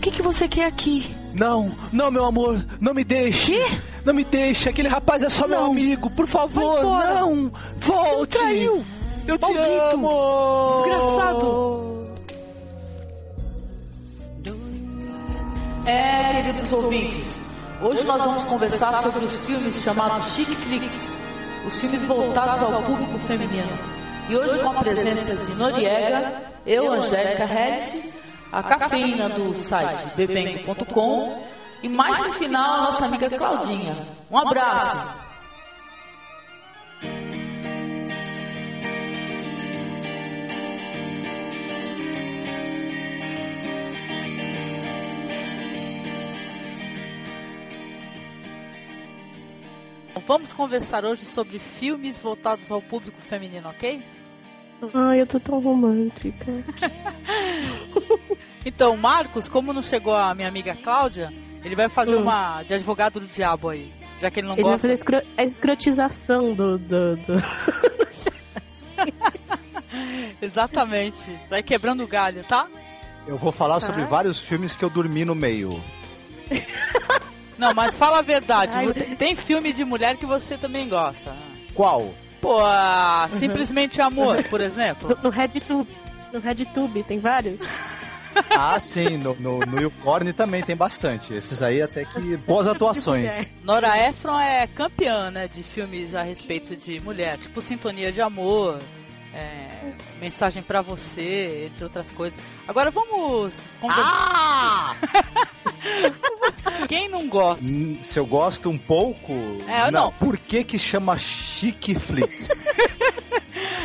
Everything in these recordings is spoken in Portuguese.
O que, que você quer aqui? Não, não, meu amor, não me deixe. Quê? Não me deixe, aquele rapaz é só meu Não. amigo, por favor, não, volte. Você traiu. Eu te Maldito. amo. Desgraçado. É, queridos ouvintes, hoje nós vamos conversar sobre os filmes chamados Chic Flicks, os filmes voltados ao público feminino. E hoje com a presença de Noriega, eu, Angélica Hedge, a cafeína do site bebengo.com e mais no final a nossa amiga Claudinha. Um abraço! Vamos conversar hoje sobre filmes voltados ao público feminino, ok? Ai, eu tô tão romântica. Então, Marcos, como não chegou a minha amiga Cláudia, ele vai fazer Hum. uma de advogado do diabo aí. Já que ele não Ele vai gosta. fazer a escro- a escrotização do. do, do... Exatamente. Vai quebrando o galho, tá? Eu vou falar sobre Tá. vários filmes que eu dormi no meio. Não, mas fala a verdade. Ai, tem, tem filme de mulher que você também gosta. Qual? Pô, Simplesmente Amor, por exemplo. No, no RedTube. No RedTube, tem vários? Ah, sim, no, no, no YouPorn também tem bastante. Esses aí até que boas atuações. Nora Ephron é campeã, né, de filmes a respeito de mulher, tipo Sintonia de Amor, é, Mensagem pra Você, entre outras coisas. Agora vamos conversar. Quem não gosta? Se eu gosto um pouco. É, eu não. Por que que chama Chique Flix?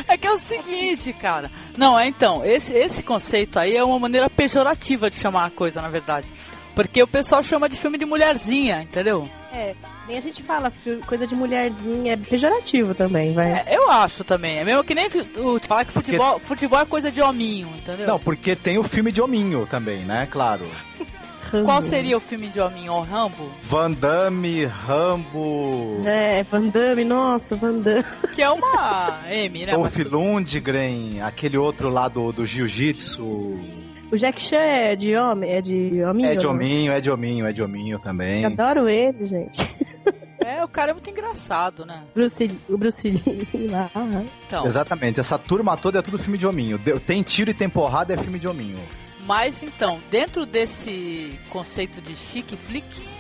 É que é o seguinte, cara. Não, é então, esse, esse conceito aí é uma maneira pejorativa de chamar a coisa, na verdade. Porque o pessoal chama de filme de mulherzinha, entendeu? É, nem a gente fala, coisa de mulherzinha é pejorativo também, vai. É, eu acho também. É mesmo que nem o, falar que futebol, futebol é coisa de hominho, entendeu? Não, porque tem o filme de hominho também, né? Claro. Rambo. Qual seria o filme de hominho? O Rambo? Van Damme, Rambo, É, Van Damme, nossa, Van Damme. Que é uma M, né? Dolph Lundgren, aquele outro lá do, do Jiu-Jitsu. O Jack Chan é de homem, é de hominho? É de hominho, é de hominho, é de hominho também. Eu adoro ele, gente. É, o cara é muito engraçado, né? Bruce, Lee- o Bruce Lee lá. Então, Exatamente, essa turma toda é tudo filme de hominho. Deu- Tem tiro e tem porrada, é filme de hominho. mas então, dentro desse conceito de chique flicks,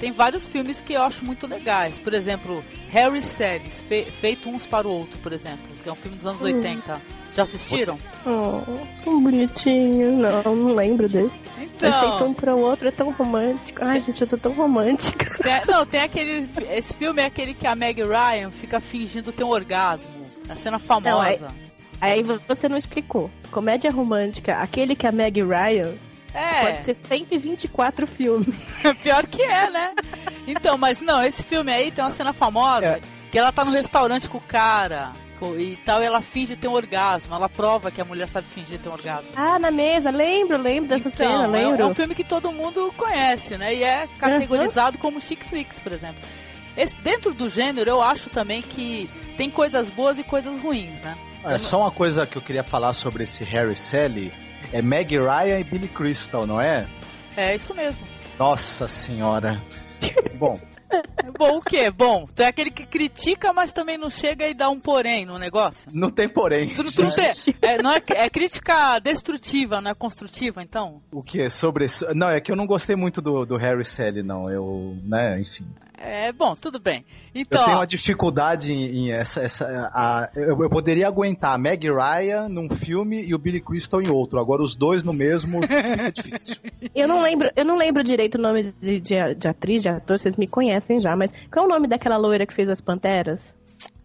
tem vários filmes que eu acho muito legais. Por exemplo, Harry Series, fe- feito uns para o outro, por exemplo, que é um filme dos anos Hum. 80. Já assistiram? Oh, tão bonitinho. Não, não lembro desse. É feito Então, um para o outro, é tão romântico. Ai, gente, eu tô tão romântica. tem, não, tem aquele. Esse filme é aquele que a Meg Ryan fica fingindo ter um orgasmo. A cena famosa. Aí você não explicou. Comédia romântica, aquele que é a Meg Ryan, É. pode ser 124 filmes. Pior que é, né? Então, mas não, esse filme aí tem uma cena famosa É. que ela tá no restaurante com o cara e tal, e ela finge ter um orgasmo. Ela prova que a mulher sabe fingir ter um orgasmo. Ah, na mesa, lembro, lembro dessa Então, cena, é, um- lembro. é um filme que todo mundo conhece, né? E é categorizado como chick flicks, por exemplo. Esse- dentro do gênero, eu acho também que tem coisas boas e coisas ruins, né? É só uma coisa que eu queria falar sobre esse Harry Sally. É Meg Ryan e Billy Crystal, não é? É isso mesmo. Nossa senhora. Bom, Bom, o quê? Bom, tu é aquele que critica, mas também não chega e dá um porém no negócio. não tem porém. Tu, tu não tem- é, não é, é crítica destrutiva, não é construtiva, então? O que? Sobre. Não, é que eu não gostei muito do, do Harry Sally, não. Eu. né, enfim. É bom, tudo bem. Então, eu tenho uma dificuldade em, em essa. essa a, eu, eu poderia aguentar a Meg Ryan num filme e o Billy Crystal em outro. Agora os dois no mesmo é difícil. Eu não lembro, eu não lembro direito o nome de, de- de atriz, de ator, vocês me conhecem já, mas qual é o nome daquela loira que fez as Panteras?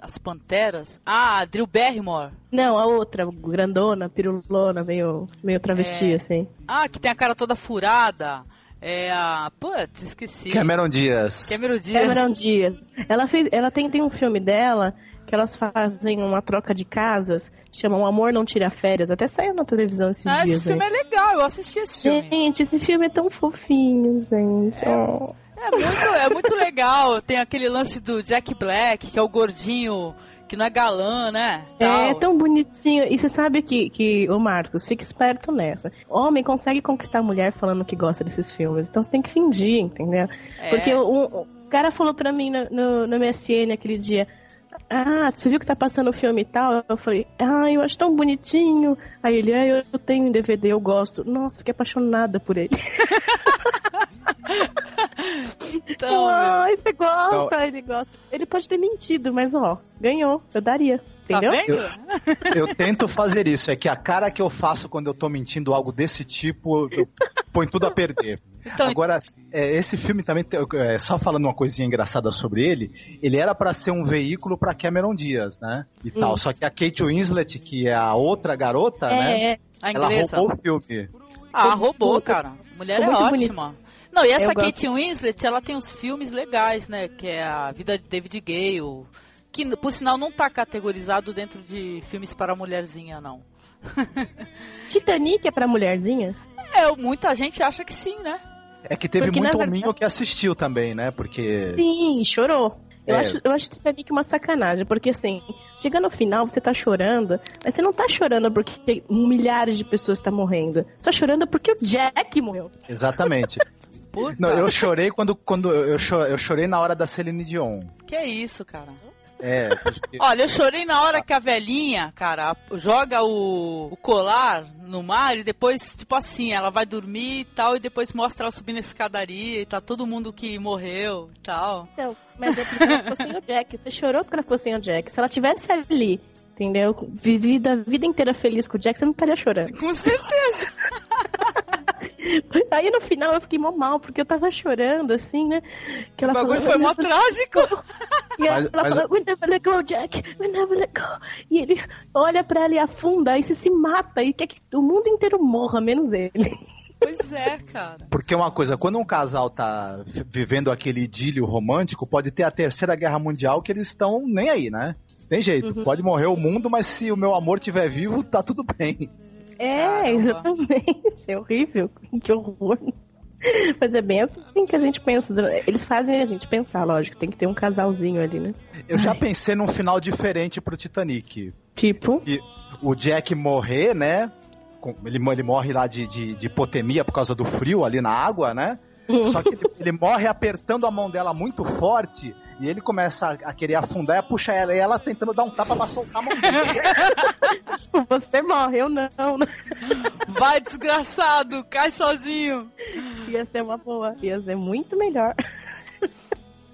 as Panteras. Ah, Drew Barrymore. Não, a outra, grandona, pirulona, meio, meio travesti, É. assim. Ah, que tem a cara toda furada. É a. Putz, esqueci. Cameron Diaz. Cameron Diaz. Cameron Diaz. Ela fez, ela tem, tem um filme dela que elas fazem uma troca de casas, chama O Amor Não Tira Férias. Até saiu na televisão esses Ah, dias esse filme aí. é legal, eu assisti esse filme. Gente, esse filme é tão fofinho, gente. Oh. É muito, é muito legal. Tem aquele lance do Jack Black, que é o gordinho que não é galã, né? É, Tal. tão bonitinho. E você sabe que, que, ô Marcos, fica esperto nessa. Homem consegue conquistar a mulher falando que gosta desses filmes. Então você tem que fingir, entendeu? É. Porque o, o cara falou pra mim no, no, no MSN aquele dia. Ah, você viu que tá passando o filme e tal? Eu falei, ah, eu acho tão bonitinho. Aí ele, ah, eu tenho um DVD, eu gosto. Nossa, fiquei apaixonada por ele. Então, Ai, você gosta, ele gosta. Ele pode ter mentido, mas ó, ganhou. Eu daria. tá Entendeu? vendo? Eu tento fazer isso, é que a cara que eu faço quando eu tô mentindo algo desse tipo, eu ponho tudo a perder. Então, Agora, é, esse filme também, tem- é, só falando uma coisinha engraçada sobre ele, ele era pra ser um veículo pra Cameron Diaz, né? E tal. Só que a Kate Winslet, que é a outra garota, né? É, é. a Ela roubou o filme. Ah, roubou, cara. Mulher é ótima. Não, e essa Eu gosto. Kate Winslet, ela tem uns filmes legais, né? Que é a vida de David Gale. Que, por sinal, não tá categorizado dentro de filmes para mulherzinha, não. Titanic é pra mulherzinha? É, muita gente acha que sim, né? É que teve Porque, muito na hominho verdade- que assistiu também, né? Porque. Sim, chorou. Eu, É. acho, eu acho Titanic uma sacanagem, porque assim, chega no final, você tá chorando, mas você não tá chorando porque milhares de pessoas estão morrendo. Você tá chorando porque o Jack morreu. Exatamente. Puta, Não, eu chorei quando, quando eu, cho- eu chorei na hora da Celine Dion. que é isso, cara? É, porque- Olha, eu chorei na hora que a velhinha, cara, joga o, o colar no mar e depois, tipo assim, ela vai dormir e tal, e depois mostra ela subindo a escadaria e tá todo mundo que morreu e tal. Então, mas é porque ela ficou sem o Jack. Você chorou porque ela ficou sem o Jack. Se ela tivesse ali, entendeu? Vivida a vida inteira feliz com o Jack, você não estaria chorando. Com certeza. Aí no final eu fiquei mó mal, porque eu tava chorando, assim, né? Que O ela bagulho falou- foi mó trágico. E ela Mas- mas- fala, we never let go, Jack, we never let go. E ele olha pra ela e afunda, aí você se mata e quer que o mundo inteiro morra, menos ele. Pois é, cara. Porque uma coisa, quando um casal tá vivendo aquele idílio romântico, pode ter a terceira guerra mundial que eles estão nem aí, né? Tem jeito, Uhum. pode morrer o mundo, mas se o meu amor estiver vivo, tá tudo bem. É, exatamente. É horrível. Que horror. Mas é bem assim que a gente pensa. Eles fazem a gente pensar, lógico. Tem que ter um casalzinho ali, né? Eu já pensei num final diferente pro Titanic. Tipo, E o Jack morrer, né? Ele, ele morre lá de, de, de hipotermia por causa do frio ali na água, né? Só que ele, ele morre apertando a mão dela muito forte e ele começa a, a querer afundar e a puxa ela. E ela tentando dar um tapa pra soltar a mão dele. você morre, eu não. Vai, desgraçado, cai sozinho. Ia ser uma boa. Ia ser muito melhor.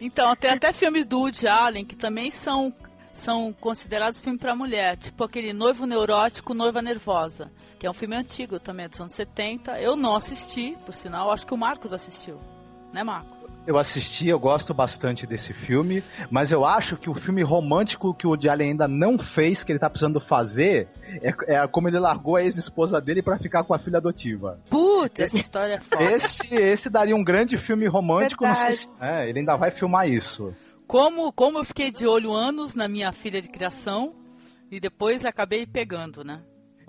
Então, tem até filmes do Woody Allen que também são, são considerados filme pra mulher. Tipo aquele Noivo Neurótico, Noiva Nervosa. Que é um filme antigo também, é dos anos 70. Eu não assisti, por sinal. Acho que o Marcos assistiu. Né, Marcos? Eu assisti, eu gosto bastante desse filme, mas eu acho que o filme romântico que o Woody Allen ainda não fez, que ele tá precisando fazer, é, é como ele largou a ex-esposa dele pra ficar com a filha adotiva. Putz, essa história é foda. Esse, esse daria um grande filme romântico, não sei se, é, ele ainda vai filmar isso. Como, como eu fiquei de olho anos na minha filha de criação e depois acabei pegando, né?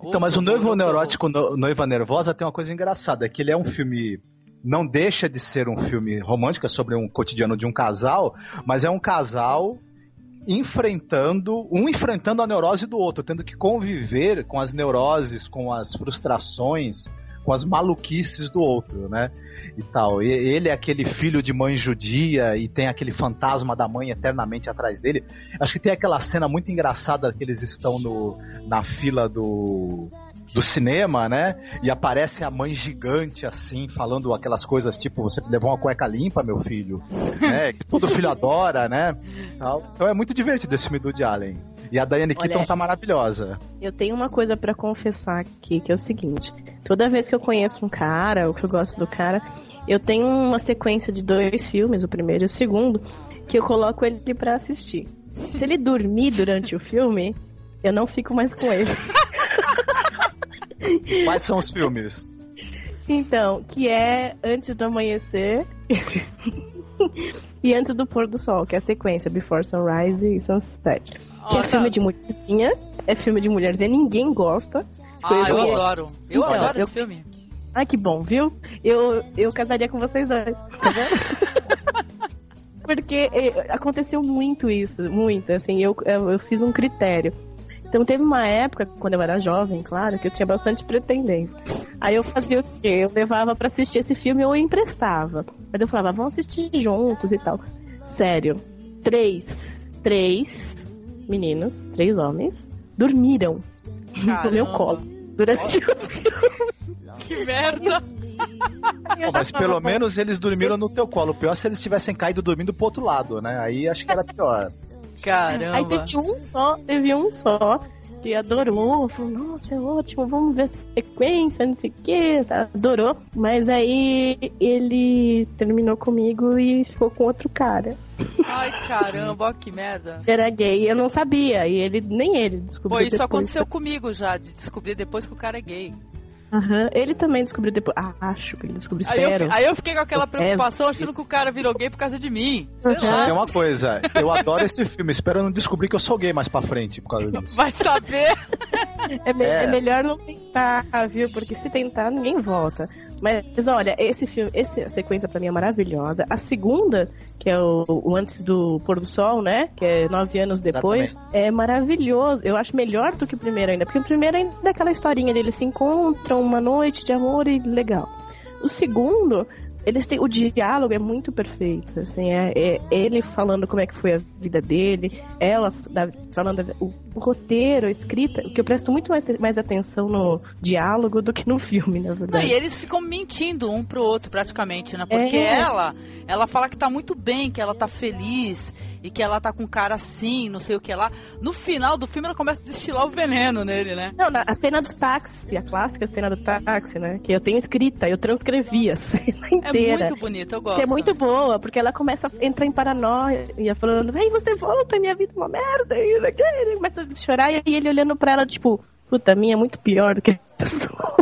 Então, mas o Noivo Neurótico, no- Noiva Nervosa tem uma coisa engraçada, é que ele é um filme não deixa de ser um filme romântico, é sobre um cotidiano de um casal, mas é um casal enfrentando, um enfrentando a neurose do outro, tendo que conviver com as neuroses, com as frustrações, com as maluquices do outro, né? E tal. E ele é aquele filho de mãe judia e tem aquele fantasma da mãe eternamente atrás dele. Acho que tem aquela cena muito engraçada que eles estão no, na fila do do cinema, né? E aparece a mãe gigante assim, falando aquelas coisas tipo, você levou uma cueca limpa, meu filho, né? Que todo filho adora, né? Então é muito divertido esse filme do Woody Allen. E a Diane Olha- Keaton tá maravilhosa. Eu tenho uma coisa pra confessar aqui, que é o seguinte: toda vez que eu conheço um cara, ou que eu gosto do cara, eu tenho uma sequência de dois filmes, o primeiro e o segundo, que eu coloco ele pra assistir. Se ele dormir durante o filme, eu não fico mais com ele. Quais são os filmes? Então, que é antes do amanhecer e antes do pôr do sol, que é a sequência Before Sunrise e Sunset. Que é filme de mulherzinha, é filme de mulherzinha, ninguém gosta. Ah, eu Eu- adoro. Eu Então, adoro eu- esse filme. Ai, que bom, viu? Eu, eu casaria com vocês dois. Tá vendo? porque eh, aconteceu muito isso, muito. Assim, eu, eu, eu fiz um critério. Então teve uma época, quando eu era jovem, claro, que eu tinha bastante pretendência. Aí eu fazia o quê? Eu levava pra assistir esse filme ou eu emprestava. Mas eu falava, vamos assistir juntos e tal. Sério, três, três meninos, três homens, dormiram no meu colo durante o filme. Que merda! Pô, mas pelo menos eles dormiram no teu colo. O pior é se eles tivessem caído dormindo pro outro lado, né? Aí acho que era pior. Caramba! Aí teve um só, teve um só que adorou, falou, nossa, é ótimo, vamos ver essa sequência, não sei o que, adorou. Mas aí ele terminou comigo e ficou com outro cara. Ai, caramba, ó que merda. Era gay, eu não sabia, e ele nem ele descobriu Pô, isso aconteceu comigo já, de descobrir depois que o cara é gay. Aham, Ele também descobriu depois. Ah, acho que ele descobriu, Aí eu, aí eu fiquei com aquela Eu preocupação achando que o cara virou gay por causa de mim. Sei Uhum. Só tem uma coisa, eu adoro esse filme, espero não descobrir que eu sou gay mais pra frente por causa disso. Vai saber. É, me- É. é melhor não tentar, viu? Porque se tentar, ninguém volta. Mas olha, esse filme, essa sequência pra mim é maravilhosa. A segunda, que é o, o Antes do Pôr do Sol, né? Que é nove anos depois, é maravilhoso. Eu acho melhor do que o primeiro ainda. Porque o primeiro ainda é aquela historinha deles se encontram uma noite de amor e legal. O segundo, eles têm o diálogo é muito perfeito, assim, é, é ele falando como é que foi a vida dele, ela da- falando o roteiro, a escrita, o que eu presto muito mais, mais atenção no diálogo do que no filme, na Não, verdade. e eles ficam mentindo um pro outro praticamente, né? Porque É. ela, ela fala que tá muito bem, que ela tá feliz e que ela tá com cara assim, não sei o que lá. No final do filme ela começa a destilar o veneno nele, né? Não, a cena do táxi, a clássica cena do táxi, né? Que eu tenho escrita, eu transcrevi a cena É inteira. muito bonito, eu gosto. É muito boa, porque ela começa a entrar em paranoia, ia falando, vem, você volta, minha vida é uma merda, e começa a chorar, e ele olhando pra ela, tipo, puta, a minha é muito pior do que a sua.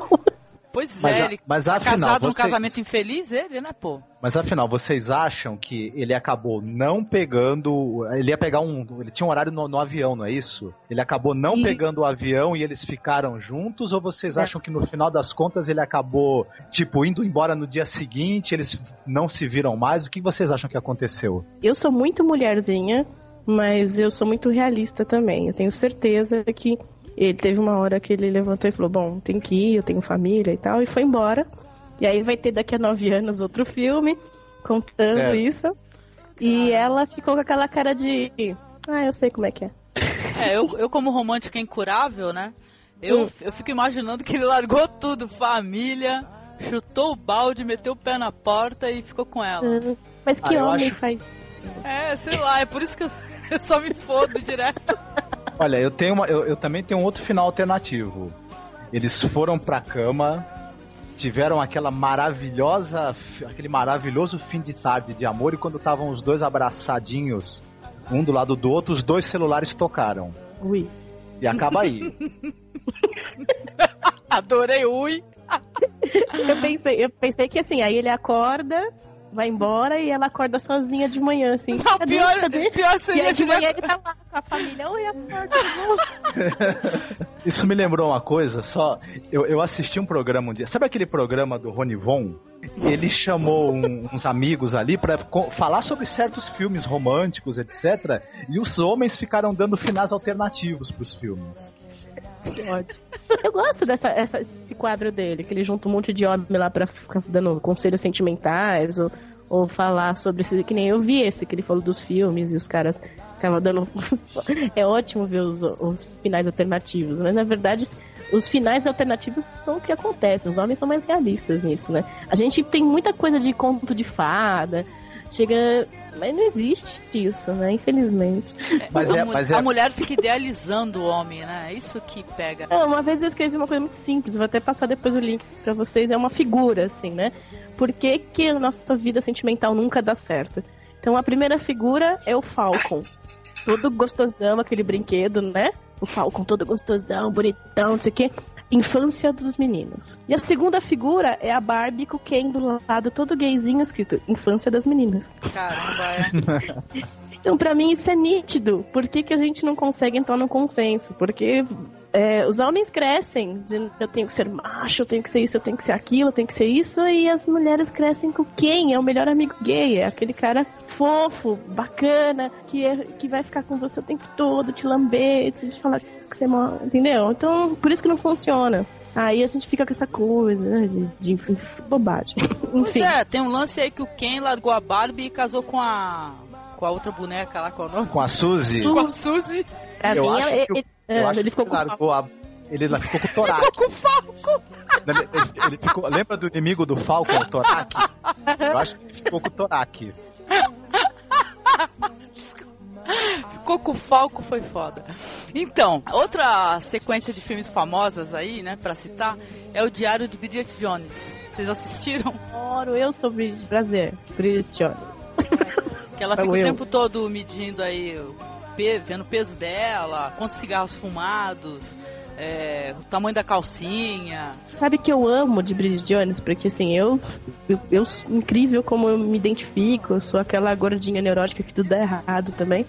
Pois Mas é, a- ele mas tá afinal, casado num vocês- casamento infeliz, ele, né, pô? Mas afinal, vocês acham que ele acabou não pegando. Ele ia pegar um. Ele tinha um horário no, no avião, não é isso? Ele acabou não Isso. pegando o avião e eles ficaram juntos? Ou vocês acham que no final das contas ele acabou, tipo, indo embora no dia seguinte, eles não se viram mais? O que vocês acham que aconteceu? Eu sou muito mulherzinha, mas eu sou muito realista também. Eu tenho certeza que ele teve uma hora que ele levantou e falou: Bom, tem que ir, eu tenho família e tal, e foi embora. E aí vai ter daqui a nove anos outro filme contando Certo. isso. E ela ficou com aquela cara de. Ah, eu sei como é que é. É, eu, eu como romântica incurável, né? Eu, Hum. eu fico imaginando que ele largou tudo, família, chutou o balde, meteu o pé na porta e ficou com ela. Hum, Mas que Ah, homem acho- faz. É, sei lá, é por isso que eu, eu só me fodo direto. Olha, eu tenho uma, eu, eu também tenho um outro final alternativo. Eles foram pra cama, tiveram aquela maravilhosa, aquele maravilhoso fim de tarde de amor e quando estavam os dois abraçadinhos, um do lado do outro, os dois celulares tocaram. Ui. E acaba aí. Adorei, ui. Eu pensei, eu pensei que assim, aí ele acorda, vai embora e ela acorda sozinha de manhã, assim. Não, Cadê? pior, Cadê? pior E seria aí de manhã ele... ele tá lá com a família. Oi, acorda. Isso me lembrou uma coisa, só. Eu, eu assisti um programa um dia. Sabe aquele programa do Rony Von? Ele chamou um- uns amigos ali pra co- falar sobre certos filmes românticos, etc. E os homens ficaram dando finais alternativos pros filmes. Eu gosto dessa essa, esse quadro dele, que ele junta um monte de homem lá pra ficar dando conselhos sentimentais ou, ou falar sobre esse. Que nem eu vi esse que ele falou dos filmes e os caras ficavam dando. é ótimo ver os, os finais alternativos, mas na verdade os finais alternativos são o que acontece. Os homens são mais realistas nisso, né? A gente tem muita coisa de conto de fada. Chega. Mas não existe isso, né? Infelizmente. Mas a, é- mas é- a mulher fica idealizando o homem, né? É Isso que pega. É, uma vez eu escrevi uma coisa muito simples, vou até passar depois o link pra vocês. É uma figura, assim, né? Por que, que a nossa vida sentimental nunca dá certo? Então a primeira figura é o Falcon. Todo gostosão, aquele brinquedo, né? O Falcon todo gostosão, bonitão, não sei o quê. Infância dos meninos. E a segunda figura é a Barbie com o Ken do lado, todo gayzinho, escrito Infância das meninas. Caramba, é. Então, pra mim, isso é nítido. Por que, que a gente não consegue entrar no consenso? Porque é, os homens crescem dizendo eu tenho que ser macho, eu tenho que ser isso, eu tenho que ser aquilo, eu tenho que ser isso, e as mulheres crescem com quem? É o melhor amigo gay, é aquele cara fofo, bacana, que, é, que vai ficar com você o tempo todo, te lamber, te falar que você morre, entendeu? Então, por isso que não funciona. Aí a gente fica com essa coisa né, de, de bobagem. Pois Enfim. é, tem um lance aí que o Ken largou a Barbie e casou com a. com a outra boneca lá, qual é o nome? Com a Suzy, Su- Com a Suzy. Pra eu mim, acho ele, que o- ele- eu ah, acho ele ficou que com ele largou a... Ele lá ficou com o Torak. Ficou com o Falco. Ele, ele- ele ficou, lembra do inimigo do Falcon, o Torak? Eu acho que ele ficou com o Torak. Ficou com o Falco, foi foda. Então, outra sequência de filmes famosas aí, né, pra citar, é o Diário de Bridget Jones. Vocês assistiram? Adoro, eu sou Bridget Prazer, Bridget Jones. Que ela fica Como o tempo todo medindo aí, vendo o peso dela, quantos cigarros fumados, é, o tamanho da calcinha. Sabe que eu amo de Bridget Jones? Porque assim, eu, eu, eu sou incrível como eu me identifico, eu sou aquela gordinha neurótica que tudo dá errado também.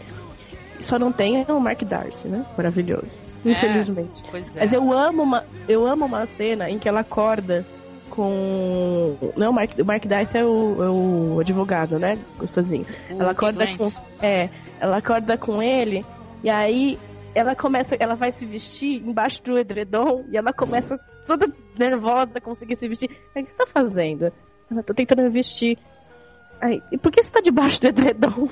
Só não tem o Mark Darcy, né? Maravilhoso. É. Infelizmente. Pois é. Mas eu amo uma, eu amo uma cena em que ela acorda com. Não, o Mark, o Mark Darcy é o, é o advogado, né? Gostosinho. O ela acorda com. É, ela acorda com ele e aí ela começa, ela vai se vestir embaixo do edredom e ela começa toda nervosa a conseguir se vestir. Aí, o que você tá fazendo? Ela tô tentando me vestir. Aí, e por que você tá debaixo do edredom?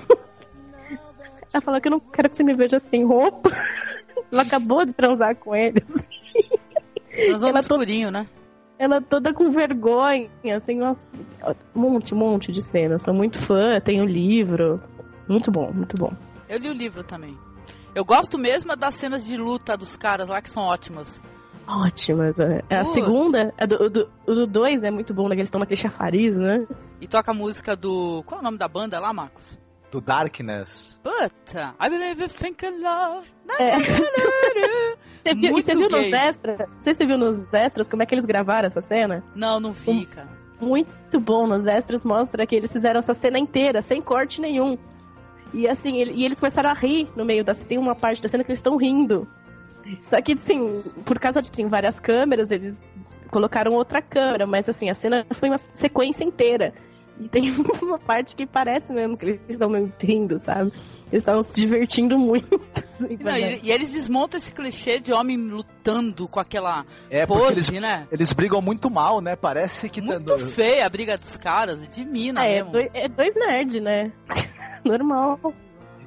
Ela fala que eu não quero que você me veja sem roupa. Ela acabou de transar com ele. Vamos ela no escurinho, né? Ela toda com vergonha, assim, nossa, um monte, um monte de cena. Eu sou muito fã, tenho livro. Muito bom, muito bom. Eu li o livro também. Eu gosto mesmo é das cenas de luta dos caras lá que são ótimas. Ótimas. é. A Putz. segunda, a do 2 do, o do dois é muito bom, né? que Eles tomam aquele chafariz, né? E toca a música do. Qual é o nome da banda lá, Marcos? Do Darkness. Puta! I believe you think in love. É. Você viu, e você viu nos extras? Não sei se você viu nos extras como é que eles gravaram essa cena? Não, não vi, cara. Muito bom. Nos extras mostra que eles fizeram essa cena inteira, sem corte nenhum. E assim, ele- e eles começaram a rir no meio da Tem uma parte da cena que eles estão rindo. Só que, assim, por causa de ter várias câmeras, eles colocaram outra câmera, mas assim, a cena foi uma sequência inteira. E tem uma parte que parece mesmo que eles estão meio rindo, sabe? Eles estavam se divertindo muito. assim, Não, e, e eles desmontam esse clichê de homem lutando com aquela É, pose, eles, né? eles brigam muito mal, né? Parece que... Muito feia a briga dos caras, de mina é, mesmo. dois, é dois nerds, né? Normal.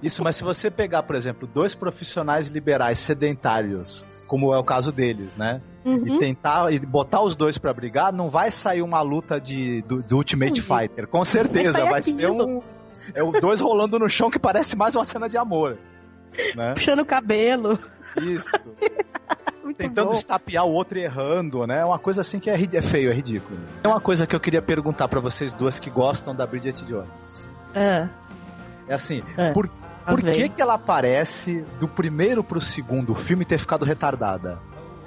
Isso, mas se você pegar, por exemplo, dois profissionais liberais sedentários, como é o caso deles, né? E Uhum. tentar e botar os dois pra brigar, não vai sair uma luta de, do, do Ultimate Uhum. Fighter. Com certeza, Vai vai, ser um. É o dois rolando no chão que parece mais uma cena de amor. Né? Puxando o cabelo. Isso. Tentando bom. estapear o outro e errando, né? É uma coisa assim que é, é feio, é ridículo. É uma coisa que eu queria perguntar pra vocês duas que gostam da Bridget Jones. Ah, É assim, É. por, por que, que ela aparece do primeiro pro segundo filme ter ficado retardada?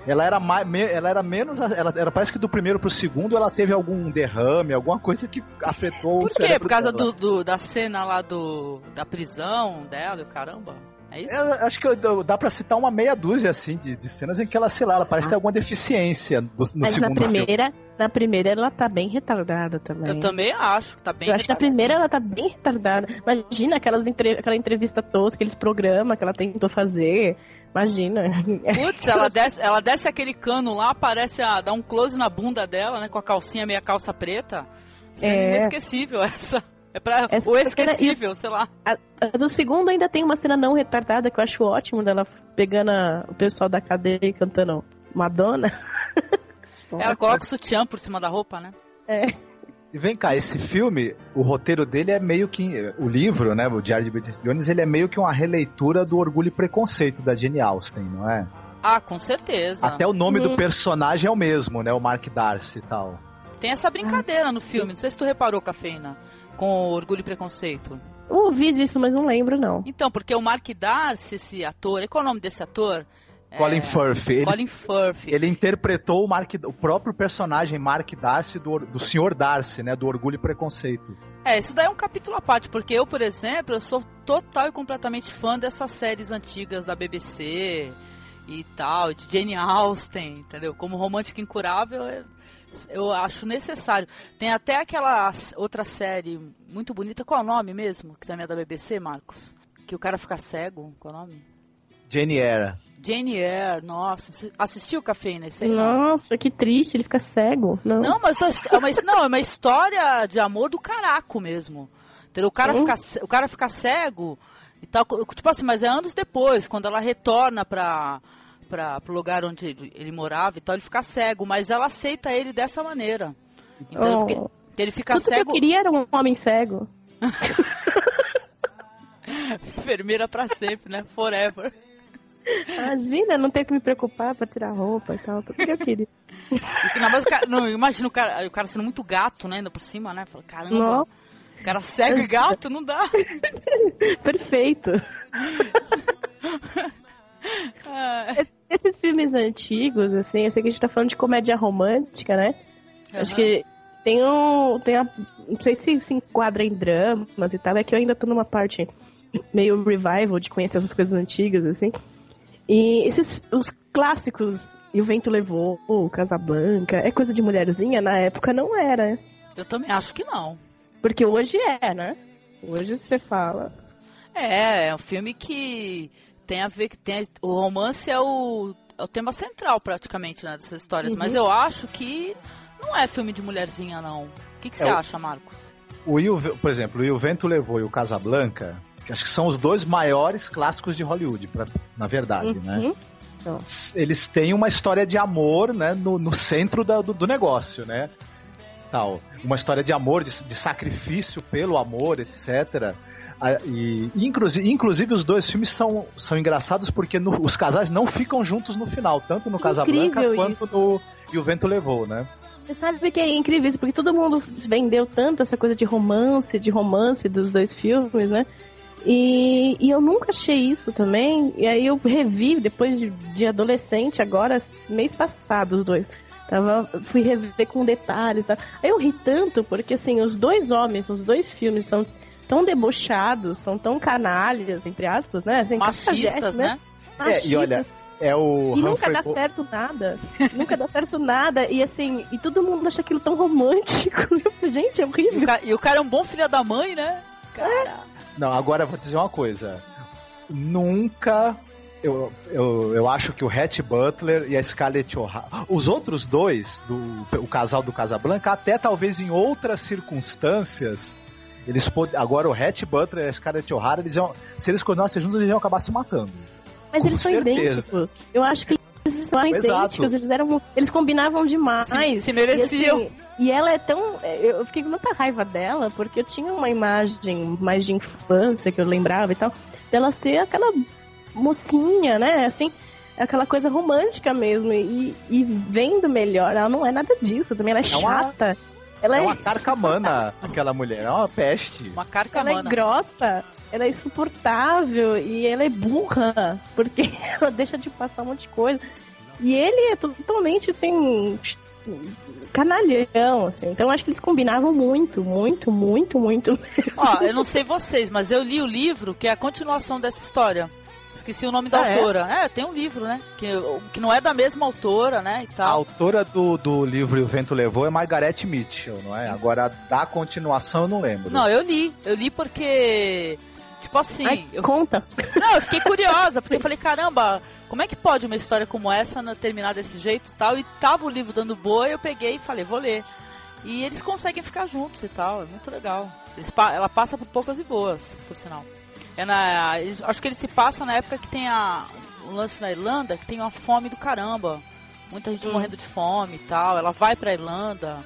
Ela era, mais, ela era menos. Ela, ela parece que do primeiro pro segundo ela teve algum derrame, alguma coisa que afetou o Por quê? cérebro Por causa do, do- da cena lá do da prisão dela e o caramba? É isso? Eu acho que eu- dá pra citar uma meia dúzia assim de, de cenas em que ela, sei lá, ela parece ter alguma deficiência do, no Mas na segundo filme. primeira, na primeira ela tá bem retardada também. Eu também acho que tá bem. Eu acho que na primeira ela tá bem retardada. Imagina aquelas entre... aquela entrevista tosca, aqueles programas que ela tentou fazer. Imagina. Putz, ela desce, ela desce aquele cano lá, parece a dar um close na bunda dela, né? Com a calcinha meia calça preta. Cena É. inesquecível essa. É pra. Essa ou cena- esquecível, sei lá. A, a do segundo ainda tem uma cena não retardada que eu acho ótimo dela pegando a- o pessoal da cadeia e cantando Madonna. Ela coloca o sutiã por cima da roupa, né? É. E vem cá, esse filme, o roteiro dele é meio que. O livro, né? O Diário de Bridget Jones, ele é meio que uma releitura do Orgulho e Preconceito da Jane Austen, não é? Ah, com certeza. Até o nome Hum. do personagem é o mesmo, né? O Mark Darcy e tal. Tem essa brincadeira no filme. Não sei se tu reparou, Cafeína, com Orgulho e Preconceito. Eu ouvi disso, mas não lembro, não. Então, porque o Mark Darcy, esse ator, e qual é o nome desse ator? Colin Firth. Ele, Colin Firth. ele interpretou o, Mark, o próprio personagem Mark Darcy do, do Sr. Darcy, né? Do Orgulho e Preconceito. É, isso daí é um capítulo à parte, porque eu, por exemplo, eu sou total e completamente fã dessas séries antigas da BBC e tal, de Jane Austen, entendeu? Como romântico incurável, é- eu acho necessário. Tem até aquela outra série muito bonita, qual é o nome mesmo? Que também é da BBC, Marcos? Que o cara fica cego, qual é o nome? Jane Eyre. Jane Eyre, nossa, assistiu Cafeína? Esse aí? Nossa, que triste, ele fica cego. Não. Não, mas é uma, não, é uma história de amor do caraco mesmo. Entendeu? O cara, Hum. fica, o cara fica cego e tal. Tipo assim, mas é anos depois, quando ela retorna pra, pra, pro lugar onde ele, ele morava e tal, ele fica cego. Mas ela aceita ele dessa maneira. Então, Oh. porque, ele fica Tudo que eu cego, queria era um homem cego. enfermeira pra sempre, né? Forever. Imagina, não ter que me preocupar pra tirar roupa e tal. Tudo que eu queria. Imagina o cara, o cara sendo muito gato, né? Ainda por cima, né? Fala, caramba, Nossa, o cara cego e gato, não dá. perfeito. Esses filmes antigos, assim, eu sei que a gente tá falando de comédia romântica, né? Acho aham. que tem um. Tem a, não sei se se enquadra em dramas e tal, é que eu ainda tô numa parte meio revival de conhecer essas coisas antigas, assim. E esses os clássicos, E o Vento Levou, o Casablanca, é coisa de mulherzinha? Na época não era. Eu também acho que não. Porque hoje é, né? Hoje você fala. É, é um filme que tem a ver que tem o romance é o, é o tema central praticamente né, dessas histórias, mas eu acho que não é filme de mulherzinha não. O que, que você É o- acha, Marcos? O e o por exemplo, o E o Vento Levou e o Casablanca, acho que são os dois maiores clássicos de Hollywood, pra- na verdade, né? Uhum. Eles têm uma história de amor, né, no, no centro da- do, do negócio, né? Tal. Uma história de amor, de, de sacrifício pelo amor, etc. E, inclusive, inclusive os dois filmes são, são engraçados porque no- os casais não ficam juntos no final, tanto no Casablanca Incrível quanto isso. no E o Vento Levou, né? Você sabe que é incrível isso, porque todo mundo vendeu tanto essa coisa de romance, de romance dos dois filmes, né? E, e eu nunca achei isso também. E aí eu revi, depois de, de adolescente, agora, mês passado, os dois. Tava, fui rever com detalhes. Tá? Aí eu ri tanto, porque assim, os dois homens, os dois filmes são tão debochados, são tão canalhas, entre aspas, né? Assim, Machistas, cafajeste, né? É, e olha, É o E nunca dá Bo- certo nada. nunca dá certo nada. E assim, e todo mundo acha aquilo tão romântico. Gente, é E o, horrível. ca- e o cara é um bom filho da mãe, né? Cara, Não, agora eu vou dizer uma coisa. Nunca. Eu, eu, eu acho que o Hatch Butler e a Scarlett O'Hara. Os outros dois, do, o casal do Casablanca, até talvez em outras circunstâncias. Eles pod... Agora o Hatch Butler e a Scarlett O'Hara, eles iam, se eles continuassem juntos, eles iam acabar se matando. Mas com eles são certeza. idênticos. Eu acho que eles são Exato. idênticos. Eles eram. Eles combinavam demais. se, se mereciam. E, assim, e ela é tão. Eu fiquei com muita raiva dela, porque eu tinha uma imagem mais de infância que eu lembrava e tal, dela ser aquela mocinha, né? Assim, aquela coisa romântica mesmo. E, e vendo melhor, ela não é nada disso também. Ela é, É uma- chata. Ela É é, uma carcamana, aquela mulher, é uma peste. Uma ela é carcamana. grossa, ela é insuportável e ela é burra, porque ela deixa de passar um monte de coisa. E ele é totalmente assim. Canalhão, assim. Então acho que eles combinavam muito, muito, muito, muito mesmo. Ó, eu não sei vocês, mas eu li o livro que é a continuação dessa história. Esqueci o nome da Ah, é? autora. É? tem um livro, né? Que, que não é da mesma autora, né? E A tal. autora do, do livro o Vento Levou é Margaret Mitchell, não é? Agora, da continuação eu não lembro. Não, eu li. Eu li porque. Tipo assim. Ai, eu- conta. Não, eu fiquei curiosa, porque eu falei, caramba, como é que pode uma história como essa terminar desse jeito e tal? E tava o livro dando boa, eu peguei e falei, vou ler. E eles conseguem ficar juntos e tal, é muito legal. Eles ela passa por poucas e boas, por sinal. É na, acho que ele se passa na época que tem a, o lance na Irlanda, que tem uma fome do caramba. Muita gente Hum. morrendo de fome e tal. Ela vai pra Irlanda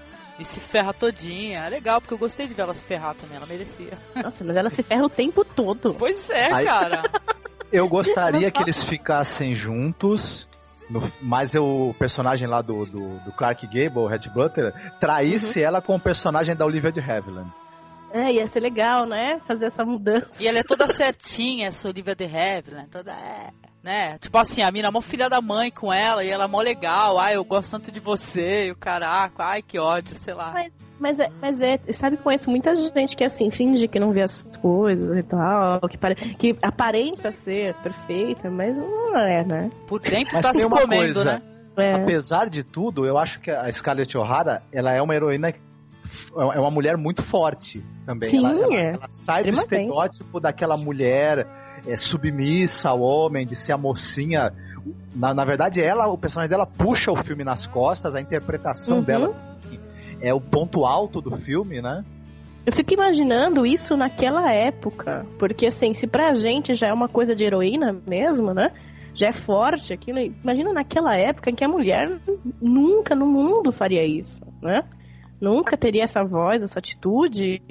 e se ferra todinha. É legal, porque eu gostei de ver ela se ferrar também, ela merecia. Nossa, mas ela se ferra o tempo todo. Pois é, Ai. cara. Eu gostaria que eles ficassem juntos, no- mas eu- o personagem lá do, do, do Clark Gable, o Hatch Butler, traísse ela com o personagem da Olivia de Havilland. É, ia ser legal, né? Fazer essa mudança. E ela é toda certinha, essa Olivia de Havilland, né? Toda é, né? Tipo assim, a mina é mó filha da mãe com ela e ela é mó legal. Ai, eu gosto tanto de você, e o caraca, ai, que ódio, sei lá. Mas, mas é, mas é, sabe, conheço muita gente que assim, finge que não vê as coisas e tal, que, pare, que aparenta ser perfeita, mas não é, né? Por dentro Mas tá se comendo, coisa. né? É. Apesar de tudo, eu acho que a Scarlett O'Hara, ela é uma heroína é uma mulher muito forte também. Sim, ela, ela- é. ela sai do estereótipo daquela mulher é, submissa ao homem, de ser a mocinha. Na, na verdade, ela, o personagem dela puxa o filme nas costas, a interpretação Uhum. dela é o ponto alto do filme, né? Eu fico imaginando isso naquela época. Porque, assim, se pra gente já é uma coisa de heroína mesmo, né? Já é forte aquilo. Imagina naquela época em que a mulher nunca no mundo faria isso, né? Nunca teria essa voz, essa atitude,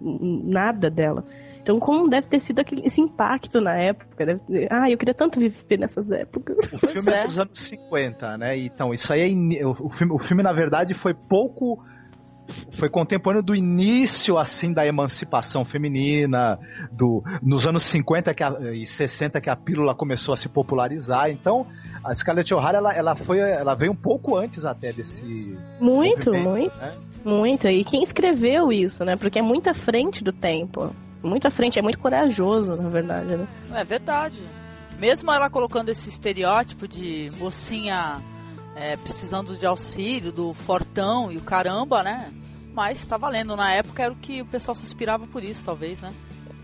nada dela. Então, como deve ter sido aquele, esse impacto na época? Deve, ah, eu queria tanto viver nessas épocas. O filme é. é. dos anos 50, né? Então, isso aí é. o filme, o filme, na verdade, foi pouco. Foi contemporâneo do início, assim, da emancipação feminina, do, nos anos 50 que a- e 60 que a pílula começou a se popularizar. Então, a Scarlett O'Hara, ela, ela, foi, ela veio um pouco antes até desse. Muito, muito. né? Muito. E quem escreveu isso, né? Porque é muito à frente do tempo. Muito à frente, é muito corajoso, na verdade, né? É verdade. Mesmo ela colocando esse estereótipo de mocinha é, precisando de auxílio, do fortão e o caramba, né? Mas tá valendo. Na época era o que o pessoal suspirava por isso, talvez, né?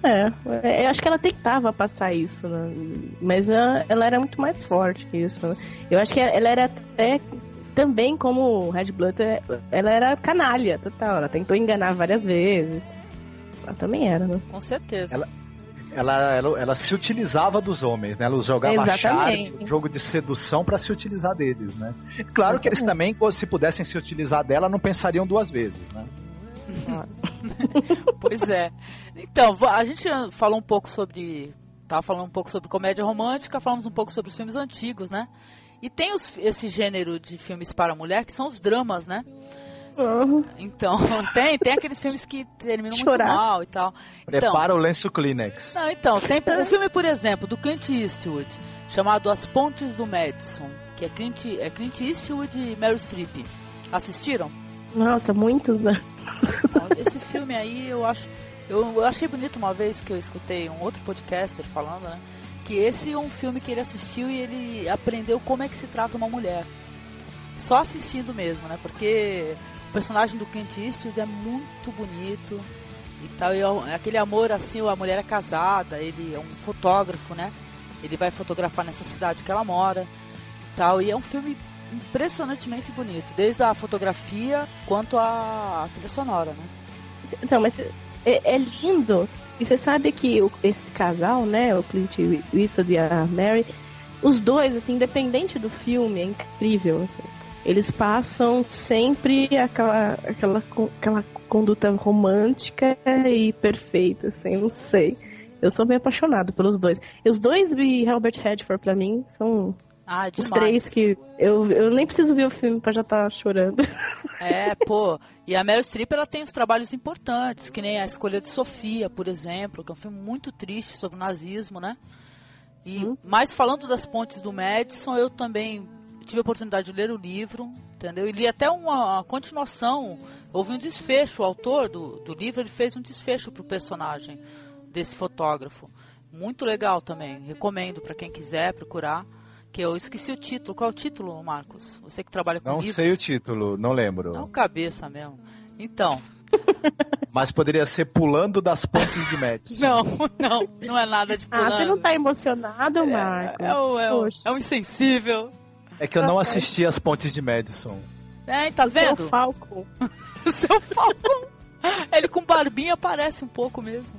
É, é, eu acho que ela tentava passar isso, né? Mas ela, ela era muito mais forte que isso, né? Eu acho que ela era até também como Red Blood, ela era canalha total. Ela tentou enganar várias vezes. Ela também era, né? Com certeza. Ela- Ela, ela, ela se utilizava dos homens, né? Ela jogava Exatamente. chave, jogo de sedução pra se utilizar deles, né? Claro que eles também, se pudessem se utilizar dela, não pensariam duas vezes, né? Pois é. Então, a gente falou um pouco sobre. Tava falando um pouco sobre comédia romântica, falamos um pouco sobre os filmes antigos, né? E tem os- esse gênero de filmes para mulher que são os dramas, né? Uhum. Então, tem, tem aqueles filmes que terminam Chorar. muito mal e tal. Então, Prepara o lenço Kleenex. não, então, tem um filme, por exemplo, do Clint Eastwood, chamado As Pontes do Madison, que é Clint, é Clint Eastwood e Meryl Streep. Assistiram? Nossa, muitos anos. Esse filme aí eu acho. Eu, eu achei bonito uma vez que eu escutei um outro podcaster falando, né? Que esse é um filme que ele assistiu e ele aprendeu como é que se trata uma mulher. Só assistindo mesmo, né? Porque o personagem do Clint Eastwood é muito bonito e tal. E é é aquele amor assim, a mulher é casada, ele é um fotógrafo, né? Ele vai fotografar nessa cidade que ela mora e tal. E é um filme impressionantemente bonito, desde a fotografia quanto a trilha sonora, né? Então, mas é, é lindo. E você sabe que o- esse casal, né, o Clint Eastwood e a Mary, os dois, assim, independente do filme, é incrível, assim. Eles passam sempre aquela, aquela, aquela conduta romântica e perfeita, assim, não sei. Eu sou bem apaixonado pelos dois. E os dois e Robert Redford, pra mim, são Ah, os demais. três que... Eu, eu nem preciso ver o filme pra já estar chorando. É, pô. E a Meryl Streep, ela tem os trabalhos importantes, que nem A Escolha de Sofia, por exemplo, que é um filme muito triste sobre o nazismo, né? E, Uhum. Mas falando das pontes do Madison, eu também tive a oportunidade de ler o livro, entendeu? E li até uma, uma continuação, houve um desfecho, o autor do, do livro, ele fez um desfecho pro personagem desse fotógrafo. Muito legal também, recomendo para quem quiser procurar, que eu esqueci o título. Qual é o título, Marcos? Você que trabalha com Não livros. sei o título, não lembro. Não, cabeça mesmo. Então, Mas poderia ser Pulando das Pontes de Madison. não, não, não é nada de Ah, pulando. você não tá emocionado, Marcos? É, um, é, um, Poxa. é um insensível. É que eu não assisti as Pontes de Madison. É, tá é o vendo? Falco. O seu Falcão. Ele com barbinha parece um pouco mesmo.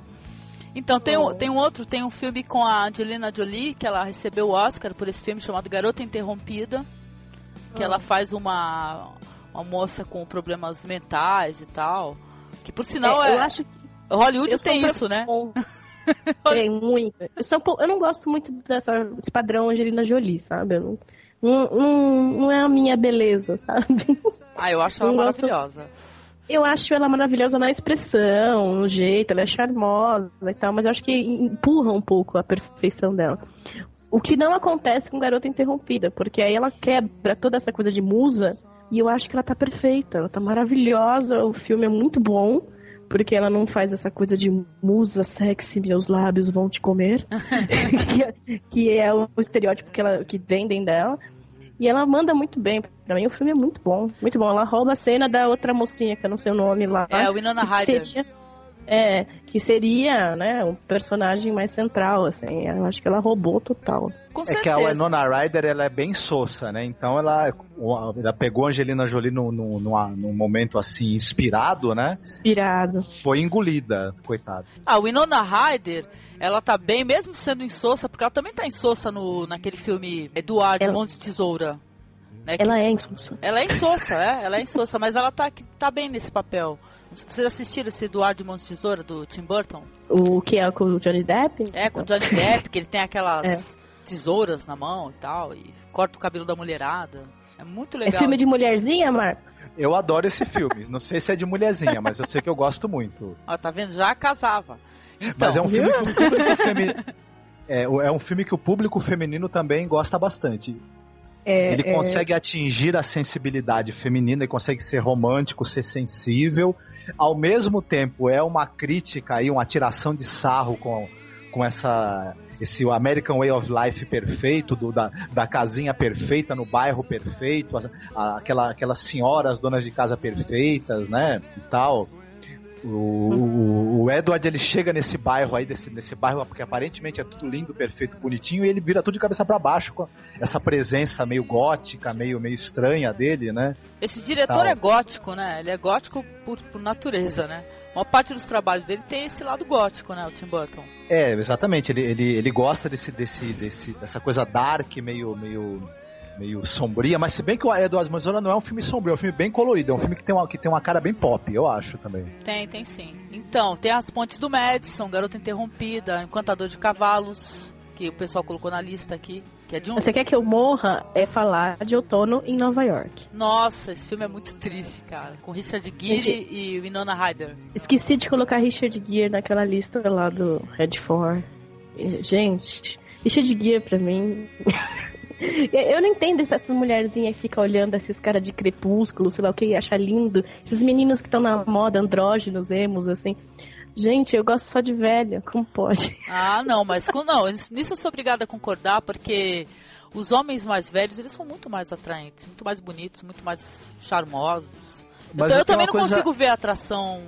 Então, tem, um, tem um outro, tem um filme com a Angelina Jolie, que ela recebeu o Oscar por esse filme chamado Garota Interrompida, que ela faz uma, uma moça com problemas mentais e tal. Que por sinal É, é. eu acho que Hollywood eu tem isso, né? Tem muito. Eu, sou eu não gosto muito dessa, desse padrão Angelina Jolie, sabe? Não, não, não, não é a minha beleza, sabe? Ah, eu acho ela gosto- maravilhosa. Eu acho ela maravilhosa na expressão, no jeito, ela é charmosa e tal, mas eu acho que empurra um pouco a perfeição dela. O que não acontece com Garota Interrompida, porque aí ela quebra toda essa coisa de musa e eu acho que ela tá perfeita, ela tá maravilhosa, o filme é muito bom, porque ela não faz essa coisa de musa sexy, meus lábios vão te comer, que, é, o estereótipo que, ela, que vendem dela. E ela manda muito bem. Pra mim o filme é muito bom. Muito bom. Ela rouba a cena da outra mocinha, que eu não sei o nome lá. É, Winona Ryder. Seria, é, que seria, né, um personagem mais central, assim. Eu acho que ela roubou total. Com É certeza. que a Winona Ryder ela é bem sossa, né? Então ela, ela pegou a Angelina Jolie num, num, num momento assim inspirado, né? Inspirado. Foi engolida, coitado. A Winona Ryder, ela tá bem, mesmo sendo insossa, porque ela também tá insossa no, naquele filme Eduardo, Ela- Monte de Tesoura. Né, Ela é insulsa. ela é insossa, é, ela é insossa, mas ela tá, tá bem nesse papel. Vocês assistiram esse Eduardo de Tesoura, do Tim Burton? O que é com o Johnny Depp? É, com o Johnny Depp, que ele tem aquelas tesouras na mão e tal, e corta o cabelo da mulherada. É muito É legal. filme de mulherzinha, Marco? Eu adoro esse filme. Não sei se é de mulherzinha, mas eu sei que eu gosto muito. Ó, tá vendo? Já casava. Então, Mas é um filme que o público feminino. É, é um filme que o público feminino também gosta bastante. É, Ele é, consegue atingir a sensibilidade feminina, ele consegue ser romântico, ser sensível. Ao mesmo tempo, é uma crítica e uma tiração de sarro com, com essa esse American Way of Life perfeito, do, da, da casinha perfeita no bairro perfeito, a- a- aquela, aquelas senhoras donas de casa perfeitas, né? E tal. O, o, Edward ele chega nesse bairro aí, desse, nesse bairro porque aparentemente é tudo lindo, perfeito, bonitinho, e ele vira tudo de cabeça para baixo com essa presença meio gótica, meio, meio estranha dele, né? esse diretor Tal. é gótico, né? Ele é gótico por, por natureza, né? Uma parte dos trabalhos dele tem esse lado gótico, né? O Tim Burton. É, exatamente. Ele, ele, ele gosta desse, desse, desse, dessa coisa dark, meio, meio, meio sombria, mas se bem que o Edward Manzola não é um filme sombrio, é um filme bem colorido, é um filme que tem uma, que tem uma cara bem pop, eu acho também. Tem, tem sim. Então, tem as pontes do Madison, Garota Interrompida, Encantador de Cavalos, que o pessoal colocou na lista aqui, que é de um... Você quer que eu morra? É falar de outono em Nova York. Nossa, esse filme é muito triste, cara. Com Richard Gere Gente. e Winona Ryder. Esqueci de colocar Richard Gere naquela lista lá do Red 4. Gente, Richard Gere pra mim. Eu não entendo essas mulherzinhas que ficam olhando esses caras de crepúsculo, sei lá o que, e achar lindo. Esses meninos que estão na moda, andrógenos, emos, assim. Gente, eu gosto só de velha, como pode? Ah, não, mas não, nisso eu sou obrigada a concordar, porque os homens mais velhos, eles são muito mais atraentes, muito mais bonitos, muito mais charmosos. Mas então eu também não coisa- consigo ver atração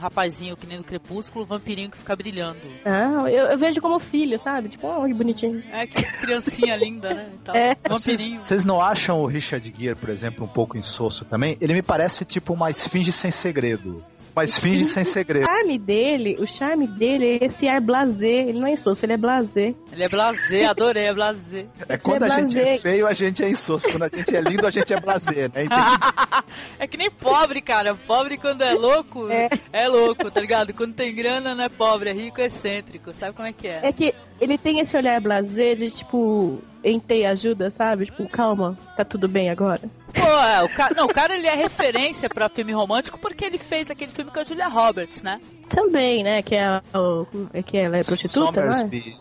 rapazinho que nem no Crepúsculo, vampirinho que fica brilhando. Ah, eu, eu vejo como filho, sabe? Tipo, oh, que bonitinho. É, que criancinha linda, né? e tal. É. Vampirinho. Vocês vocês não acham o Richard Gere, por exemplo, um pouco insosso também? Ele me parece tipo uma esfinge sem segredo. Uma esfinge sem O segredo. charme dele, o charme dele é esse ar blasé. Ele não é insosso, ele é blasé. Ele é blasé, adorei, é blasé. É quando a Ele é gente é feio, a gente é insosso. Quando a gente é lindo, a gente é blazer, né? Entendi. é que nem pobre, cara. Pobre quando é louco, é. É. louco, tá ligado? Quando tem grana não é pobre, é rico, é excêntrico. Sabe como é que é? É que ele tem esse olhar blasé de tipo, entei ajuda, sabe? Tipo, calma, tá tudo bem agora. Pô, é, o cara, não, o cara ele é referência pra filme romântico porque ele fez aquele filme com a Julia Roberts, né? Também, né? Que é, o, é que ela é prostituta, não é? Somersby.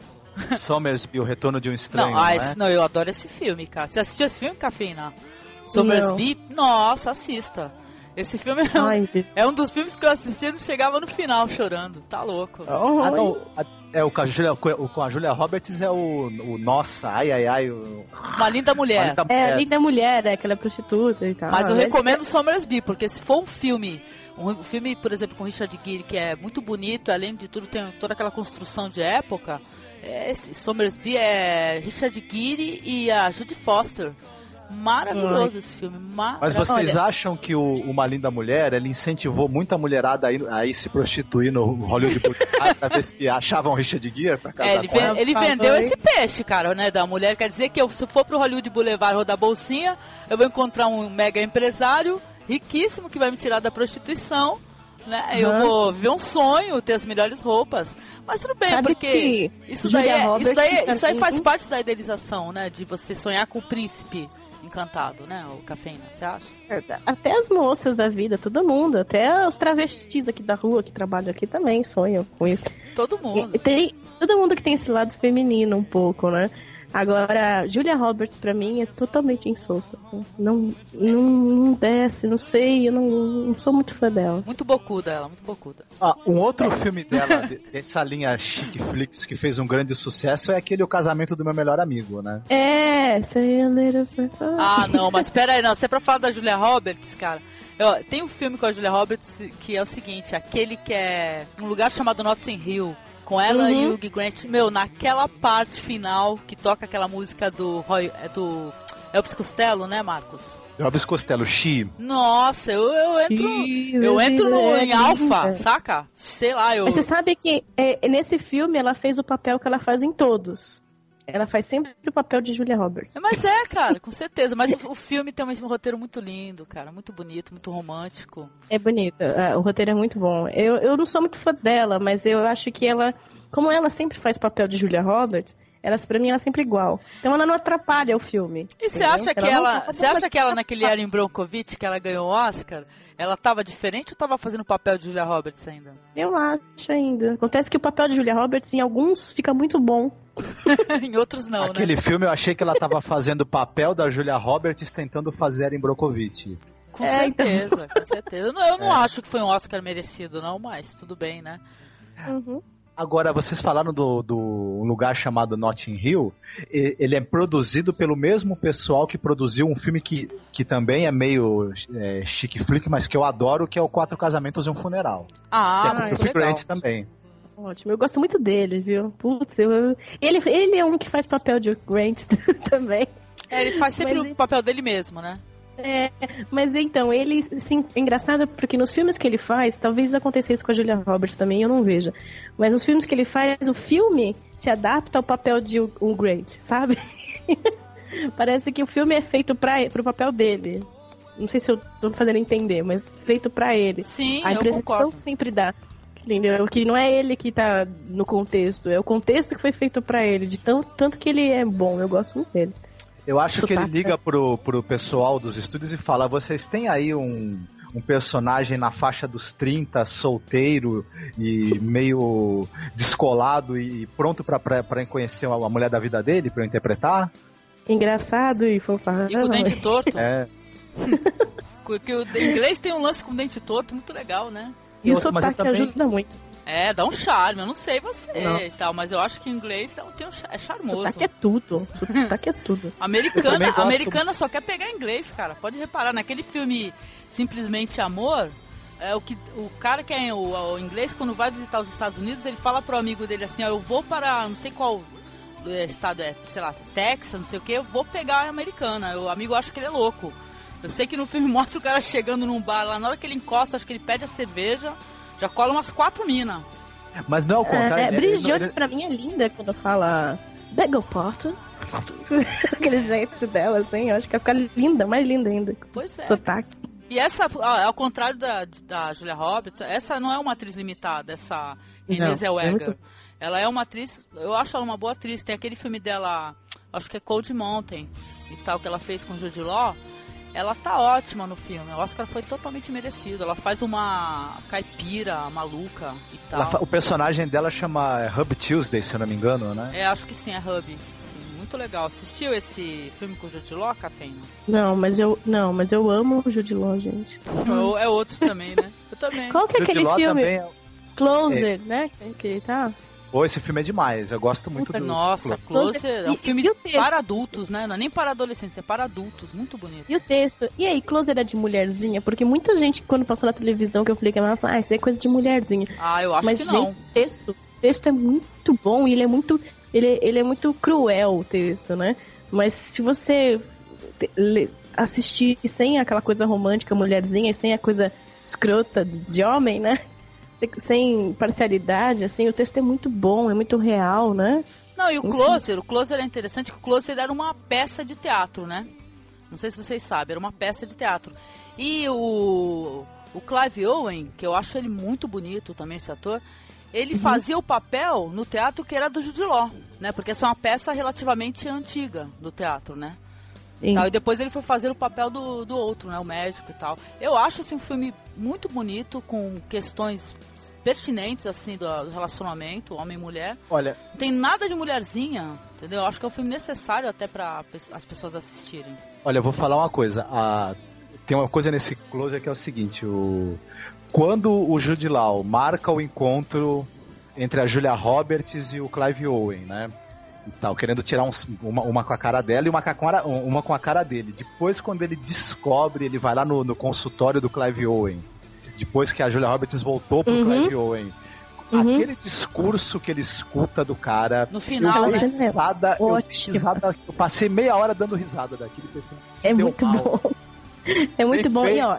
Somersby, o retorno de um estranho, não, não, ah, é? esse- não, eu adoro esse filme, cara. Você assistiu esse filme, Cafeína? Somersby? Nossa, assista. Esse filme é um, Ai, é um dos filmes que eu assisti e não chegava no final chorando. Tá louco. Oh, Ah, não, a- é, o com a Julia, o com a Julia Roberts é o, o Nossa, ai, ai, ai. O, Uma linda mulher. Olha, tá- É, é, a linda mulher, é que ela é prostituta e tal. Mas eu Esse- recomendo Somersby, porque se for um filme, um filme, por exemplo, com Richard Gere, que é muito bonito, além de tudo tem toda aquela construção de época, é esse Somersby é Richard Gere e a Judy Foster. Maravilhoso esse filme, Mas maravilhoso. vocês Olha. acham que o Uma Linda Mulher, ele incentivou muita mulherada a ir, a ir se prostituir no Hollywood Boulevard pra ver se achavam Richard Gere pra casar É, ele, ven- ele vendeu esse peixe, cara, né, da mulher. Quer dizer que eu, se eu for pro Hollywood Boulevard rodar bolsinha, eu vou encontrar um mega empresário riquíssimo que vai me tirar da prostituição, né? Eu Aham. vou viver um sonho, ter as melhores roupas. Mas tudo bem, Sabe porque que isso daí, é- isso, daí, pra isso aí mim- faz parte da idealização, né? De você sonhar com o príncipe. Encantado, né? O cafeína, você acha? Até as moças da vida, todo mundo, até os travestis aqui da rua que trabalham aqui também sonham com isso. Todo mundo. Tem todo mundo que tem esse lado feminino um pouco, né? Agora, Julia Roberts pra mim é totalmente insossa. Não, não, não desce, não sei, eu não, não sou muito fã dela. Muito bocuda ela, muito bocuda. Ah, um outro filme dela, de- dessa linha chic flicks, que fez um grande sucesso, é aquele O Casamento do Meu Melhor Amigo, né? É, little bit- Ah, não, mas pera aí, não. Se é pra falar da Julia Roberts, cara. Eu, tem um filme com a Julia Roberts que é o seguinte, aquele que é um lugar chamado Notting Hill. Com ela e Uhum. o Hugh Grant, meu, naquela parte final que toca aquela música do Roy, é do Elvis Costello, né, Marcos? Elvis Costello, She. Nossa, eu, eu entro, eu entro no, em alfa, saca? Sei lá, eu Mas você sabe que é, nesse filme ela fez o papel que ela faz em todos. Ela faz sempre o papel de Julia Roberts. Mas é, cara, com certeza. Mas o, filme tem um roteiro muito lindo, cara. Muito bonito, muito romântico. É bonito, é, o roteiro é muito bom. Eu, eu não sou muito fã dela, mas eu acho que ela, como ela sempre faz papel de Julia Roberts, ela, pra mim ela é sempre igual. Então ela não atrapalha o filme. E você acha que ela. Você acha que ela naquele Erin Brockovich que ela ganhou o Oscar, ela tava diferente ou tava fazendo o papel de Julia Roberts ainda? Eu acho ainda. Acontece que o papel de Julia Roberts em alguns fica muito bom. em outros não, Aquele né? filme eu achei que ela tava fazendo o papel da Julia Roberts tentando fazer Erin Brockovich. Com É, então. certeza, com certeza. Eu não, eu não acho que foi um Oscar merecido, não, mas tudo bem, né? Uhum. Agora, vocês falaram do, do um lugar chamado Notting Hill. Ele é produzido pelo mesmo pessoal que produziu um filme que, que também é meio é, chique flick, mas que eu adoro, que é o Quatro Casamentos e um Funeral. Ah, que é Hugh legal. Grant também. Ótimo, eu gosto muito dele, viu? Putz, eu, ele, ele é um que faz papel de Grant também. É, ele faz sempre Mas o papel dele mesmo, né? É, mas então, ele, sim, é engraçado porque nos filmes que ele faz, talvez acontecesse com a Julia Roberts também, eu não vejo. Mas nos filmes que ele faz, o filme se adapta ao papel de um Grant, sabe? Parece que o filme é feito para pro papel dele. Não sei se eu tô fazendo entender, mas feito pra ele. Sim, a eu impressão concordo. sempre dá. Entendeu? Que não é ele que tá no contexto, é o contexto que foi feito pra ele. De tão, tanto que ele é bom, eu gosto muito dele. Eu acho que ele liga pro, pro pessoal dos estúdios e fala: vocês têm aí um, um personagem na faixa dos 30, solteiro e meio descolado e pronto pra conhecer a mulher da vida dele, pra eu interpretar? Engraçado e fofarrão. E com o dente torto. É. Porque o inglês tem um lance com dente torto muito legal, né? E o sotaque também- ajuda muito. É, dá um charme. Eu não sei você e tal, mas eu acho que inglês é um- tem um, é charmoso. Sotaque é tudo. Sotaque é tudo. Americana, americana só quer pegar inglês, cara. Pode reparar, naquele filme Simplesmente Amor, é o que o cara que é o, o inglês quando vai visitar os Estados Unidos, ele fala pro amigo dele assim, ó, eu vou para não sei qual eh, estado é, sei lá, Texas, não sei o que, eu vou pegar a americana. O amigo acha que ele é louco. Eu sei que no filme mostra o cara chegando num bar lá, na hora que ele encosta, acho que ele pede a cerveja, já cola umas quatro minas. Mas não é o contrário. É, é, Bridget ele- pra mim é linda quando fala Bagel Potter. Aquele jeito dela, assim, eu acho que vai ficar linda, mais linda ainda. Pois é. Sotaque. E essa, ó, ao contrário da, da Julia Roberts, essa não é uma atriz limitada, essa Renée Não, é Ela é uma atriz, eu acho ela uma boa atriz. Tem aquele filme dela, acho que é Cold Mountain e tal, que ela fez com Jude Law. Ela tá ótima no filme. O Oscar foi totalmente merecido. Ela faz uma caipira maluca e tal. fa- o personagem dela chama Hub Tuesday, se eu não me engano, né? É, acho que sim, é Hub. Sim, muito legal. Assistiu esse filme com Jude Law, Cafeína? Não, mas eu não, mas eu amo o Jude Law, gente. Ou É outro também, né? Eu também. Qual que é Jude aquele Law filme? é- Closer, né? Que, que tá? Pô, esse filme é demais. Eu gosto muito do. Nossa, Close. Closer é um E- filme e texto? para adultos, né? Não é nem para adolescentes, é para adultos. Muito bonito. E o texto? E aí, Closer é de mulherzinha? Porque muita gente, quando passou na televisão, que eu falei que ela fala, ah, isso é coisa de mulherzinha. Ah, eu acho Mas, que gente, não. o texto, o texto é muito bom e ele é muito. Ele, ele é muito cruel o texto, né? Mas se você assistir sem aquela coisa romântica, mulherzinha, e sem a coisa escrota de homem, né? Sem parcialidade, assim, o texto é muito bom, é muito real, né? Não, e o Closer, o Closer é interessante que o Closer era uma peça de teatro, né? Não sei se vocês sabem, era uma peça de teatro. E o, o Clive Owen, que eu acho ele muito bonito também, esse ator, ele fazia o papel no teatro que era do Jude Law, né? Porque essa é uma peça relativamente antiga do teatro, né? Sim. Tal, e depois ele foi fazer o papel do, do outro, né? O médico e tal. Eu acho assim, um filme muito bonito, com questões pertinentes assim do, relacionamento, homem e mulher. Olha, Não tem nada de mulherzinha, entendeu? Eu acho que é um filme necessário até para as pessoas assistirem. olha, eu vou falar uma coisa. A- Tem uma coisa nesse close que é o seguinte, o... quando o Jude Law marca o encontro entre a Julia Roberts e o Clive Owen, né? E tal, querendo tirar uns- uma, uma com a cara dela e uma com a, uma com a cara dele. Depois, quando ele descobre, ele vai lá no, no consultório do Clive Owen. Depois que a Julia Roberts voltou pro Uhum. Clive Owen. Uhum. Aquele discurso que ele escuta do cara. No final, eu né? risada, eu, risada, eu passei meia hora dando risada daquele se É muito mal. bom. É muito Bem bom. E ó,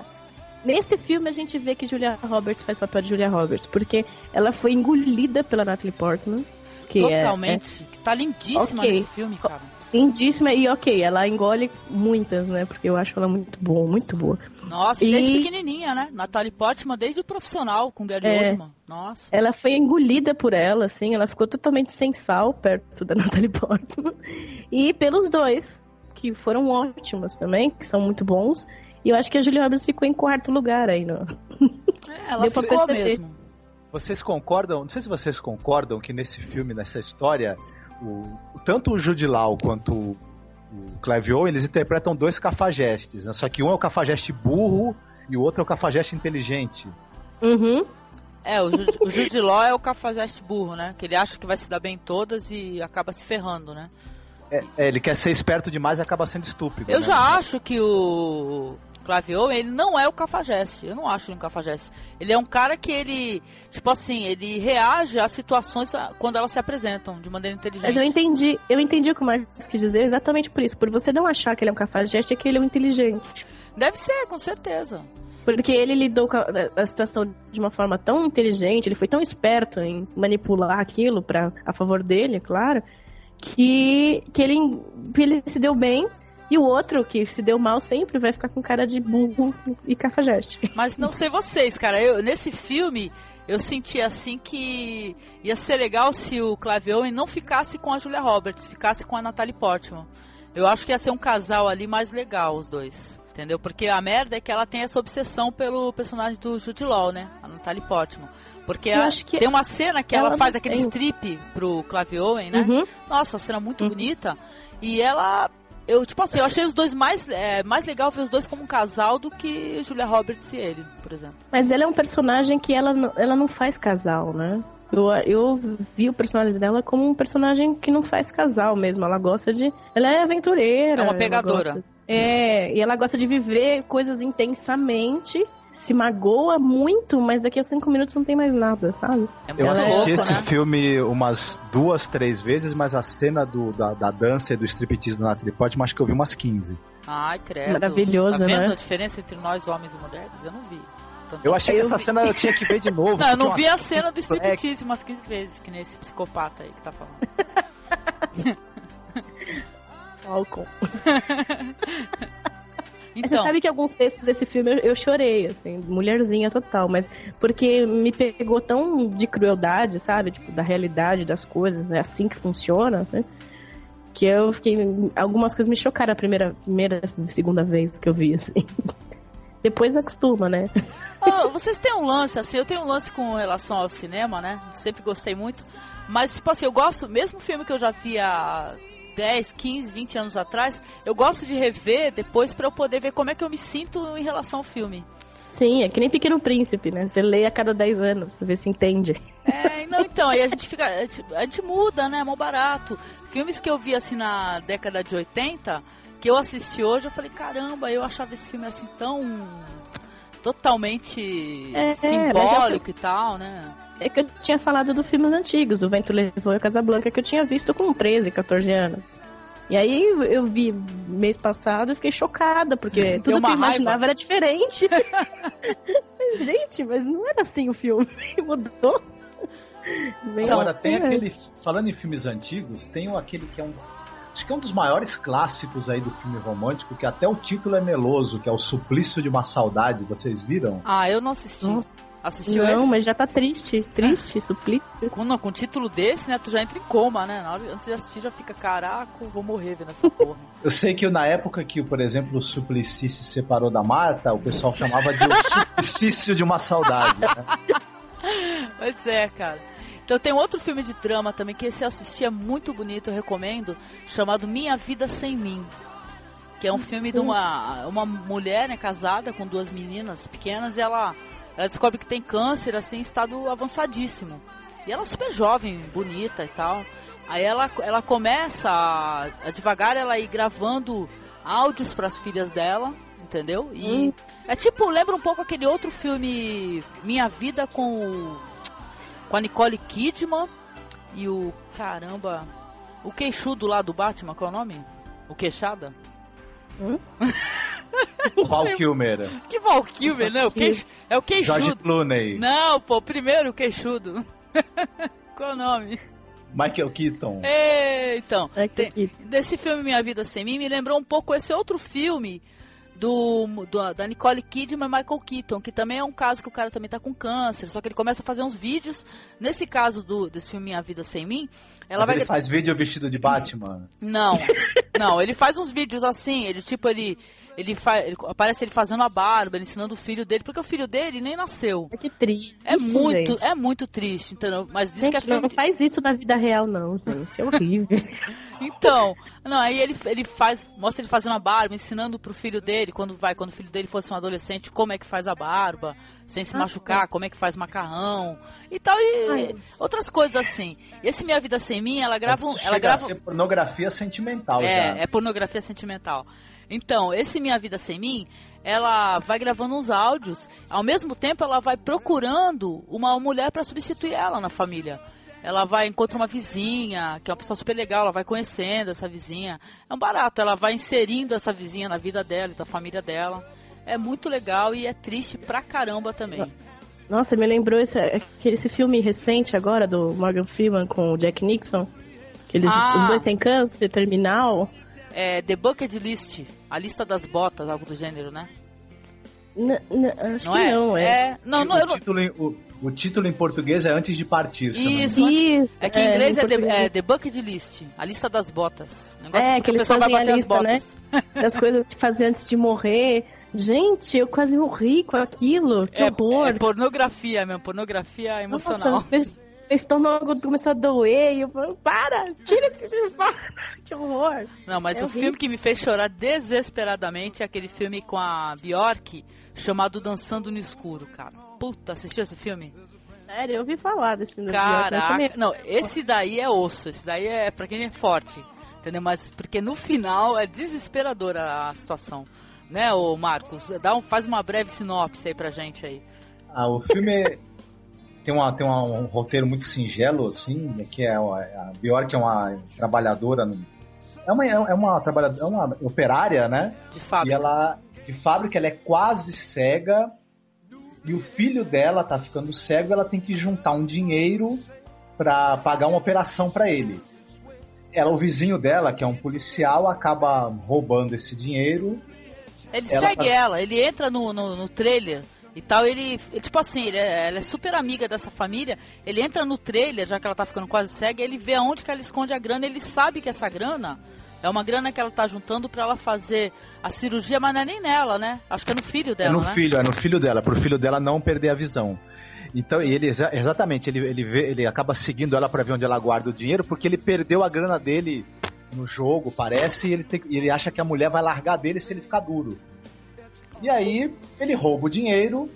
nesse filme a gente vê que Julia Roberts faz papel de Julia Roberts, porque ela foi engolida pela Natalie Portman. Que é- Totalmente. Que tá lindíssima Ok. nesse filme, cara. é lindíssima e ok, ela engole muitas, né? Porque eu acho ela muito boa, muito boa. Nossa, E- desde pequenininha, né? Natalie Portman, desde o profissional com Gary É. Oldman. Nossa. Ela foi engolida por ela, assim, ela ficou totalmente sem sal perto da Natalie Portman. E pelos dois, que foram ótimos também, que são muito bons. E eu acho que a Julia Roberts ficou em quarto lugar aí, no... É, ela ficou perceber. mesmo. Vocês concordam? Não sei se vocês concordam que nesse filme, nessa história, o, tanto o Jude Law quanto o, Clive Owen, eles interpretam dois cafajestes, né? Só que um é o cafajeste burro e o outro é o cafajeste inteligente. Uhum. É, o, Jude- o Jude Law é o cafajeste burro, né? Que ele acha que vai se dar bem em todas e acaba se ferrando, né? É, é, ele quer ser esperto demais e acaba sendo estúpido. Eu né? já acho que o Clive Owen, ele não é o cafajeste. Eu não acho ele um cafajeste. Ele é um cara que ele, tipo assim, ele reage às situações quando elas se apresentam de maneira inteligente. Mas eu entendi, eu entendi o que o Marcos quis dizer exatamente por isso. Por você não achar que ele é um cafajeste, é que ele é um inteligente. Deve ser, com certeza. Porque ele lidou com a, a situação de uma forma tão inteligente, ele foi tão esperto em manipular aquilo para a favor dele, é claro, que, que ele, que ele se deu bem. E o outro, que se deu mal, sempre vai ficar com cara de burro e cafajeste. Mas não sei vocês, cara. Eu, nesse filme, eu senti assim que ia ser legal se o Clive Owen não ficasse com a Julia Roberts, ficasse com a Natalie Portman. Eu acho que ia ser um casal ali mais legal, os dois. Entendeu? Porque a merda é que ela tem essa obsessão pelo personagem do Jude Law, né? A Natalie Portman. Porque Eu a- acho que tem uma cena que ela, ela faz aquele tem. strip pro Clive Owen, né? Uhum. Nossa, uma cena muito Uhum. bonita. E ela. Eu, tipo assim, eu achei os dois mais. É, mais legal ver os dois como um casal do que Julia Roberts e ele, por exemplo. Mas ela é um personagem que ela, não- ela não faz casal, né? Eu, eu vi o personagem dela como um personagem que não faz casal mesmo. Ela gosta de. Ela é aventureira. É uma pegadora. gosta- é, e ela gosta de viver coisas intensamente. Se magoa muito, mas daqui a cinco minutos não tem mais nada, sabe? É Eu Ela é assisti louco, esse né? filme umas duas, três vezes, mas a cena do, da, da dança e do striptease da Natalie Portman, acho que eu vi umas 15. Ai, credo. Maravilhoso, tá vendo né? a diferença entre nós, homens e mulheres? Eu não vi. Tanto- Eu achei que essa vi. cena eu tinha que ver de novo. Não, eu não vi uma- a cena do É, striptease umas 15 vezes, que nem esse psicopata aí que tá falando. Álcool. Então, Você sabe que alguns textos desse filme eu, chorei, assim, mulherzinha total, mas porque me pegou tão de crueldade, sabe? Tipo, da realidade das coisas, é assim que funciona, né? Que eu fiquei. Algumas coisas me chocaram a primeira, primeira, segunda vez que eu vi, assim. Depois acostuma, né? ah, vocês têm um lance, assim, eu tenho um lance com relação ao cinema, né? Sempre gostei muito. Mas, tipo assim, eu gosto, mesmo filme que eu já vi há 10, 15, 20 anos atrás, eu gosto de rever depois pra eu poder ver como é que eu me sinto em relação ao filme. Sim, é que nem Pequeno Príncipe, né? Você lê a cada 10 anos pra ver se entende. É, não, então, aí a gente fica. A gente, a gente muda, né? É mó barato. Filmes que eu vi assim na década de 80, que eu assisti hoje, eu falei, caramba, eu achava esse filme assim tão. totalmente É, simbólico e tal, né? É que eu tinha falado dos filmes antigos, do Vento Levou e a Casablanca, que eu tinha visto com 13, 14 anos. E aí eu vi mês passado e fiquei chocada, porque Deu tudo que eu imaginava raiva. era diferente. Gente, mas não era assim o filme, mudou. Agora, tem aquele. Falando em filmes antigos, tem aquele que é um. Acho que é um dos maiores clássicos aí do filme romântico, que até o título é meloso, que é O Suplício de uma Saudade. Vocês viram? Ah, eu não assisti. Nossa. Assistiu Não, esse? mas já tá triste. Triste, suplício. Com, não, com um título desse, né, tu já entra em coma, né? Na hora, antes de assistir já fica, caraca, vou morrer vendo essa porra. Eu sei que na época que, por exemplo, o Suplicy se separou da Marta, o pessoal chamava de o suplício de uma saudade. Né? Pois é, cara. Então tem outro filme de drama também que esse eu assisti é muito bonito, eu recomendo, chamado Minha Vida Sem Mim. Que é um filme de uma, uma mulher né, casada com duas meninas pequenas e ela, ela descobre que tem câncer assim em estado avançadíssimo. E ela é super jovem, bonita e tal. Aí ela, ela começa a, a devagar ela ir gravando áudios para as filhas dela, entendeu? E Hum. é tipo, lembra um pouco aquele outro filme Minha Vida com com a Nicole Kidman e o caramba, o queixudo lá do Batman, qual é o nome? O queixada? Val Kilmer, Que Val Kilmer, né? O queixo, é o George queixudo. Clooney, Não, pô, primeiro o queixudo. qual é o nome? Michael Keaton. É, então, tem- desse filme Minha Vida Sem Mim me lembrou um pouco esse outro filme do, do- da Nicole Kidman e Michael Keaton, que também é um caso que o cara também tá com câncer, só que ele começa a fazer uns vídeos. Nesse caso do, desse filme Minha Vida Sem Mim, ela Mas vai ele faz vídeo vestido de Batman. Não, não, ele faz uns vídeos assim, ele tipo, ele. Ele, fa... ele aparece ele fazendo a barba, ele ensinando o filho dele, porque o filho dele nem nasceu. É que triste. É muito, gente. é muito triste, entendeu? Mas diz que é Gente, filme. não faz isso na vida real, não, gente. É horrível. Então, não, aí ele, ele faz, mostra ele fazendo a barba, ensinando pro filho dele, quando vai, quando o filho dele fosse um adolescente, como é que faz a barba, sem se Ah, machucar, como é que faz macarrão e tal, e Ai. outras coisas assim. E esse Minha Vida Sem Mim, ela grava, um- Isso ela grava, a ser pornografia sentimental É, já. é pornografia sentimental. Então, esse Minha Vida Sem Mim, ela vai gravando uns áudios, ao mesmo tempo ela vai procurando uma mulher para substituir ela na família. Ela vai encontra uma vizinha, que é uma pessoa super legal, ela vai conhecendo essa vizinha. É um barato, ela vai inserindo essa vizinha na vida dela e da família dela. É muito legal e é triste pra caramba também. Nossa, me lembrou esse, aquele- esse filme recente agora do Morgan Freeman com o Jack Nixon. Que eles, Ah. os dois têm câncer terminal. É The Bucket List, a lista das botas, algo do gênero, né? N- acho Não que é? não, é. Não, não, o, não... título, em- o, o título em português é Antes de Partir. Isso, É que em inglês é, the, português. é The Bucket List, a lista das botas. Negócio É, que eles fazem a lista, né? botas. das coisas que fazer antes de morrer. Gente, eu quase morri com aquilo. Que É, horror. é pornografia mesmo, pornografia emocional. Nossa, meu estômago começou a doer e eu falei, para, tira esse filme. Que horror. Não, mas É o horrível. filme que me fez chorar desesperadamente é aquele filme com a Bjork chamado Dançando no Escuro, cara. Puta, assistiu esse filme? Sério, eu ouvi falar desse filme. Bjork, Caraca, não, esse daí é osso, esse daí é pra quem é forte, entendeu? Mas porque no final é desesperadora a situação, né, ô Marcos? Dá um, faz uma breve sinopse aí pra gente aí. Ah, o filme tem, uma, tem uma- um roteiro muito singelo, assim, que é uma- a Bjork é uma trabalhadora, no- é uma, é uma trabalhadora, é uma operária, né? De E fábrica. ela, de fábrica, ela é quase cega e o filho dela tá ficando cego, ela tem que juntar um dinheiro pra pagar uma operação pra ele. Ela, o vizinho dela, que é um policial, acaba roubando esse dinheiro Ele ela segue ela, ele entra no, no, no trailer e tal, ele, ele, tipo assim, ele é, ela é super amiga dessa família, ele entra no trailer, já que ela tá ficando quase cega, ele vê aonde que ela esconde a grana, ele sabe que essa grana é uma grana que ela tá juntando pra ela fazer a cirurgia, mas não é nem nela, né? Acho que é no filho É dela, no né? filho, é no filho dela, pro filho dela não perder a visão. Então, ele exa- exatamente, ele, ele, vê, ele acaba seguindo ela pra ver onde ela guarda o dinheiro, porque ele perdeu a grana dele no jogo, parece, e ele, tem- e ele acha que a mulher vai largar dele se ele ficar duro. E aí, ele rouba o dinheiro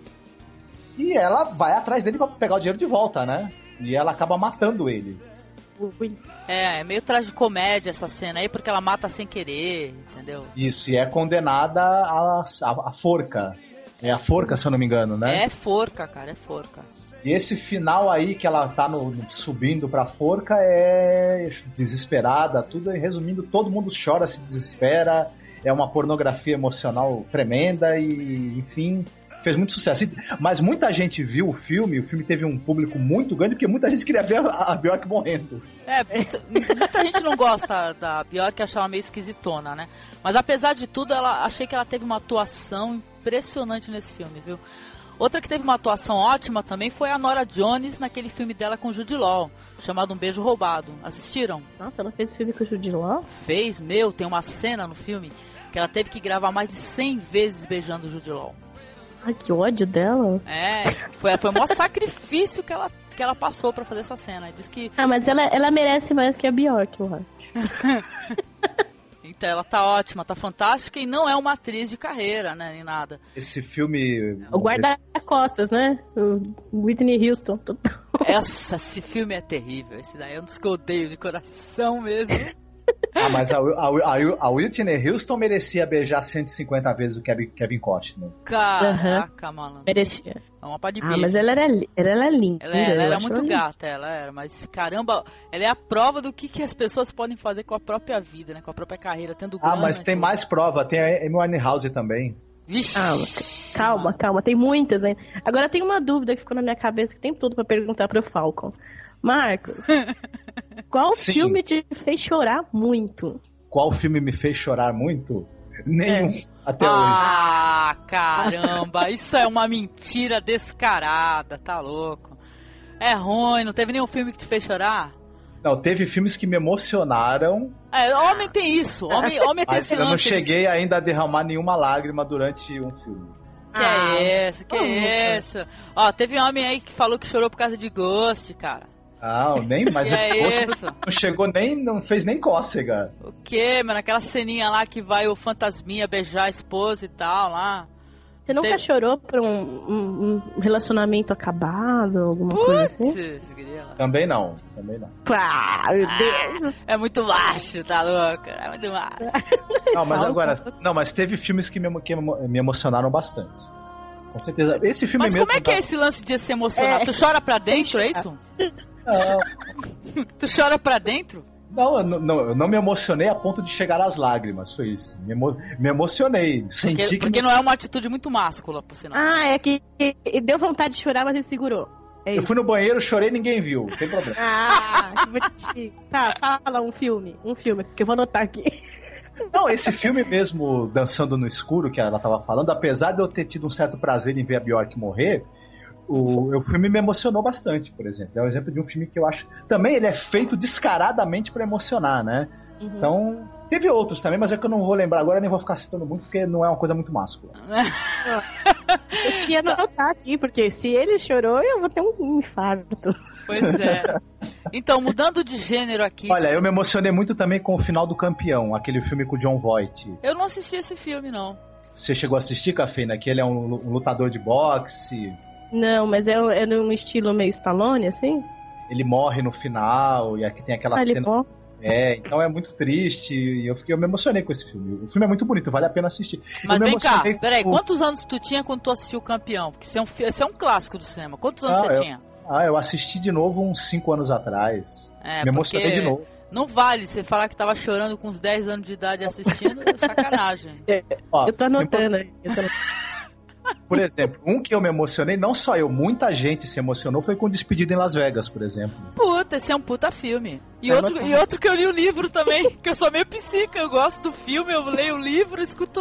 e ela vai atrás dele pra pegar o dinheiro de volta, né? E ela acaba matando ele. É, é meio tragicomédia essa cena aí, porque ela mata sem querer, entendeu? Isso, e é condenada à, à, à forca. É a forca, se eu não me engano, né? É forca, cara, é forca. E esse final aí que ela tá no, no- subindo pra forca é desesperada, tudo. E resumindo, todo mundo chora, se desespera. É uma pornografia emocional tremenda e, enfim, fez muito sucesso. Mas muita gente viu o filme, o filme teve um público muito grande, porque muita gente queria ver a a Bjork morrendo. É, muita, muita gente não gosta da Bjork, acha ela meio esquisitona, né? Mas apesar de tudo, ela achei que ela teve uma atuação impressionante nesse filme, viu? Outra que teve uma atuação ótima também foi a Nora Jones naquele filme dela com Jude Law, chamado Um Beijo Roubado. Assistiram? Nossa, ela fez filme com o Jude Law? Fez, meu, tem uma cena no filme que ela teve que gravar mais de 100 vezes beijando o Jude Law. Ai, que ódio dela. É, foi, foi o maior sacrifício que ela, que ela passou pra fazer essa cena. Diz que Ah, mas ela, ela merece mais que a Bjork, eu acho. então, ela tá ótima, tá fantástica e não é uma atriz de carreira, né, nem nada. Esse filme. O guarda-costas, né? O Whitney Houston. Essa, esse filme é terrível. Esse daí é um dos que eu odeio de coração mesmo. Ah, mas a, a, a, a Whitney Houston merecia beijar 150 vezes o Kevin, Kevin Costner. Caraca, malandro. Merecia. É uma pá de Ah, beijo. mas ela era, ela era linda. Ela, ela era muito gata, ela era, mas caramba, ela é a prova do que, que as pessoas podem fazer com a própria vida, né? Com a própria carreira, tendo Ah, mas tem tudo. mais prova. Tem a Amy Winehouse também. Vixe. Calma, calma, calma. Tem muitas ainda. Agora tem uma dúvida que ficou na minha cabeça que tem tudo pra perguntar pro Falcon. Marcos, qual Sim. filme te fez chorar muito? Qual filme me fez chorar muito? Nenhum. Até hoje. Ah, caramba, isso é uma mentira descarada, tá louco. É ruim, não teve nenhum filme que te fez chorar? Não, teve filmes que me emocionaram, É, homem tem isso, homem, homem tem mas esse eu não cheguei ainda a derramar nenhuma lágrima durante um filme. Que Ah, é isso, que é isso? Ó, teve homem aí que falou que chorou por causa de Ghost, cara. Ah, nem, mas Que é isso? não chegou nem, não fez nem cócega. O que, mano? Aquela ceninha lá que vai o fantasminha beijar a esposa e tal lá. Você nunca Tem- chorou por um, um- um relacionamento acabado, alguma coisa assim? Também não, também não. Pá, meu Deus. É muito baixo, tá louco? É muito baixo. Não, mas agora, não, mas teve filmes que me, que me emocionaram bastante. Com certeza. Esse filme Mas mesmo. como é que é da- esse lance de se emocionar? É. Tu chora pra dentro, é isso? Não, Tu chora pra dentro? não, eu não, eu não me emocionei a ponto de chegar às lágrimas, foi isso. Me, emo- me emocionei. Senti Porque, que. porque não é uma atitude muito máscula, por sinal. Ah, é que deu vontade de chorar, mas ele segurou. É Eu fui no banheiro, chorei ninguém viu. Não tem problema. Ah, que bonitinho. Tá, fala um filme. Um filme, que eu vou anotar aqui. Não, esse filme mesmo, Dançando no Escuro, que ela tava falando, apesar de eu ter tido um certo prazer em ver a Bjork morrer, o, o filme me emocionou bastante, por exemplo. É um exemplo de um filme que eu acho. Também ele é feito descaradamente pra emocionar, né? Uhum. Então, teve outros também, mas é que eu não vou lembrar agora, nem vou ficar citando muito, porque não é uma coisa muito máscula. Eu queria anotar aqui, porque se ele chorou, eu vou ter um infarto. Pois é. Então, mudando de gênero aqui. Olha, eu me emocionei muito também com o final do Campeão, aquele filme com o John Voight. eu não assisti esse filme, não. Você chegou a assistir, Cafeína? Que ele é um lutador de boxe, Não, mas é, é num estilo meio Stallone, assim? ele morre no final, e aqui tem aquela Ah, ele cena. morre. É, então é muito triste, e eu, fiquei, eu me emocionei com esse filme. O filme é muito bonito, vale a pena assistir. Mas vem cá, peraí, com- quantos anos tu tinha quando tu assistiu o Campeão? Porque esse é um, é um clássico do cinema. Quantos anos Ah, você eu- tinha? Ah, eu assisti de novo uns 5 anos atrás. É, me emocionei porque de novo. Não vale você falar que tava chorando com uns 10 anos de idade assistindo, é sacanagem. Ó, Eu tô anotando aí. eu tô anotando. Por exemplo, um que eu me emocionei, não só eu, muita gente se emocionou, foi com Despedida em Las Vegas, por exemplo. Puta, esse é um puta filme. E, Tá outro, e outro que eu li o livro também, que eu sou meio psica, eu gosto do filme, eu leio o livro, escuto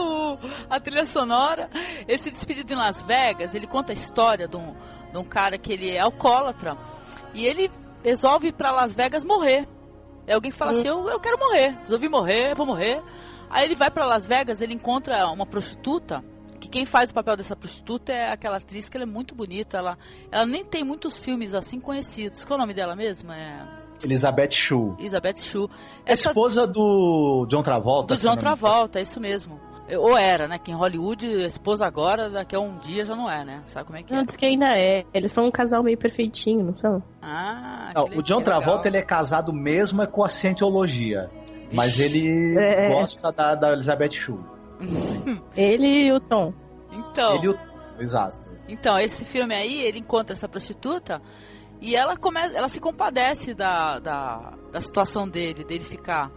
a trilha sonora. Esse Despedido em Las Vegas, ele conta a história de um, de um cara que ele é alcoólatra e ele resolve ir pra Las Vegas morrer. Aí alguém fala Hum. assim, eu, eu quero morrer, resolvi morrer, vou morrer. Aí ele vai pra Las Vegas, ele encontra uma prostituta, quem faz o papel dessa prostituta é aquela atriz que ela é muito bonita, ela, ela nem tem muitos filmes assim conhecidos. Qual é o nome dela mesmo? É Elizabeth Shue. Elizabeth Shue. É Essa esposa do John Travolta. do John. Travolta, é isso mesmo. Ou era, né? Que em Hollywood, esposa agora, daqui a um dia já não é, né? Sabe como é que é? Não, diz que ainda é. Eles são um casal meio perfeitinho, não são? Ah, Não, o John legal. Travolta ele é casado mesmo é com a Cientologia. Mas ele É. gosta da, da Elizabeth Shue. Ele e o Tom. Então, Ele e. Exato. então, esse filme aí, ele encontra essa prostituta e ela começa, ela se compadece da, da, da situação dele, dele ficar.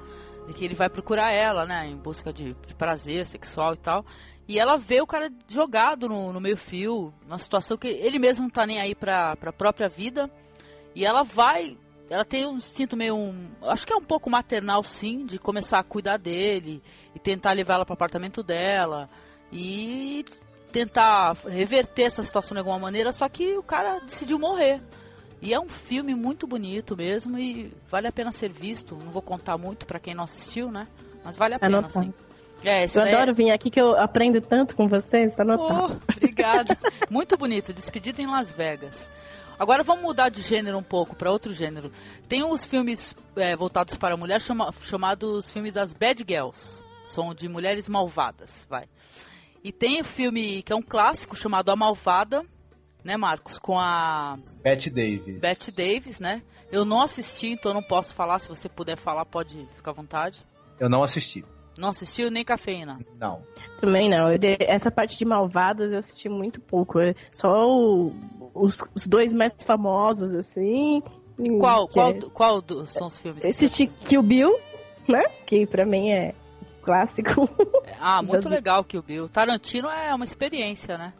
De que ele vai procurar ela, né? Em busca de, de prazer sexual e tal. E ela vê o cara jogado no, no meio fio, numa situação que ele mesmo não tá nem aí pra, pra própria vida. E ela vai. Ela tem um instinto meio. Um, acho que é um pouco maternal, sim, de começar a cuidar dele e tentar levar ela pro apartamento dela. E tentar reverter essa situação de alguma maneira, só que o cara decidiu morrer. E é um filme muito bonito mesmo e vale a pena ser visto. Não vou contar muito para quem não assistiu, né? Mas vale a pena, Anotado. sim. É, Eu daí adoro vir aqui que eu aprendo tanto com vocês, tá anotado. Oh, obrigada. Muito bonito, despedida em Las Vegas. Agora vamos mudar de gênero um pouco para outro gênero. Tem os filmes é, voltados para a mulher chama- chamados filmes das Bad Girls. São de mulheres malvadas, vai. E tem o filme que é um clássico chamado A Malvada, né, Marcos? Com a Bette Davis. Bette Davis, né? Eu não assisti, então não posso falar. Se você puder falar, pode ficar à vontade. Eu não assisti. Não assistiu nem cafeína. Não. Também não. Essa parte de malvadas eu assisti muito pouco. É Só o- os, os dois mais famosos, assim. Qual, qual, é- qual do- são os filmes? Eu assisti Kill Bill, né? Que pra mim é clássico. Ah, muito legal que o Bill. Tarantino é uma experiência, né?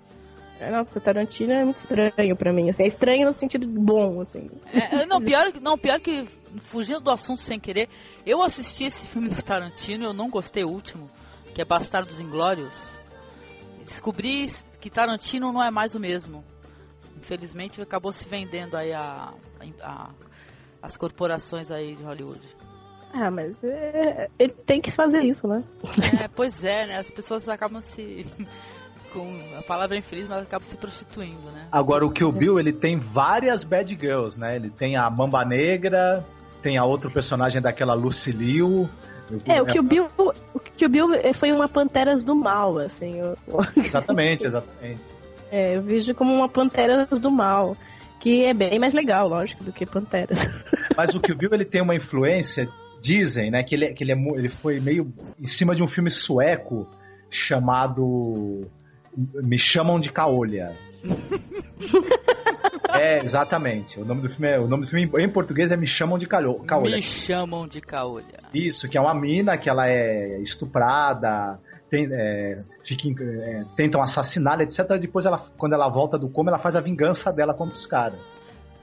Nossa, Tarantino é muito estranho pra mim. Assim, é estranho no sentido bom, assim. É, não, pior, não, pior que, fugindo do assunto sem querer, eu assisti esse filme do Tarantino e eu não gostei o último, que é Bastardos Inglórios. Descobri que Tarantino não é mais o mesmo. Infelizmente acabou se vendendo aí a, a- as corporações aí de Hollywood. Ah, mas é, ele tem que fazer isso, né? É, pois é, né? As pessoas acabam se. Com a palavra infeliz, mas acabam se prostituindo, né? Agora, o Kill Bill, ele tem várias bad girls, né? Ele tem a Mamba Negra, tem a outro personagem daquela Lucy Liu. É, o Kill Bill, o Kill Bill foi uma Panteras do Mal, assim. Eu, Exatamente, exatamente. é, eu vejo como uma Panteras do Mal. Que é bem mais legal, lógico, do que Panteras. Mas o Kill Bill, ele tem uma influência, dizem, né? Que ele, que ele, é, ele foi meio em cima de um filme sueco chamado Me Chamam de Caolha. É, exatamente. O nome do filme, é, o nome do filme em português é Me Chamam de Caolha. Me chamam de caolha. Isso, que é uma mina que ela é estuprada, tem, é, fica, é, tentam assassiná-la, etc. Depois, ela, quando ela volta do coma, ela faz a vingança dela contra os caras.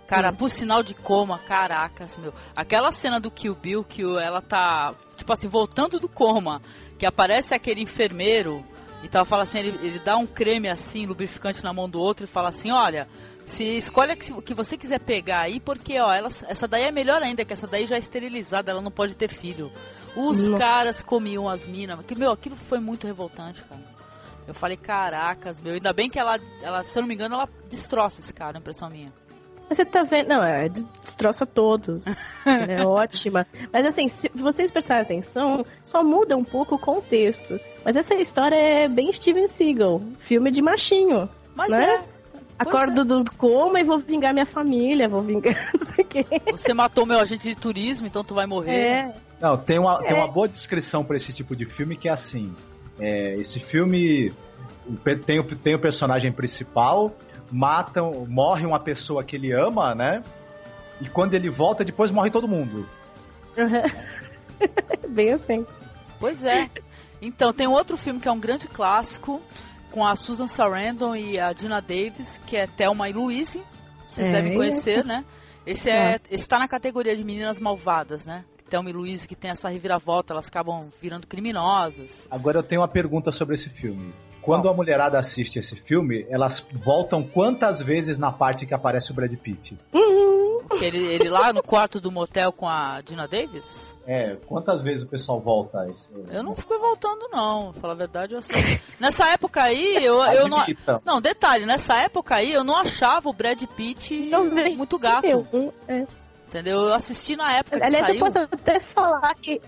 Cara, por sinal de coma, caracas, meu. Aquela cena do Kill Bill que ela tá, tipo assim, voltando do coma, que aparece aquele enfermeiro e tal, fala assim, ele, ele dá um creme assim, lubrificante na mão do outro e fala assim, olha, se escolhe o que você quiser pegar aí, porque, ó, ela, essa daí é melhor ainda, que essa daí já é esterilizada, ela não pode ter filho. Os Nossa. caras comiam as minas, que, meu, aquilo foi muito revoltante, cara. Eu falei, caracas, meu, ainda bem que ela, ela, se eu não me engano, ela destroça esse cara, impressão minha. Mas você tá vendo. Não, é, des- destroça todos. É ótima. Mas assim, se vocês prestarem atenção, só muda um pouco o contexto. Mas essa história é bem Steven Seagal filme de machinho. Mas Né? é, Acordo do coma e vou vingar minha família, vou vingar não sei o quê. Você matou meu agente de turismo, então tu vai morrer. É, Não, tem uma, tem uma boa descrição pra esse tipo de filme que é assim: é, esse filme tem o, tem o personagem principal, matam, morre uma pessoa que ele ama, né? E quando ele volta, depois morre todo mundo. bem assim. Pois é. Então, tem outro filme que é um grande clássico, com a Susan Sarandon e a Dina Davis, que é Thelma e Louise. Vocês É. devem conhecer, né? Esse é, esse tá na categoria de meninas malvadas, né? Thelma e Louise, que tem essa reviravolta, elas acabam virando criminosas. Agora eu tenho uma pergunta sobre esse filme. Quando a mulherada assiste esse filme, elas voltam quantas vezes na parte que aparece o Brad Pitt? Que ele, ele lá no quarto do motel com a Dina Davis? É, quantas vezes o pessoal volta a esse? Eu não fico voltando, não. Pra falar a verdade, eu assim. Nessa época aí, eu, eu não. Não, detalhe, nessa época aí eu não achava o Brad Pitt muito gato. Eu, é. Entendeu? Eu assisti na época que Aliás, saiu. eu posso até falar que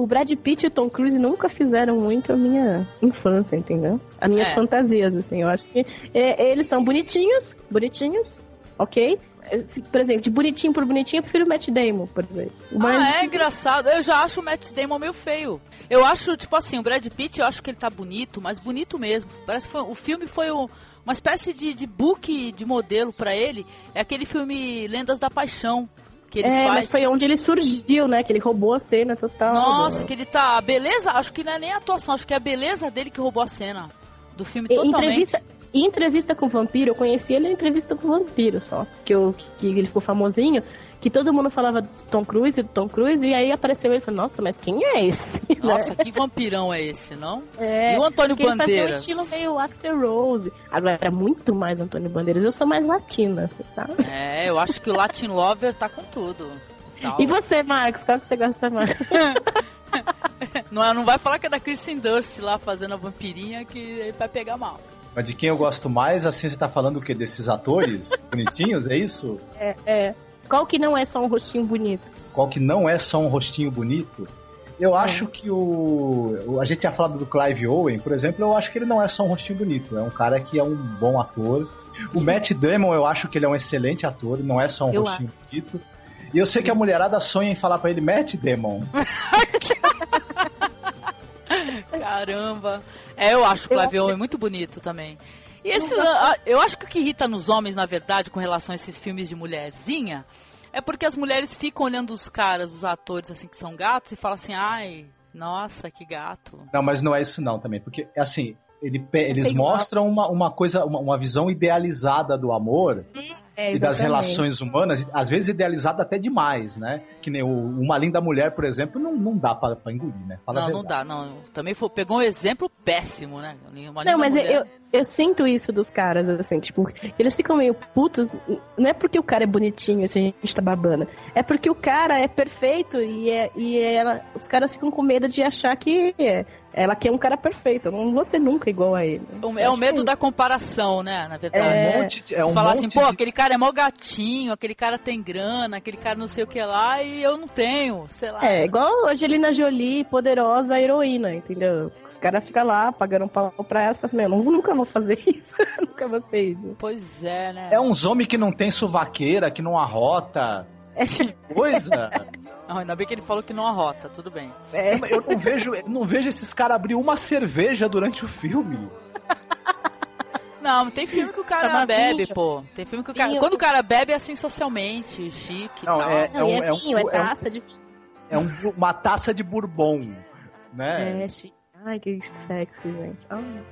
o Brad Pitt e o Tom Cruise nunca fizeram muito a minha infância, entendeu? As minhas É. fantasias, assim. Eu acho que é, eles são bonitinhos, bonitinhos, ok? É, Por exemplo, de bonitinho por bonitinho, eu prefiro o Matt Damon, por exemplo. Mas Ah, é engraçado. Eu já acho o Matt Damon meio feio. Eu acho, tipo assim, o Brad Pitt, eu acho que ele tá bonito, mas bonito mesmo. Parece que foi- o filme foi o- uma espécie de, de book de modelo pra ele. É aquele filme Lendas da Paixão. Que ele é, faz. mas foi onde ele surgiu, né? Que ele roubou a cena total. Nossa, que ele tá. A beleza, acho que não é nem a atuação, acho que é a beleza dele que roubou a cena. Do filme totalmente. entrevista, E entrevista com o vampiro, eu conheci ele em entrevista com o vampiro só. Que, eu, que ele ficou famosinho. Que todo mundo falava Tom Cruise, Tom Cruise, e aí apareceu ele e falou, nossa, mas quem é esse? Nossa, que vampirão é esse, não? É, E o Antônio fazia um Bandeiras? estilo meio Axel Rose. Agora, é muito mais Antônio Bandeiras. Eu sou mais latina, você tá? É, eu acho que o Latin Lover tá com tudo. Tal. E você, Marcos, qual que você gosta mais? Não, não vai falar que é da Kristen Dust lá fazendo a vampirinha que vai pegar mal. Mas de quem eu gosto mais, assim, você tá falando o quê? Desses atores bonitinhos, é isso? É, é. Qual que não é só um rostinho bonito? Qual que não é só um rostinho bonito? Eu acho que o, A gente tinha falado do Clive Owen, por exemplo, eu acho que ele não é só um rostinho bonito, é um cara que é um bom ator. O Matt Damon, eu acho que ele é um excelente ator, não é só um Eu rostinho bonito. E eu sei que a mulherada sonha em falar pra ele, Matt Damon. Caramba. É, eu acho o Eu Clive Owen muito bonito também. E esse, eu acho que o que irrita nos homens, na verdade, com relação a esses filmes de mulherzinha, é porque as mulheres ficam olhando os caras, os atores, assim, que são gatos, e falam assim, ai, nossa, que gato. Não, mas não é isso não também, porque assim, ele eles mostram uma, uma coisa, uma, uma visão idealizada do amor É, e das relações humanas, às vezes idealizada até demais, né? Que nem o, Uma Linda Mulher, por exemplo, não, não dá pra, pra engolir, né? Fala não, não dá, não. Também foi, pegou um exemplo péssimo, né? Uma Não, mas mulher. eu, eu sinto isso dos caras, assim, tipo, eles ficam meio putos, não é porque o cara é bonitinho, assim, a gente tá babando, é porque o cara é perfeito e, é, e ela, os caras ficam com medo de achar que é, ela quer um cara perfeito, eu não vou ser nunca igual a ele. O- É o Acho medo que- da comparação, né? Na É verdade. um É. monte de. É um Falar monte assim, pô, de- aquele cara é mó gatinho, aquele cara tem grana, aquele cara não sei o que lá e eu não tenho, sei lá. É, igual a Angelina Jolie, poderosa heroína, entendeu? Os caras ficam lá pagando um pau pra ela e falam assim, meu, eu nunca vou fazer isso, nunca vou ser isso. Pois é, né? É uns homens que não tem suvaqueira, que não arrota. É, Coisa. Não, ainda bem que ele falou que não arrota, tudo bem. é, eu não vejo, eu não vejo esses caras abrir uma cerveja durante o filme. Não, tem filme que o cara Tava bebe, vinho. pô. Tem filme que o cara. Vinho. Quando o cara bebe é assim socialmente, chique e Não, tal. é- e um- é um- vinho, é é um- taça de... É um- uma taça de bourbon, né? É, chique. Ai, que sexy, gente. Ai.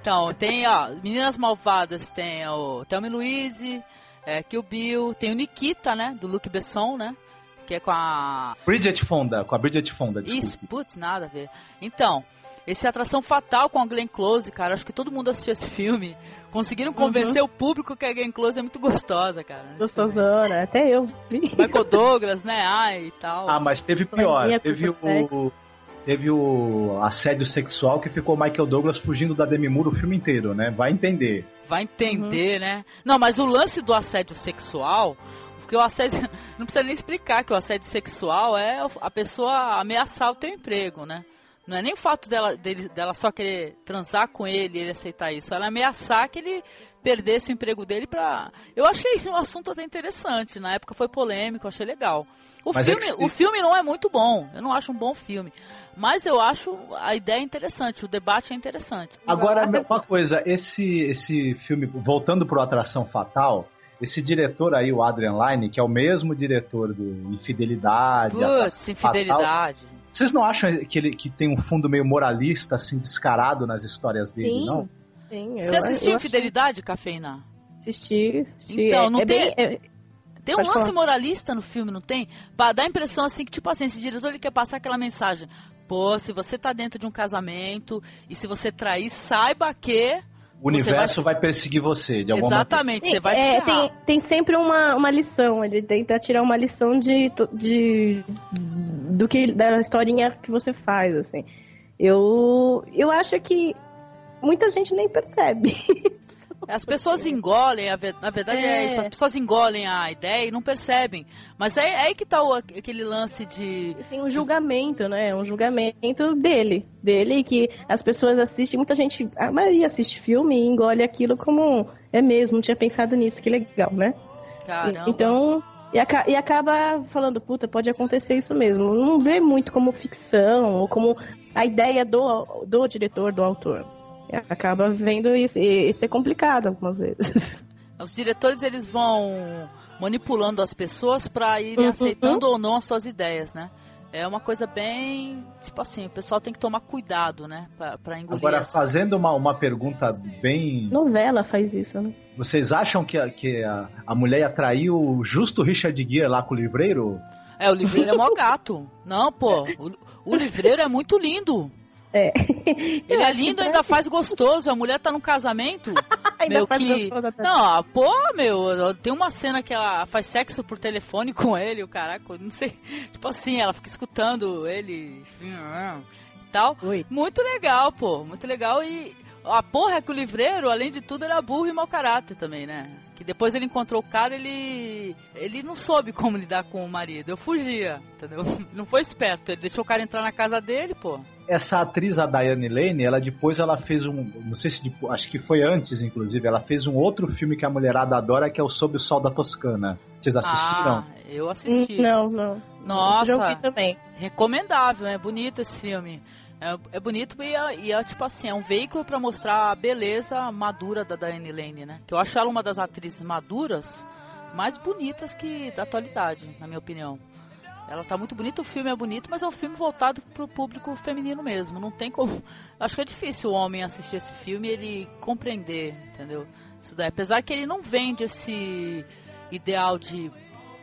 Então, tem, ó, Meninas Malvadas tem o Thelma e Louise, é, Kill Bill, tem o Nikita, né? Do Luc Besson, né? Que é com a. Bridget Fonda, com a Bridget Fonda, Isso, desculpe. putz, nada a ver. Então, esse Atração Fatal com a Glenn Close, cara, acho que todo mundo assistiu esse filme. Conseguiram convencer o público que a Glenn Close é muito gostosa, cara. Gostosona, até eu vi. Michael Douglas, né? Ai e tal. Ah, mas teve pior. Teve o, teve o assédio sexual que ficou Michael Douglas fugindo da Demi Moore o filme inteiro, né? Vai entender. Vai entender, né? Não, mas o lance do assédio sexual, porque o assédio. Não precisa nem explicar que o assédio sexual é a pessoa ameaçar o teu emprego, né? Não é nem o fato dela, dele- dela só querer transar com ele e ele aceitar isso. Ela ameaçar que ele perdesse o emprego dele pra. Eu achei um assunto até interessante. Na época foi polêmico, eu achei legal. O, Mas é filme, que se- o filme não é muito bom. Eu não acho um bom filme. Mas eu acho a ideia interessante, o debate é interessante. Agora, uma coisa, esse, esse filme, voltando pro Atração Fatal, esse diretor aí, o Adrian Lyne, que é o mesmo diretor do Infidelidade, Putz, Atração Fatal, infidelidade. vocês não acham que ele que tem um fundo meio moralista, assim, descarado nas histórias dele, Sim, não? Sim. Você eu- assistiu eu Infidelidade, Cafeína? Assisti, assisti. Então, é, não é tem- bem- é- Tem um Pode lance falar. moralista no filme, não tem? Pra dar a impressão assim que, tipo assim, esse diretor ele quer passar aquela mensagem. Pô, se você tá dentro de um casamento e se você trair, saiba que. O universo vai... perseguir você, de alguma maneira. Exatamente, você vai se é, ferrar. tem, tem sempre uma, uma lição. Ele tenta tirar uma lição de, de do que da historinha que você faz, assim. Eu eu acho que muita gente nem percebe. As pessoas engolem, a na verdade é. É. isso, as pessoas engolem a ideia e não percebem. Mas é, é aí que tá o- aquele lance de. Tem um julgamento, né? Um julgamento dele, dele que as pessoas assistem, muita gente, a maioria assiste filme e engole aquilo como é mesmo, não tinha pensado nisso, que legal, né? Caramba. Então, e, e acaba falando, puta, pode acontecer isso mesmo. Não vê muito como ficção ou como a ideia do, do diretor, do autor. Acaba vendo isso. E isso é complicado algumas vezes. Os diretores eles vão manipulando as pessoas pra irem Uhum. aceitando ou não as suas ideias, né? É uma coisa bem. Tipo assim, o pessoal tem que tomar cuidado, né? Pra, pra engolir. Agora, essa- fazendo uma, uma pergunta bem. Novela faz isso, né? Vocês acham que, a, que a, a mulher ia trair o justo Richard Gere lá com o livreiro? É, o livreiro é mó gato. Não, pô. O, o livreiro é muito lindo. É. Ele é lindo e ainda faz gostoso. A mulher tá num casamento. Ainda meu faz que. Não, pô, meu, tem uma cena que ela faz sexo por telefone com ele, o caraca, não sei. Tipo assim, ela fica escutando ele enfim, tal. Oi. Muito legal, pô, muito legal. E a porra é que o livreiro, além de tudo, era burro e mau caráter também, né? Que depois ele encontrou o cara, ele. Ele não soube como lidar com o marido. Eu fugia, entendeu? Não foi esperto. Ele deixou o cara entrar na casa dele, pô. Essa atriz, a Diane Lane, ela depois ela fez um. Não sei se depois, acho que foi antes, inclusive, ela fez um outro filme que a mulherada adora, que é o Sob o Sol da Toscana. Vocês assistiram? Ah, eu assisti. Não, não. Nossa. Já ouvi também. recomendável, é bonito esse filme. É, é bonito e é, e é, tipo assim, é um veículo pra mostrar a beleza madura da Diane Lane, né? Que eu acho ela uma das atrizes maduras mais bonitas que da atualidade, na minha opinião. Ela tá muito bonita, o filme é bonito, mas é um filme voltado pro público feminino mesmo. Não tem como. Acho que é difícil o homem assistir esse filme e ele compreender, entendeu? Isso daí. Apesar que ele não vende esse ideal de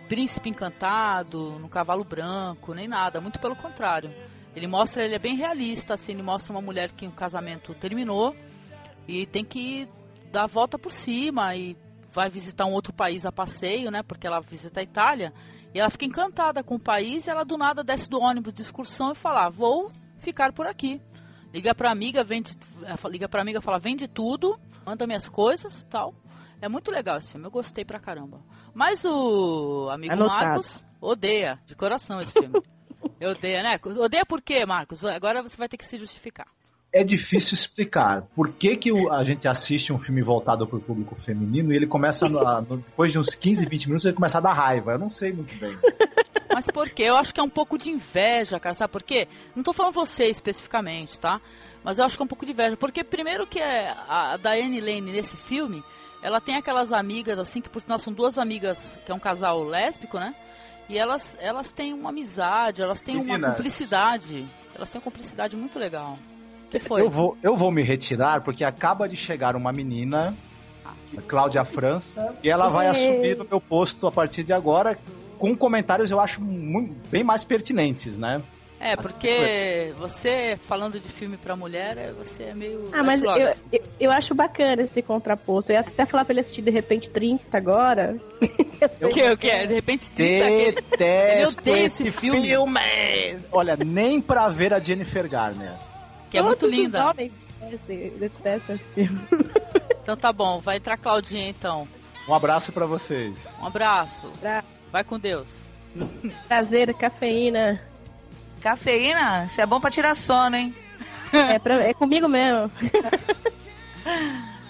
príncipe encantado, no cavalo branco, nem nada, muito pelo contrário. Ele mostra, ele é bem realista, assim, ele mostra uma mulher que o casamento terminou e tem que dar a volta por cima e vai visitar um outro país a passeio, né? Porque ela visita a Itália e ela fica encantada com o país e ela do nada desce do ônibus de excursão e fala: ah, "Vou ficar por aqui". Liga pra amiga, vende, liga pra amiga, fala: "Vende tudo, manda minhas coisas", tal. É muito legal esse filme, eu gostei pra caramba. Mas o amigo Anotado. Marcos odeia de coração esse filme. Eu odeio, né? Odeia por quê, Marcos? Agora você vai ter que se justificar. É difícil explicar por que, que a gente assiste um filme voltado para o público feminino e ele começa, a- depois de uns 15, 20 minutos, ele começa a dar raiva. Eu não sei muito bem. Mas por quê? Eu acho que é um pouco de inveja, cara, sabe por quê? Não tô falando você especificamente, tá? Mas eu acho que é um pouco de inveja. Porque primeiro que é a a Diane Lane nesse filme, ela tem aquelas amigas, assim, que por sinal são duas amigas, que é um casal lésbico, né? E elas, elas têm uma amizade, elas têm uma Meninas. cumplicidade. Elas têm uma cumplicidade muito legal. O que foi? Eu vou, eu vou me retirar porque acaba de chegar uma menina, a Cláudia França, e ela vai Ei. assumir no meu posto a partir de agora com comentários eu acho bem mais pertinentes, né? É, porque você falando de filme pra mulher, é- você é meio. Ah, mas eu, eu, eu acho bacana esse contraposto. Eu ia até falar pra ele assistir de repente 30 agora. O que, o que? De repente 30 aquele- Detesto odeio esse filme. Olha, nem pra ver a Jennifer Garner. que é muito Todos os linda. homens detestam- esse filme. Então tá bom, vai entrar a Claudinha então. Um abraço pra vocês. Um abraço. Pra Vai com Deus. prazer, cafeína. Cafeína? Isso é bom pra tirar sono, hein? É, pra- é comigo mesmo.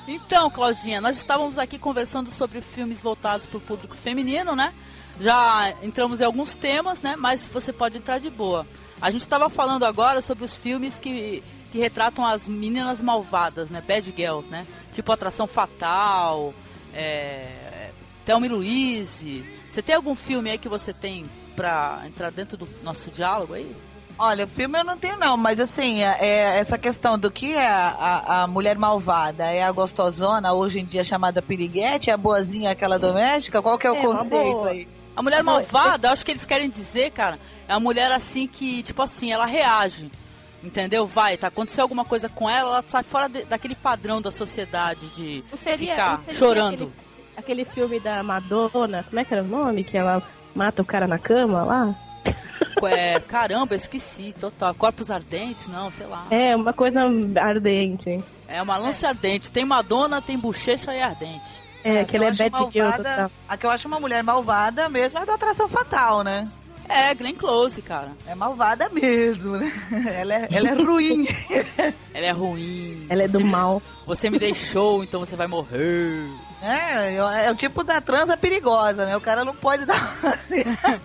Então, Claudinha, nós estávamos aqui conversando sobre filmes voltados para o público feminino, né? Já entramos em alguns temas, né? Mas você pode entrar de boa. A gente estava falando agora sobre os filmes que, que retratam as meninas malvadas, né? Bad Girls, né? Tipo Atração Fatal, é... Thelma e Louise. Você tem algum filme aí que você tem pra entrar dentro do nosso diálogo aí? Olha, filme eu não tenho não, mas assim, é, é essa questão do que é a, a, a mulher malvada, é a gostosona, hoje em dia chamada piriguete, é a boazinha, aquela doméstica, qual que é o É, conceito aí? A mulher Não, malvada, eu acho que eles querem dizer, cara, é a mulher assim que, tipo assim, ela reage. Entendeu? Vai, tá aconteceu alguma coisa com ela, ela sai fora de- daquele padrão da sociedade de seria, ficar seria chorando. Aquele, aquele filme da Madonna, como é que era o nome? Que ela mata o cara na cama lá? É, caramba, esqueci, total. Corpos ardentes, não, sei lá. É, uma coisa ardente. É uma lança ardente. Tem Madonna, tem bochecha e ardente. É, A que ela eu é acho bad girl total. A que eu acho uma mulher malvada mesmo é da atração fatal, né? É, Glenn Close, cara. É malvada mesmo, né? Ela é, ela é ruim. Ela é ruim. Ela é Você do me- mal. Você me deixou, então você vai morrer. É, é o tipo da transa perigosa, né? O cara não pode dar.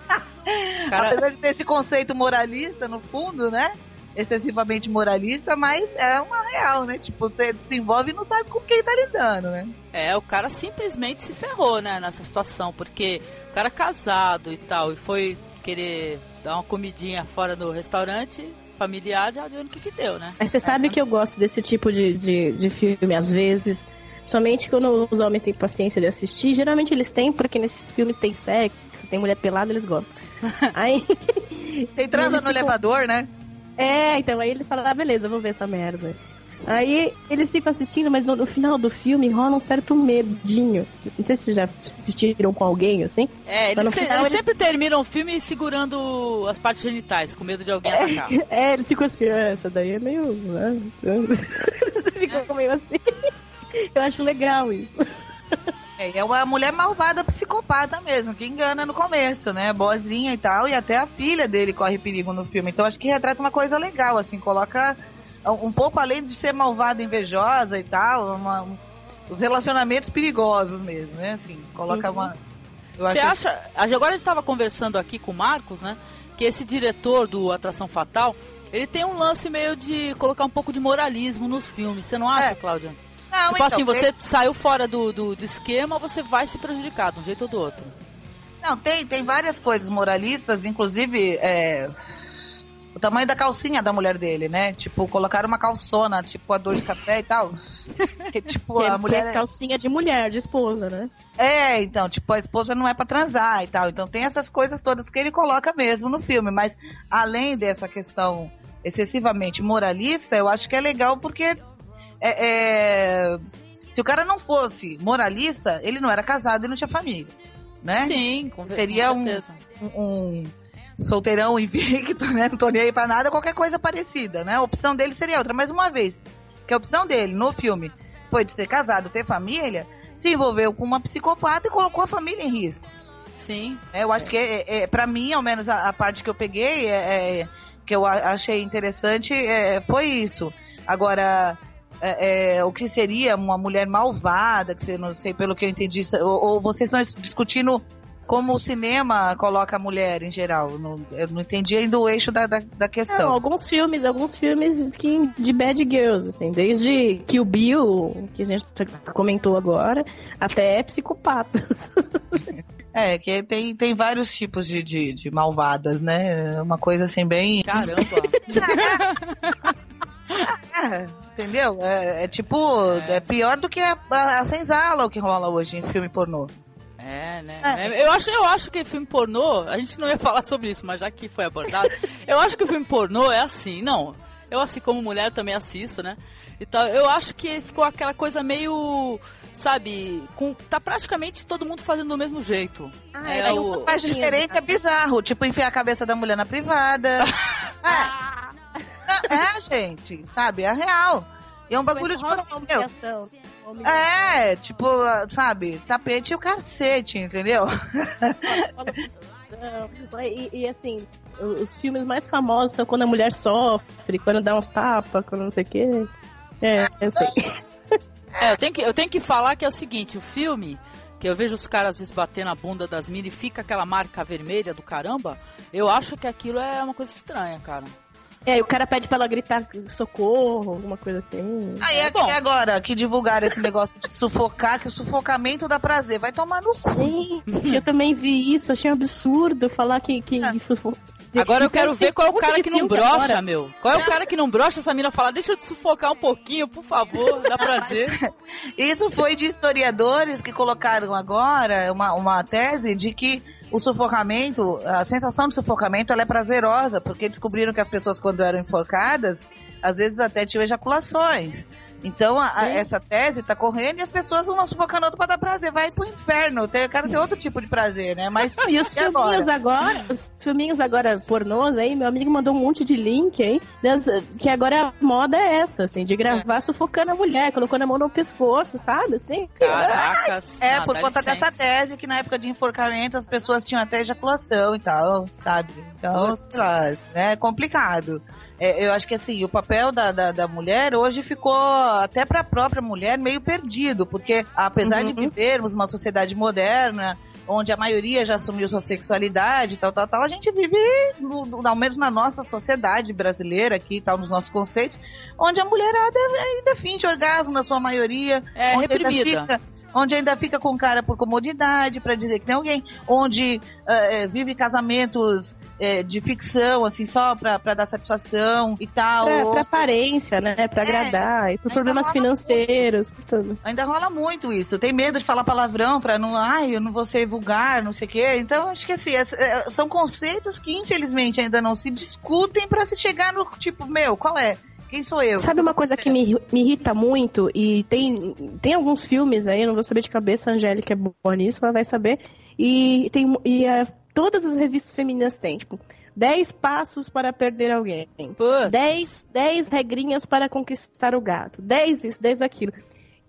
Cara, Apesar de ter esse conceito moralista no fundo, né? Excessivamente moralista, mas é uma real, né? Tipo, você se envolve e não sabe com quem tá lidando, né? É, o cara simplesmente se ferrou, né, nessa situação, porque o cara é casado e tal, e foi querer dar uma comidinha fora do restaurante, familiar, já deu no que que deu, né? Mas você sabe que eu gosto desse tipo de, de, de filme, às vezes. Somente quando os homens têm paciência de assistir. Geralmente eles têm, porque nesses filmes tem sexo, tem mulher pelada, eles gostam. Aí. Tem transa no ficam- elevador, né? É, então aí eles falam, ah, beleza, vou ver essa merda. Aí eles ficam assistindo, mas no, no final do filme rola um certo medinho. Não sei se vocês já assistiram com alguém, assim. É, Mas eles, se- final eles eles- sempre terminam o filme segurando as partes genitais, com medo de alguém atacar. É, eles ficam assim, ah, essa daí é meio. né? Eles ficam meio assim. Eu acho legal isso. É, é uma mulher malvada psicopata mesmo, que engana no começo, né? Boazinha e tal, e até a filha dele corre perigo no filme. Então acho que retrata uma coisa legal, assim, coloca um pouco além de ser malvada, invejosa e tal, uma- um- os relacionamentos perigosos mesmo, né? Assim, coloca Uhum. uma. Você acha. Agora a gente tava conversando aqui com o Marcos, né? Que esse diretor do Atração Fatal, ele tem um lance meio de colocar um pouco de moralismo nos filmes. Você não acha, É. Cláudia? Não, tipo então, assim, você saiu fora do, do, do esquema, você vai se prejudicar de um jeito ou do outro. Não, tem, tem várias coisas moralistas, inclusive é, o tamanho da calcinha da mulher dele, né? Tipo, colocaram uma calçona, tipo a dor de café e tal. Que tipo, Que é- a que mulher. é calcinha de mulher, de esposa, né? É, então, tipo, a esposa não é pra transar e tal. Então tem essas coisas todas que ele coloca mesmo no filme. Mas além dessa questão excessivamente moralista, eu acho que é legal porque é, é, se o cara não fosse moralista, ele não era casado e não tinha família, né? Sim, com, Seria com um- certeza. um, um solteirão invicto, né? Não tô nem aí pra nada, qualquer coisa parecida, né? A opção dele seria outra. Mais uma vez, que a opção dele no filme foi de ser casado, ter família, se envolveu com uma psicopata e colocou a família em risco. Sim. É, eu acho que, é, é, para mim, ao menos a, a parte que eu peguei, é, é, que eu a- achei interessante, é, foi isso. Agora, é, é, o que seria uma mulher malvada, que você não sei pelo que eu entendi, ou, ou vocês estão discutindo como o cinema coloca a mulher em geral. Não- eu não entendi ainda o eixo da, da, da Não, questão. alguns filmes, alguns filmes que, de bad girls, assim, desde Kill Bill, que a gente comentou agora, até psicopatas. É, que tem, tem vários tipos de, de, de malvadas, né? Uma coisa assim bem. Caramba. É, entendeu? É, é tipo, é. pior do que a, a, a senzala o que rola hoje em filme pornô. É, né? É. Eu, acho, eu acho que filme pornô, a gente não ia falar sobre isso, mas já que foi abordado, eu acho que o filme pornô é assim, não. Eu, assim, como mulher, também assisto, né? Então, eu acho que ficou aquela coisa meio, sabe, com, tá praticamente todo mundo fazendo do mesmo jeito. Ah, é Aí o, o mais diferente é bizarro, tipo enfiar a cabeça da mulher na privada. é. É, gente, sabe? É real. E é um bagulho tipo assim, meu. É, tipo, sabe, tapete e o cacete, entendeu? E, e, assim, os filmes mais famosos são quando a mulher sofre, quando dá uns tapas, quando não sei o quê. É, eu sei. É, eu tenho, que, eu tenho que falar que é o seguinte, o filme, que eu vejo os caras às vezes batendo a bunda das minas e fica aquela marca vermelha do caramba, eu acho que aquilo é uma coisa estranha, cara. É, e o cara pede pra ela gritar socorro, alguma coisa assim. Aí É é, bom. que agora que divulgaram esse negócio de sufocar, que o sufocamento dá prazer. Vai tomar no cu. Gente, eu também vi isso, achei um absurdo falar que. que Ah. Agora eu quero ver qual é o cara que não brocha, agora. meu. Qual é o cara que não brocha essa mina falar, deixa eu te sufocar um pouquinho, por favor, dá prazer. Isso foi de historiadores que colocaram agora uma, uma tese de que o sufocamento, a sensação de sufocamento, ela é prazerosa, porque descobriram que as pessoas quando eram enforcadas, às vezes até tinham ejaculações. Então a- a- Sim. essa tese tá correndo e as pessoas uma sufocando a outra pra dar prazer. Vai pro inferno. Tem, eu quero ter outro tipo de prazer, né? Mas Não, e os E agora? filminhos agora? os filminhos agora pornôs aí, meu amigo mandou um monte de link aí, que agora a moda é essa, assim, de gravar sufocando a mulher, colocando a mão no pescoço, sabe, assim? Caracas. É, ah, por conta licença. dessa tese que na época de enforcamento as pessoas tinham até ejaculação e tal, sabe? Então, sei lá, é complicado. É, eu acho que assim, o papel da, da, da mulher hoje ficou até para a própria mulher meio perdido, porque apesar de Uhum. vivermos uma sociedade moderna, onde a maioria já assumiu sua sexualidade e tal, tal, tal, a gente vive, no- no- ao menos na nossa sociedade brasileira aqui, tal, nos nossos conceitos, onde a mulherada ainda finge orgasmo na sua maioria, É, reprimida. Onde ainda fica com cara por comodidade, para dizer que tem alguém, onde uh, vive casamentos uh, de ficção, assim, só pra, pra dar satisfação e tal. Pra, pra aparência, né? Pra é, agradar, e por problemas financeiros, por tudo. Ainda rola muito isso. Tem medo de falar palavrão pra não, ai, eu não vou ser vulgar, não sei o quê. Então, acho que assim, são conceitos que infelizmente ainda não se discutem para se chegar no tipo, meu, qual é? Quem sou eu? Sabe uma coisa que me, me irrita muito? E tem, tem alguns filmes aí, eu não vou saber de cabeça, a Angélica é boa nisso, ela vai saber. E tem e é, todas as revistas femininas têm, tipo, 10 passos para perder alguém. 10, 10 regrinhas para conquistar o gato. 10 isso, 10 aquilo.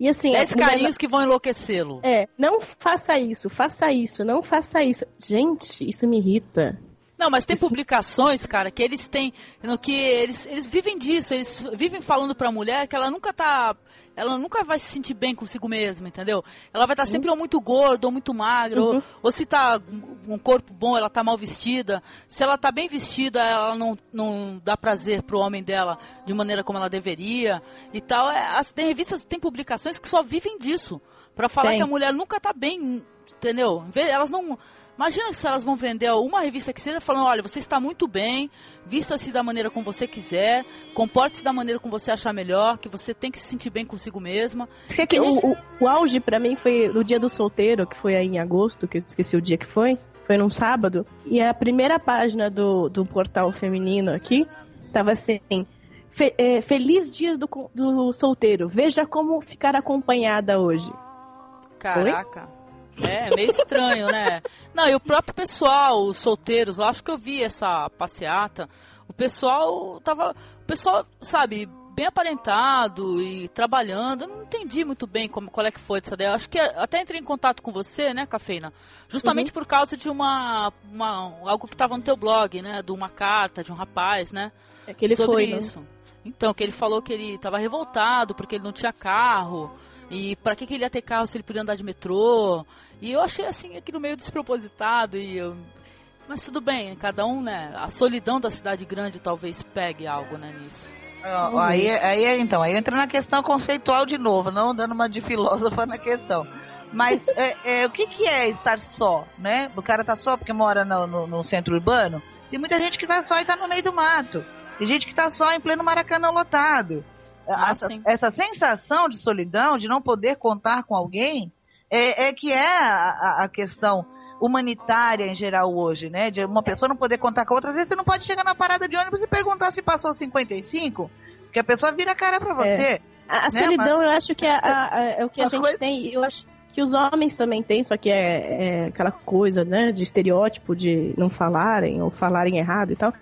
E assim, 10 carinhos que vão enlouquecê-lo. É, não faça isso, faça isso, não faça isso. Gente, isso me irrita. Não, mas tem Isso... publicações, cara, que eles têm, no que eles, eles vivem disso, eles vivem falando pra mulher que ela nunca tá, ela nunca vai se sentir bem consigo mesma, entendeu? Ela vai estar tá sempre ou muito gorda ou muito magra, uhum. ou, ou, se tá um corpo bom, ela tá mal vestida. Se ela tá bem vestida, ela não, não dá prazer pro homem dela de maneira como ela deveria e tal. É, as, tem revistas, tem publicações que só vivem disso, para falar tem. que a mulher nunca tá bem, entendeu? Elas não Imagina se elas vão vender uma revista que seja falando, olha, você está muito bem, vista-se da maneira como você quiser, comporte-se da maneira como você achar melhor, que você tem que se sentir bem consigo mesma. Que que o, o, o, auge para mim foi no dia do solteiro, que foi aí em agosto, que eu esqueci o dia que foi, foi num sábado, e a primeira página do, do portal feminino aqui tava assim, Fe, é, feliz dia do, do solteiro, veja como ficar acompanhada hoje. Caraca. É, meio estranho, né? Não, e o próprio pessoal, os solteiros, eu acho que eu vi essa passeata. O pessoal tava. O pessoal, sabe, bem aparentado e trabalhando. Eu não entendi muito bem como, qual é que foi essa ideia. Eu acho que até entrei em contato com você, né, Cafeína? Justamente uhum. por causa de uma, uma algo que estava no teu blog, né? De uma carta de um rapaz, né? É que ele sobre foi, isso. Né? Então, que ele falou que ele estava revoltado porque ele não tinha carro. E para que, que ele ia ter carro se ele podia andar de metrô? E eu achei assim aquilo meio despropositado e eu... mas tudo bem, cada um, né? A solidão da cidade grande talvez pegue algo, né, nisso. Uhum. Aí, aí, então, aí entra na questão conceitual de novo, não dando uma de filósofa na questão. Mas é, é, o que, que é estar só, né? O cara tá só porque mora no, no, no, centro urbano. Tem muita gente que tá só e tá no meio do mato. Tem gente que tá só em pleno Maracanã lotado. Ah, essa, essa, sensação de solidão, de não poder contar com alguém, é, é que é a, a, questão humanitária em geral hoje, né? De uma pessoa não poder contar com outra. Às vezes você não pode chegar na parada de ônibus e perguntar se passou 55, porque a pessoa vira a cara para você. É. A, a né? solidão, Mas... eu acho que é, a, é o que a, gente coisa... tem. Eu acho que os homens também têm, só que é, é, aquela coisa, né, de estereótipo de não falarem ou falarem errado e tal.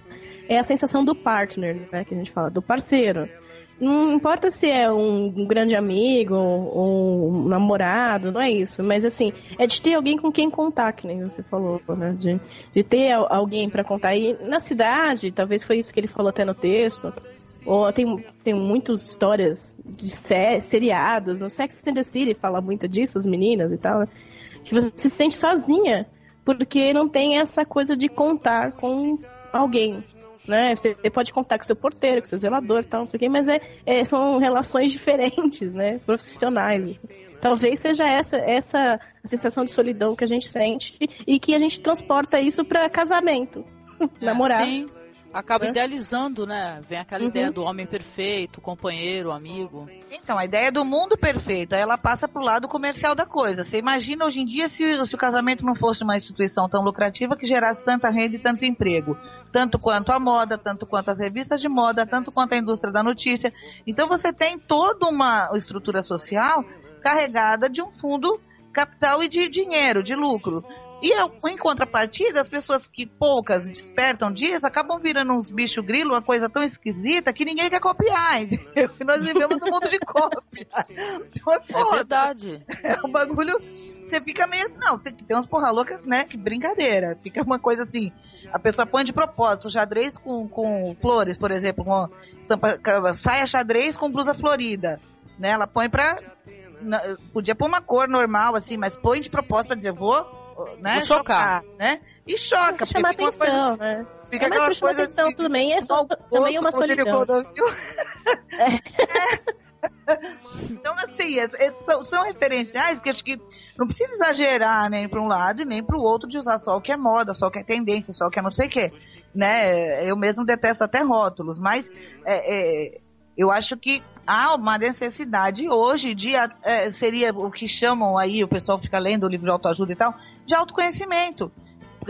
É a sensação do partner, né, que a gente fala, do parceiro. Não importa se é um grande amigo ou um namorado, não é isso. Mas assim, é de ter alguém com quem contar, que nem você falou, né? De, de ter alguém para contar. E na cidade, talvez foi isso que ele falou até no texto. Ou tem, tem muitas histórias de sé, seriados. No Sex and the City fala muito disso, as meninas e tal. Né? Que você se sente sozinha. Porque não tem essa coisa de contar com alguém né? Você pode contar com seu porteiro, com seu zelador e tal, não sei o quê, mas é, é, são relações diferentes, né? Profissionais. Talvez seja essa, essa a sensação de solidão que a gente sente e que a gente transporta isso para casamento. É, namorar. Sim, acaba é. idealizando, né? Vem aquela uhum. ideia do homem perfeito, companheiro, amigo. Então, a ideia do mundo perfeito, ela passa pro lado comercial da coisa. Você imagina hoje em dia se, se o casamento não fosse uma instituição tão lucrativa que gerasse tanta renda e tanto emprego. Tanto quanto a moda, tanto quanto as revistas de moda, tanto quanto a indústria da notícia. Então você tem toda uma estrutura social carregada de um fundo capital e de dinheiro, de lucro. E em contrapartida, as pessoas que poucas despertam disso acabam virando uns bicho grilo, uma coisa tão esquisita que ninguém quer copiar, entendeu? E nós vivemos num mundo de cópia. Então é, é verdade. É um bagulho. Você fica meio assim, não, tem que ter umas porra louca, né? Que brincadeira. Fica uma coisa assim. A pessoa põe de propósito xadrez com, com flores, por exemplo, com estampa, saia xadrez com blusa florida. Né? Ela põe pra. Podia pôr uma cor normal, assim, mas põe de propósito pra dizer, vou né, Vou chocar. chocar. né? E choca. Pra chamar atenção, coisa, né? Fica é mais pra chamar atenção assim, também, é só, também uma solidão. É. Então, assim, é- é- são, são referenciais que acho que não precisa exagerar nem para um lado e nem para o outro de usar só o que é moda, só o que é tendência, só o que é não sei o que. Né? Eu mesmo detesto até rótulos, mas é, é, eu acho que há uma necessidade hoje de é, seria o que chamam aí, o pessoal fica lendo o livro de autoajuda e tal, de autoconhecimento.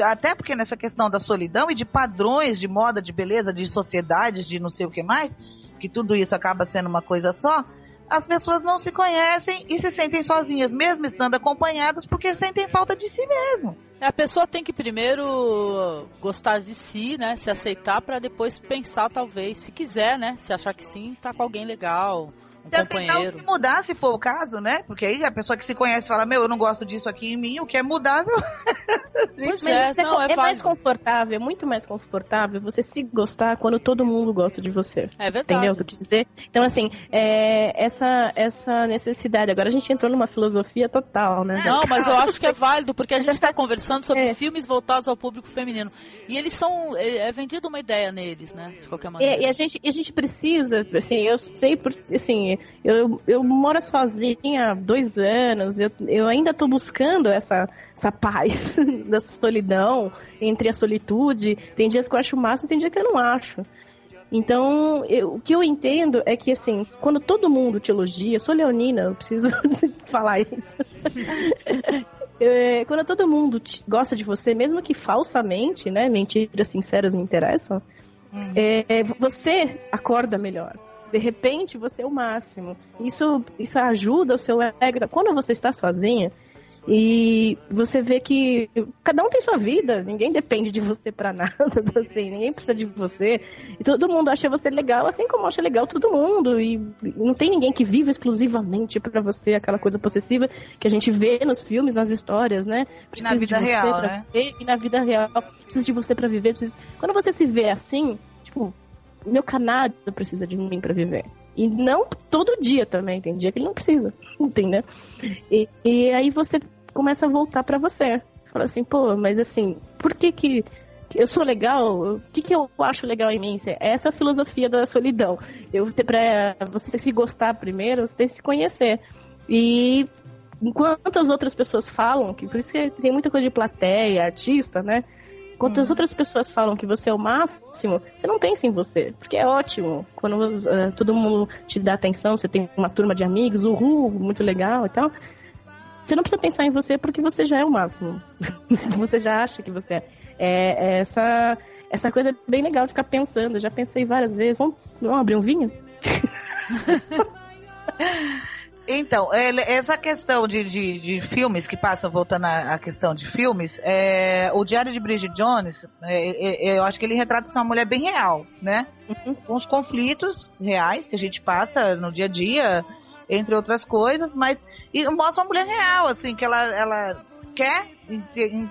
Até porque nessa questão da solidão e de padrões de moda, de beleza, de sociedades, de não sei o que mais, que tudo isso acaba sendo uma coisa só, as pessoas não se conhecem e se sentem sozinhas, mesmo estando acompanhadas, porque sentem falta de si mesmo. A pessoa tem que primeiro gostar de si, né? Se aceitar para depois pensar, talvez, se quiser, né? Se achar que sim, tá com alguém legal, se aceitar ou se mudar, se for o caso, né? Porque aí a pessoa que se conhece fala, meu, eu não gosto disso aqui em mim, o que é mudável. Pois é, é, não, é, é mais confortável, é muito mais confortável você se gostar quando todo mundo gosta de você. É verdade. Entendeu o que eu quis dizer? Então, assim, é, essa, essa necessidade. Agora a gente entrou numa filosofia total, né? Não, mas eu acho que é válido, porque a gente está conversando sobre é. filmes voltados ao público feminino. E eles são. É, é vendido uma ideia neles, né? De qualquer maneira. É, e a gente, a gente precisa, assim, eu sei, por, assim, eu, eu moro sozinha há dois anos, eu, eu ainda estou buscando essa, essa paz da solidão, entre a solitude. Tem dias que eu acho o máximo, tem dias que eu não acho. Então, eu, o que eu entendo é que, assim, quando todo mundo te elogia, eu sou leonina, eu preciso falar isso. é, quando todo mundo te, gosta de você, mesmo que falsamente, né? Mentiras sinceras me interessam. Hum. É, você acorda melhor. De repente, você é o máximo. Isso, isso ajuda o seu ego. Quando você está sozinha, e você vê que cada um tem sua vida, ninguém depende de você para nada, assim, ninguém precisa de você. E todo mundo acha você legal, assim como acha legal todo mundo. E não tem ninguém que viva exclusivamente para você, aquela coisa possessiva que a gente vê nos filmes, nas histórias, né? Precisa na vida de você real, pra né? viver, e na vida real. Precisa de você para viver. Precisa... Quando você se vê assim, tipo, meu canado precisa de mim para viver. E não todo dia também, tem dia que ele não precisa, entendeu? E, e aí você começa a voltar para você. Fala assim, pô, mas assim, por que que eu sou legal? O que que eu acho legal em mim? É essa filosofia da solidão. Eu para você se gostar primeiro, você tem que se conhecer. E enquanto as outras pessoas falam, que por isso que tem muita coisa de plateia, artista, né? Enquanto hum. as outras pessoas falam que você é o máximo, você não pensa em você. Porque é ótimo. Quando uh, todo mundo te dá atenção, você tem uma turma de amigos, uhul, muito legal e tal. Você não precisa pensar em você porque você já é o máximo. você já acha que você é. É, é essa, essa coisa bem legal de ficar pensando. Eu já pensei várias vezes. Vamos, vamos abrir um vinho? Então, essa questão de, de, de, filmes que passam, voltando à questão de filmes, é, o Diário de Bridget Jones, é, é, eu acho que ele retrata uma mulher bem real, né? Uhum. Com os conflitos reais que a gente passa no dia a dia, entre outras coisas, mas e mostra uma mulher real, assim, que ela, ela quer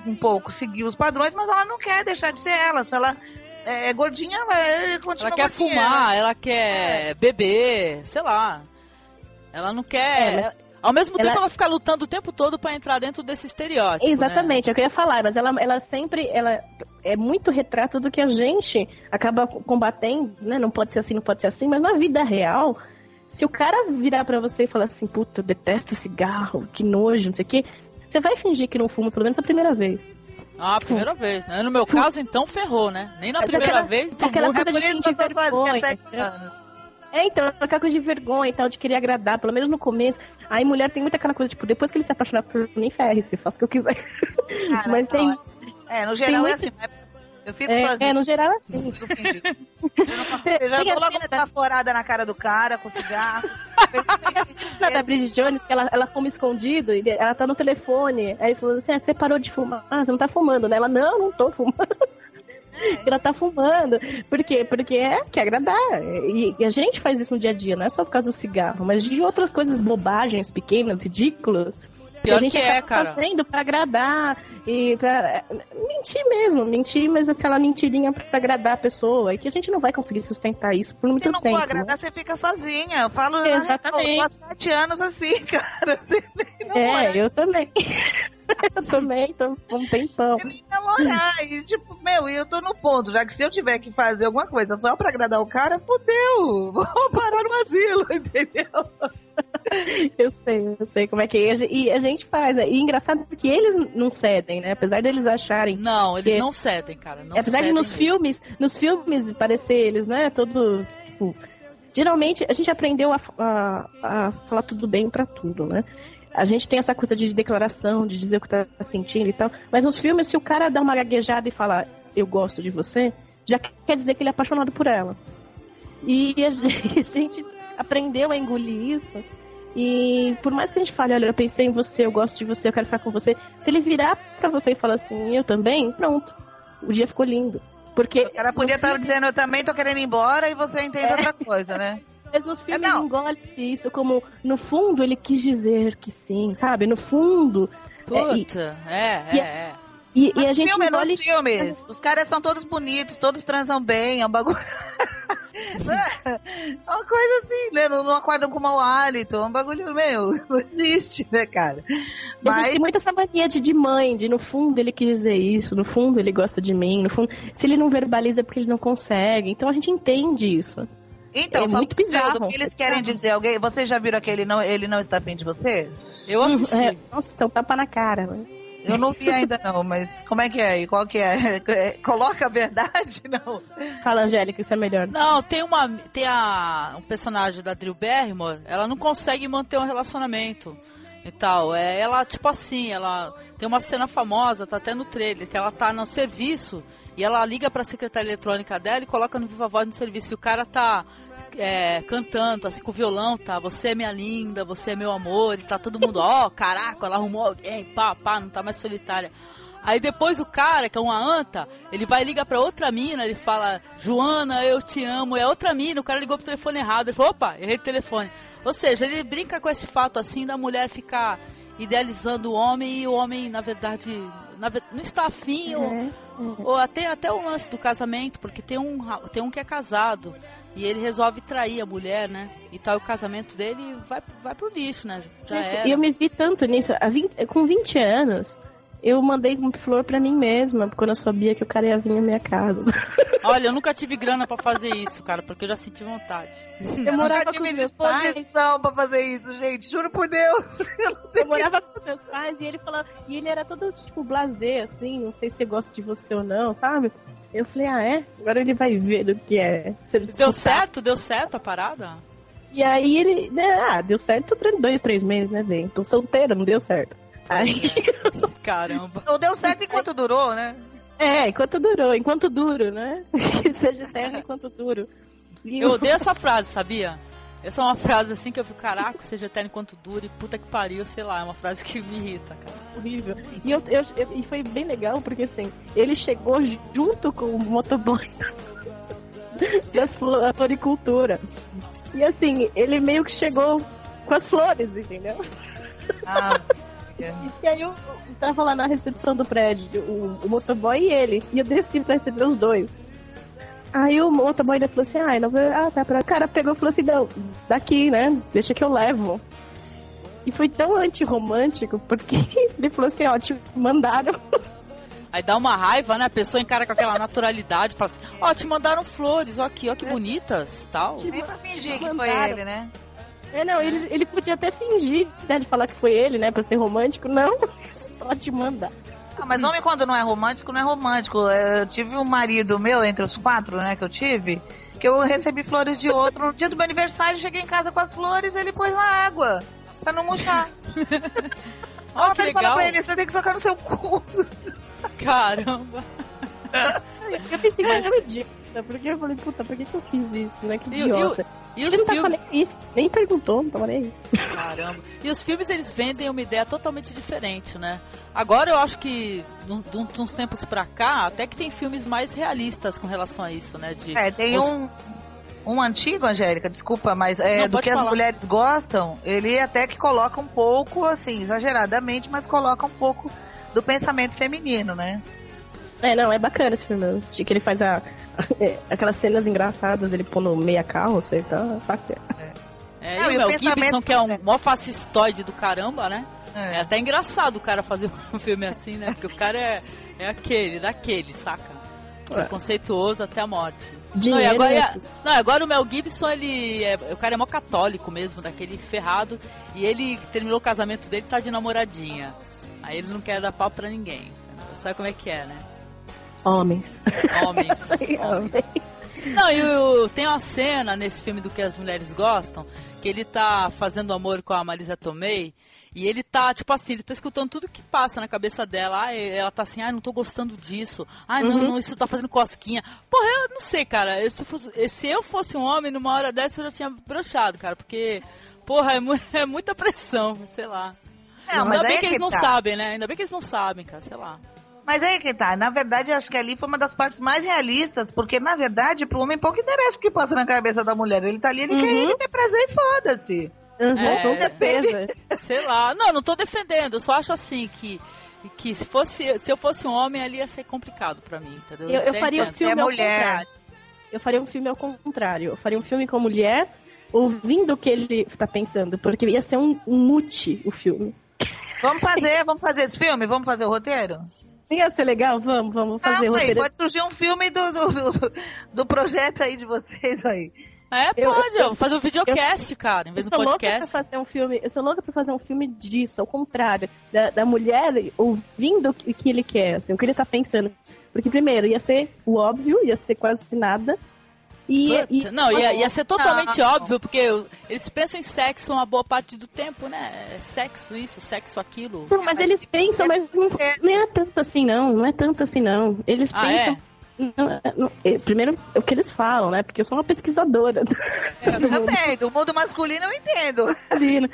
um pouco seguir os padrões, mas ela não quer deixar de ser ela. Se ela é gordinha, ela continua Ela quer gordinha. fumar, ela quer é. beber, sei lá. Ela não quer. É, ao mesmo tempo, ela... fica lutando o tempo todo para entrar dentro desse estereótipo. Exatamente, né? é o que eu ia falar, mas ela, ela sempre ela é muito retrato do que a gente acaba combatendo, né? Não pode ser assim, não pode ser assim, mas na vida real, se o cara virar para você e falar assim, puta, eu detesto cigarro, que nojo, não sei o quê, você vai fingir que não fuma pelo menos a primeira vez. Ah, a primeira tipo, vez, né? No meu caso, então, ferrou, né? Nem na primeira aquela, vez, então aquela coisa de sentir vergonha. É, então, aquela coisa de vergonha e tal, de querer agradar, pelo menos no começo. Aí mulher tem muita aquela coisa, tipo, depois que ele se apaixonar por mim, ferre, se faz o que eu quiser. Cara, Mas tem. É, no geral é assim, né? Eu fico é, sozinha. É, no geral é assim. Eu, não consigo, eu já logo com da... forada na cara do cara, com cigarro. a da Bridget Jones, que ela, ela fuma escondido, ela tá no telefone. Aí ele falou assim: ah, você parou de fumar? Ah, você não tá fumando, né? Ela, não, não tô fumando. É. ela tá fumando. Por quê? Porque é, quer agradar. E, e, a gente faz isso no dia a dia, não é só por causa do cigarro, mas de outras coisas, bobagens pequenas, ridículas. Pior a gente que é, cara. fazendo pra agradar e pra mentir mesmo, mentir, mas aquela mentirinha pra agradar a pessoa. E que a gente não vai conseguir sustentar isso por muito tempo. Se não for agradar, né? você fica sozinha. Eu falo Exatamente. há sete anos assim, cara. é, eu também. eu também tô um tempão. Eu namorar. E, tipo, meu, e eu tô no ponto, já que se eu tiver que fazer alguma coisa só pra agradar o cara, fodeu. Vou parar no asilo, entendeu? Eu sei, eu sei como é que é. E a gente faz. Né? E engraçado que eles não cedem, né? Apesar deles acharem. Não, eles que... não cedem, cara. Não Apesar cedem de nos mesmo. filmes, nos filmes parecer eles, né? Todos, tipo. Geralmente a gente aprendeu a, a, a falar tudo bem pra tudo, né? A gente tem essa coisa de declaração, de dizer o que tá sentindo e tal. Mas nos filmes, se o cara dá uma gaguejada e fala, eu gosto de você, já quer dizer que ele é apaixonado por ela. E a gente, a gente aprendeu a engolir isso. E por mais que a gente fale, olha, eu pensei em você, eu gosto de você, eu quero ficar com você. Se ele virar pra você e falar assim, eu também, pronto. O dia ficou lindo. Porque cara podia filme- estar dizendo, eu também tô querendo ir embora, e você entende outra coisa, né? Mas nos filmes É, não. engole isso como, no fundo, ele quis dizer que sim, sabe? No fundo. é, e, Puta, é, e- é, é. e, e a Nos gente filmes, engole... nos filmes, os caras são todos bonitos, todos transam bem, é um bagulho. é uma coisa assim, né? Não, não acordam com mau hálito, é um bagulho, meu, não existe, né, cara? A gente Mas, tem muito essa mania de, de mãe, de no fundo ele quis dizer isso, no fundo ele gosta de mim, no fundo. Se ele não verbaliza é porque ele não consegue. Então a gente entende isso. Então, é muito bizarro. do que eles querem dizer, alguém, vocês já viram aquele não, ele não está afim de você? Eu assisti. É, nossa, é um tapa na cara, né? Eu não vi ainda não, mas como é que é? E qual que é? É, Coloca a verdade? Não. Fala, Angélica, isso é melhor. Não, tem uma. Tem a. Um personagem da Drew Barrymore, ela não consegue manter um relacionamento e tal. É, ela, tipo assim, ela. Tem uma cena famosa, tá até no trailer, que ela tá no serviço e ela liga pra secretária eletrônica dela e coloca no Viva Voz no serviço. E o cara tá. É, cantando, assim, com o violão, tá? Você é minha linda, você é meu amor, e tá todo mundo, ó, caraca, ela arrumou alguém, pá, pá, não tá mais solitária. Aí depois o cara, que é uma anta, ele vai ligar pra outra mina, ele fala, Joana, eu te amo. É outra mina, o cara ligou pro telefone errado. Ele falou, opa, errei o telefone. Ou seja, ele brinca com esse fato assim da mulher ficar idealizando o homem e o homem, na verdade, na não está afim, ou, ou até, até o lance do casamento, porque tem um, tem um que é casado. E ele resolve trair a mulher, né? E tal, o casamento dele vai, vai pro lixo, né? Já Gente, era. eu me vi tanto nisso. Há 20 com 20 anos, eu mandei uma flor pra mim mesma, quando eu sabia que o cara ia vir na minha casa. Olha, eu nunca tive grana pra fazer isso, cara, porque eu já senti vontade. Eu morava nunca com tive meus pais. disposição pra fazer isso, gente. Juro por Deus. Eu morava com meus pais e ele falava. E ele era todo tipo blasé, assim, não sei se eu gosto de você ou não, sabe? Eu falei, ah, é? Agora ele vai ver do que é. Se ele Deu certo? Deu certo a parada? E aí ele. Né, ah, deu certo por dois, três meses, né, bem? Tô solteira, não deu certo. Aí, Caramba. Não deu certo enquanto durou, né? é, enquanto durou, enquanto duro, né? Que seja terra enquanto duro. E Eu odeio essa frase, sabia? Essa é uma frase assim que eu fico, caraca, seja eterno enquanto dura e puta que pariu, sei lá, é uma frase que me irrita, cara. horrível. E, eu, eu- eu- e foi bem legal, porque assim, ele chegou junto com o motoboy das flo- da floricultura. E assim, ele meio que chegou com as flores, entendeu? Ah, E aí eu tava lá na recepção do prédio, o, o motoboy e ele. E eu desci pra receber os dois. Aí o motoboy ainda falou assim, ah, não vou... ah, tá pra... O cara pegou e falou assim, não, daqui, né? Deixa que eu levo. E foi tão antirromântico, porque ele falou assim, ó, te mandaram. Aí dá uma raiva, né? A pessoa encara com aquela naturalidade, fala assim, ó, te mandaram flores, ó aqui, ó que bonitas, tal. nem pra fingir que foi ele, né? É, não, ele, ele podia até fingir, né, de falar que foi ele, né, pra ser romântico. Não, te mandar. Ah, mas homem quando não é romântico, não é romântico. É, Eu tive um marido meu, entre os quatro, né, que eu tive, que eu recebi flores de outro. No dia do meu aniversário, cheguei em casa com as flores, ele pôs na água, pra não murchar. Ó, que Ontem ele falou legal. pra ele, você tem que socar no seu cu. Caramba. Eu pensei que era idiota, porque eu falei, puta, por que, que eu fiz isso, né? Que E, e, idiota. o- e os ele não tava filmes... nem aí, nem perguntou, não tava nem aí. Caramba. E os filmes, eles vendem uma ideia totalmente diferente, né? Agora eu acho que, de uns tempos pra cá, até que tem filmes mais realistas com relação a isso, né? De, É, tem os- um, um antigo, Angélica, desculpa, mas é, Não, do que as falar. mulheres gostam, ele até que coloca um pouco, assim, exageradamente, mas coloca um pouco do pensamento feminino, né? É, não, é bacana esse filme. Que ele faz a, é, aquelas cenas engraçadas, ele pondo meia calça e tal. bacana. É, Não, e o Mel Gibson, que é um mó fascistoide do caramba, né? É É. até engraçado o cara fazer um filme assim, né? Porque o cara é, é aquele, daquele, saca? Preconceituoso até a morte. Não, e agora, né? não, agora o Mel Gibson, ele é, o cara é mó católico mesmo, daquele ferrado, e ele terminou o casamento dele, tá de namoradinha. Aí ele não quer dar pau pra ninguém. Sabe como é que é, né? Homens. Homens. homens. Não, e o- tem uma cena nesse filme do que as mulheres gostam, que ele tá fazendo amor com a Marisa Tomei, e ele tá, tipo assim, ele tá escutando tudo que passa na cabeça dela. Ah, ela tá assim, ah, não tô gostando disso. Ah, não, não, isso tá fazendo cosquinha. Porra, eu não sei, cara. Se eu fosse, se eu fosse um homem, numa hora dessa eu já tinha broxado, cara. Porque, porra, é, mu- é muita pressão, sei lá. Não, mas Ainda bem é que eles não tá. sabem, né? Ainda bem que eles não sabem, cara, sei lá. Mas aí que tá. Na verdade, acho que ali foi uma das partes mais realistas, porque, na verdade, pro homem pouco interessa o que passa na cabeça da mulher. Ele tá ali, ele quer Uhum. ir ter prazer e foda-se. Uhum, É, com certeza. Sei lá. Não, não tô defendendo. Eu só acho assim que, que se, fosse, se eu fosse um homem ali ia ser complicado pra mim, entendeu? Eu, eu faria um filme É ao mulher. contrário. Eu faria um filme ao contrário. Eu faria um filme com a mulher ouvindo o que ele tá pensando, porque ia ser um, um mute o filme. Vamos fazer, vamos fazer esse filme? Vamos fazer o roteiro? Ia ser legal? Vamos, vamos fazer Não, aí, roteiro. pode surgir um filme do, do, do, do projeto aí de vocês aí. É, Eu- pode. eu- Eu, fazer um videocast, cara, em Eu vez do sou louca pra podcast. fazer um filme. Eu sou louca pra fazer um filme disso, ao contrário, da, da mulher ouvindo o que, o que ele quer, assim, o que ele tá pensando. Porque primeiro ia ser o óbvio, ia ser quase nada. E, e- não, ia, ia ser totalmente Não. óbvio, porque eles pensam em sexo uma boa parte do tempo, né? É Sexo isso, sexo aquilo. Não, mas eles pensam, mas não, não é tanto assim não, não é tanto assim não. Eles Ah, pensam. é? Não, não, é, primeiro, é o que eles falam, né? Porque eu sou uma pesquisadora Eu também, do mundo masculino eu entendo. masculina.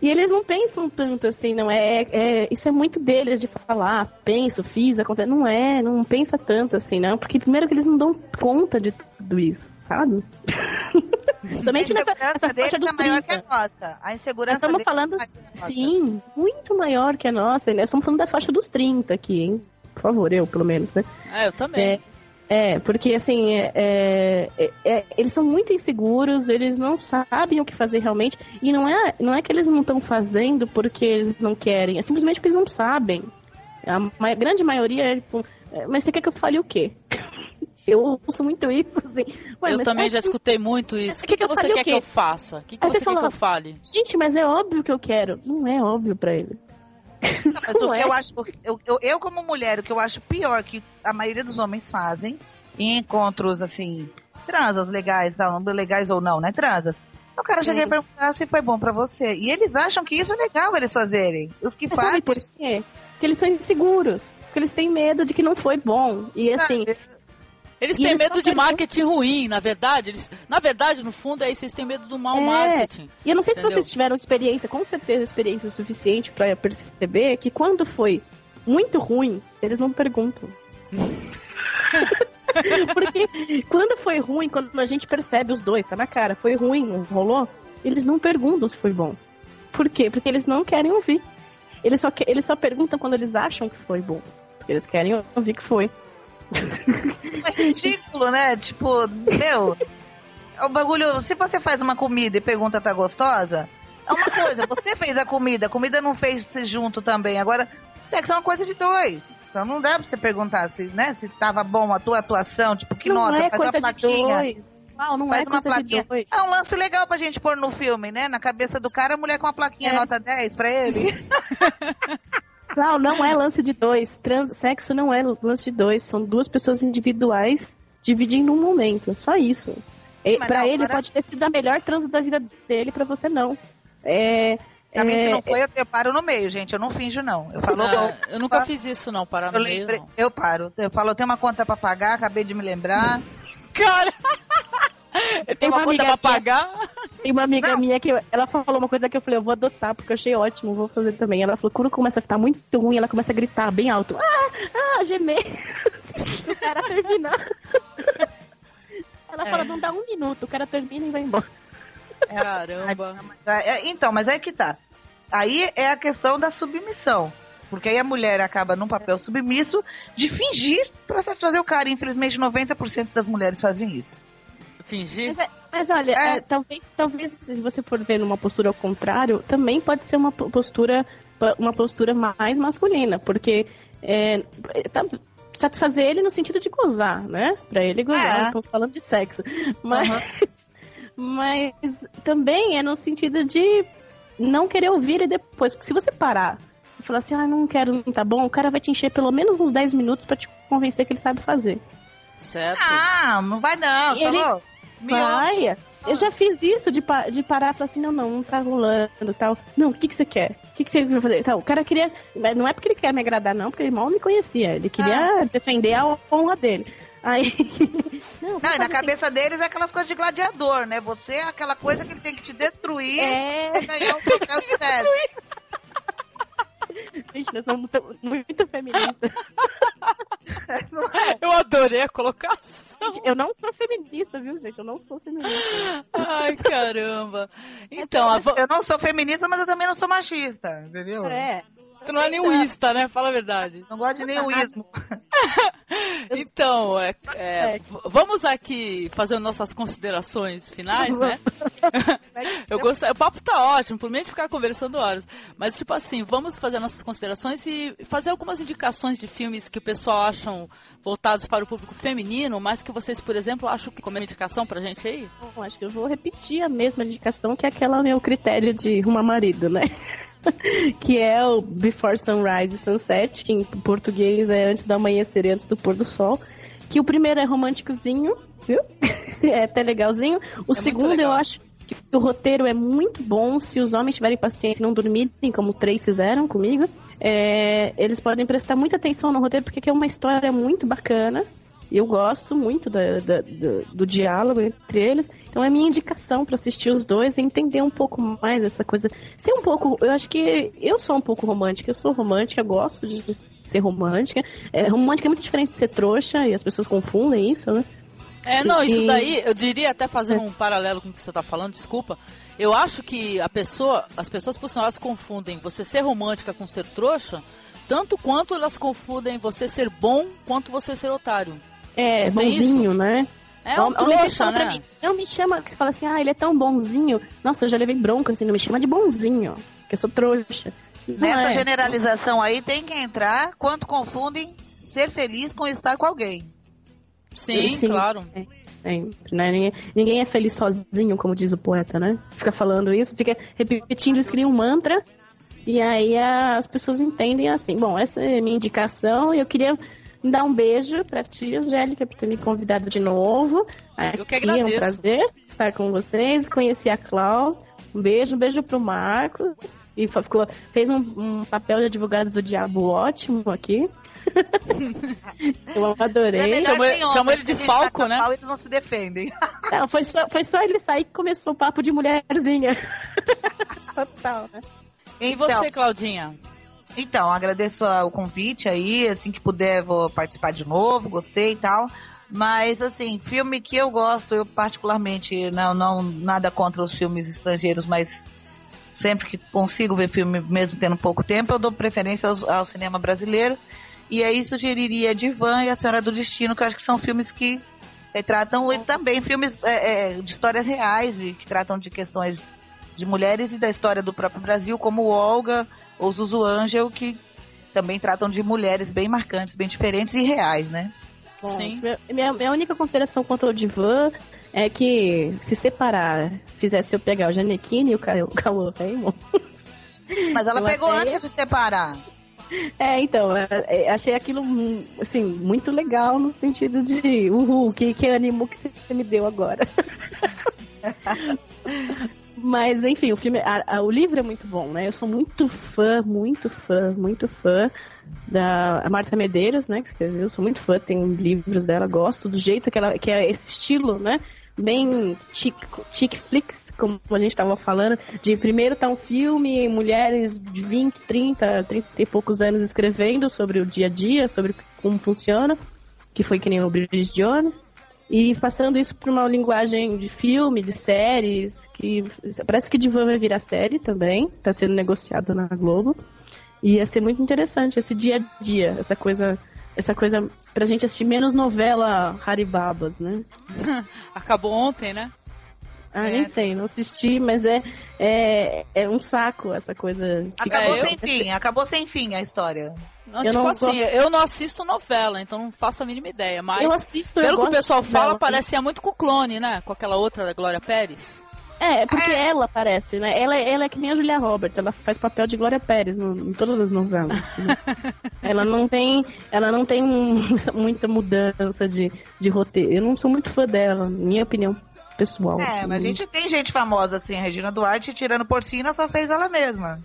E eles não pensam tanto assim, não é, é- Isso é muito deles de falar, penso, fiz, acontece. Não é, não pensa tanto assim, não. Porque primeiro que eles não dão conta de tudo isso, sabe? Somente a nessa, insegurança nessa faixa dos é maior que a 30. nossa. A Nós insegurança estamos deles falando. é maior que a nossa. Sim, muito maior que a nossa. Nós estamos falando da faixa dos 30 aqui, hein? Por favor, eu, pelo menos, né? É, eu também. É, é, porque assim, é, é, é, eles são muito inseguros, eles não sabem o que fazer realmente. E não é, não é que eles não estão fazendo porque eles não querem, é simplesmente porque eles não sabem. A ma- grande maioria é tipo, "É, mas você quer que eu fale o quê? eu ouço muito isso, assim. Ué, eu também como já assim? escutei muito isso. O que, que que você quer que eu faça? O que, que Aí você você quer que fala- eu fale? Gente, mas é óbvio que eu quero. Não é óbvio pra eles. Não, mas o que é. eu acho, eu, eu, eu como mulher, o que eu acho pior que a maioria dos homens fazem em encontros assim, transas legais, tal, legais ou não, né? Transas. O cara chega e perguntar se foi bom pra você. E eles acham que isso é legal eles fazerem. Os que Mas sabe fazem. por quê? Porque eles são inseguros. Porque eles têm medo de que não foi bom. E assim, Eles E têm eles medo de marketing ruim, na verdade. Eles, na verdade, no fundo, é isso. Eles têm medo do mau É. marketing. E eu não sei se Entendeu? vocês tiveram experiência, com certeza experiência suficiente pra perceber que quando foi muito ruim, eles não perguntam. Porque quando foi ruim, quando a gente percebe os dois, tá na cara, foi ruim, rolou, eles não perguntam se foi bom. Por quê? Porque eles não querem ouvir. Eles só, que- eles só perguntam quando eles acham que foi bom. Porque eles querem ouvir que foi. É ridículo, né? Tipo, meu. É o bagulho. Se você faz uma comida e pergunta tá gostosa, é uma coisa. Você fez a comida, a comida não fez se junto também. Agora, sexo é uma coisa de dois. Então não dá pra você perguntar se, né, se tava bom a tua atuação, tipo, que não nota, é faz uma plaquinha. de dois. Não, não Faz é uma plaquinha. É um lance legal pra gente pôr no filme, né? Na cabeça do cara, a mulher com uma plaquinha É. nota 10 pra ele. Não, não é lance de dois. Trans, sexo não é lance de dois. São duas pessoas individuais dividindo um momento. Só isso. E, pra não, ele para- pode ter sido a melhor transa da vida dele, pra você não. É. Também se é, não foi, eu, eu paro no meio, gente. Eu não finjo, não. Eu falo, Não, eu nunca fiz isso, não, parar eu, no meio, lembrei- não. eu paro. Eu falo, eu tenho uma conta pra pagar, acabei de me lembrar. Cara! Eu tenho uma, uma conta amiga pra que- pagar. Tem uma amiga Não. minha que ela falou uma coisa que eu falei, eu vou adotar, porque eu achei ótimo, vou fazer também. Ela falou, quando começa a ficar muito ruim, ela começa a gritar bem alto. Ah, ah, gemer. o cara termina. ela É. fala, não dá um minuto, o cara termina e vai embora. Caramba. Mas, é, então, mas é que tá. Aí é a questão da submissão. Porque aí a mulher acaba num papel submisso de fingir pra satisfazer o cara. Infelizmente, 90% das mulheres fazem isso. Fingir? Mas, é- mas olha, É. é, talvez, talvez se você for ver numa postura ao contrário, também pode ser uma po- postura, uma postura mais masculina, porque é, tá- satisfazer ele no sentido de gozar, né? Pra ele gozar, É. estamos falando de sexo. Mas, mas também é no sentido de não querer ouvir ele depois. Porque se você parar e falar assim, ah, não quero, não tá bom, o cara vai te encher pelo menos uns 10 minutos pra te convencer que ele sabe fazer. Certo. Ah, não vai não, Ele- falou? Vai. Eu já fiz isso de, pa- de parar e falar assim, não, não, não tá rolando tal. Não, o que, que você quer? O que, que você vai fazer? Então, o cara queria. Não é porque ele quer me agradar, não, porque ele mal me conhecia. Ele queria defender a honra dele. Aí. Não, Não, e na fazer cabeça deles é aquelas coisas de gladiador, né? Você é aquela coisa que ele tem que te destruir É. ganhar o troféu de mestre. Gente, nós somos muito, muito feministas. Eu adorei a colocação. Gente, eu não sou feminista, viu, gente? Eu não sou feminista. Ai, caramba. Então, a, va- Eu não sou feminista, mas eu também não sou machista, entendeu? É. tu não é nenhumista, né? Fala a verdade. Não gosto de nenhumismo. Então, é, é, v- vamos aqui fazer nossas considerações finais, né? Eu gosto, o papo tá ótimo, por mim a gente ficar conversando horas. Mas, tipo assim, vamos fazer nossas considerações e fazer algumas indicações de filmes que o pessoal acham voltados para o público feminino, mas que vocês, por exemplo, acham que como indicação pra gente aí? Bom, acho que eu vou repetir a mesma indicação que é aquela meu critério de arrumar marido, né? que é o Before Sunrise e Sunset, que em português é antes do amanhecer e antes do pôr do sol. Que o primeiro é românticozinho, viu? é até legalzinho. O segundo legal. eu acho que o roteiro é muito bom. Se os homens tiverem paciência e não dormirem, como três fizeram comigo, é, eles podem prestar muita atenção no roteiro, porque é uma história muito bacana. Eu gosto muito da- da- do, do diálogo entre eles. Então é minha indicação para assistir os dois e entender um pouco mais essa coisa. Ser um pouco. Eu acho que eu sou um pouco romântica. Eu sou romântica, gosto de ser romântica. É, romântica é muito diferente de ser trouxa e as pessoas confundem isso, né? É, não, isso daí, eu diria até fazendo um paralelo com o que você tá falando, desculpa. Eu acho que a pessoa, as pessoas, por sinal, elas confundem você ser romântica com ser trouxa, tanto quanto elas confundem você ser bom quanto você ser otário. É, tem bonzinho, né? É um trouxa, né? mim, não me chama, que você fala assim, ah, ele é tão bonzinho. Nossa, eu já levei bronca assim, não me chama de bonzinho, que eu sou trouxa. Não Nessa é. generalização aí tem que entrar quanto confundem ser feliz com estar com alguém. Sim, Sim. claro. É, sempre, né? Ninguém, ninguém é feliz sozinho, como diz o poeta, né? Fica falando isso, fica repetindo isso, cria um mantra. E aí as pessoas entendem assim. Bom, essa é a minha indicação. E eu queria dar um beijo pra tia Angélica por ter me convidado de novo. Eu que Aqui É um agradeço. prazer estar com vocês. Conheci a Cláudia. Um beijo, um beijo pro Marcos. E ficou, fez um, um papel de advogado do diabo ótimo aqui. eu adorei. É Chamou- chamou ele de Falco, taca né? pau, eles não se defendem. Não, foi só, foi só ele sair que começou o papo de mulherzinha. Total, né? E Então, você, Claudinha? Então, agradeço o convite aí, assim que puder vou participar de novo, gostei e tal. Mas assim, filme que eu gosto, eu particularmente não, não nada contra os filmes estrangeiros, mas sempre que consigo ver filme, mesmo tendo pouco tempo, eu dou preferência ao, cinema brasileiro. E aí sugeriria Divan e A Senhora do Destino, que eu acho que são filmes que retratam e também filmes é, é, de histórias reais e que tratam de questões de mulheres e da história do próprio Brasil, como Olga ou Zuzu Angel, que também tratam de mulheres bem marcantes, bem diferentes e reais, né? Bom, Sim. Minha, minha, única consideração quanto ao divã é que se separar fizesse eu pegar o Janequine e o Ca- o Cauã Raymond. Mas ela Eu pegou até- antes de separar. É, então, é, é, achei aquilo, hum, assim, muito legal no sentido de, uhul, que, que ânimo que você me deu agora. Mas, enfim, o filme, a- a- o livro é muito bom, né? Eu sou muito fã, muito fã, muito fã da Marta Medeiros, né, que escreveu. Sou muito fã, tenho livros dela, gosto do jeito que ela, que é esse estilo, né? Bem chick flicks, como a gente estava falando, de primeiro tá um filme, mulheres de 20, 30, 30 e poucos anos escrevendo sobre o dia a dia, sobre como funciona, que foi que nem o Bridget Jones. E passando isso por uma linguagem de filme, de séries, que parece que Divan vai virar série também, tá sendo negociado na Globo. E ia ser muito interessante esse dia a dia, essa coisa, essa coisa pra gente assistir menos novela Haribabas, né? Acabou ontem, né? Ah, É. nem sei, não assisti, mas é, é, é um saco essa coisa. Acabou É, eu- sem fim, acabou sem fim a história. Não, Eu tipo não assim, gosto- eu não assisto novela, então não faço a mínima ideia. Mas, Eu assisto, eu pelo que o pessoal fala, parecia muito com o clone, né? Com aquela outra da Glória Pérez. É, porque ela aparece, né? Ela, ela é que nem a Julia Roberts, ela faz papel de Glória Pérez no- em todas as novelas. né? ela não tem, ela não tem muita mudança de, de roteiro. Eu não sou muito fã dela, minha opinião pessoal. É, mas a gente tem gente famosa assim, a Regina Duarte tirando porcina só fez ela mesma.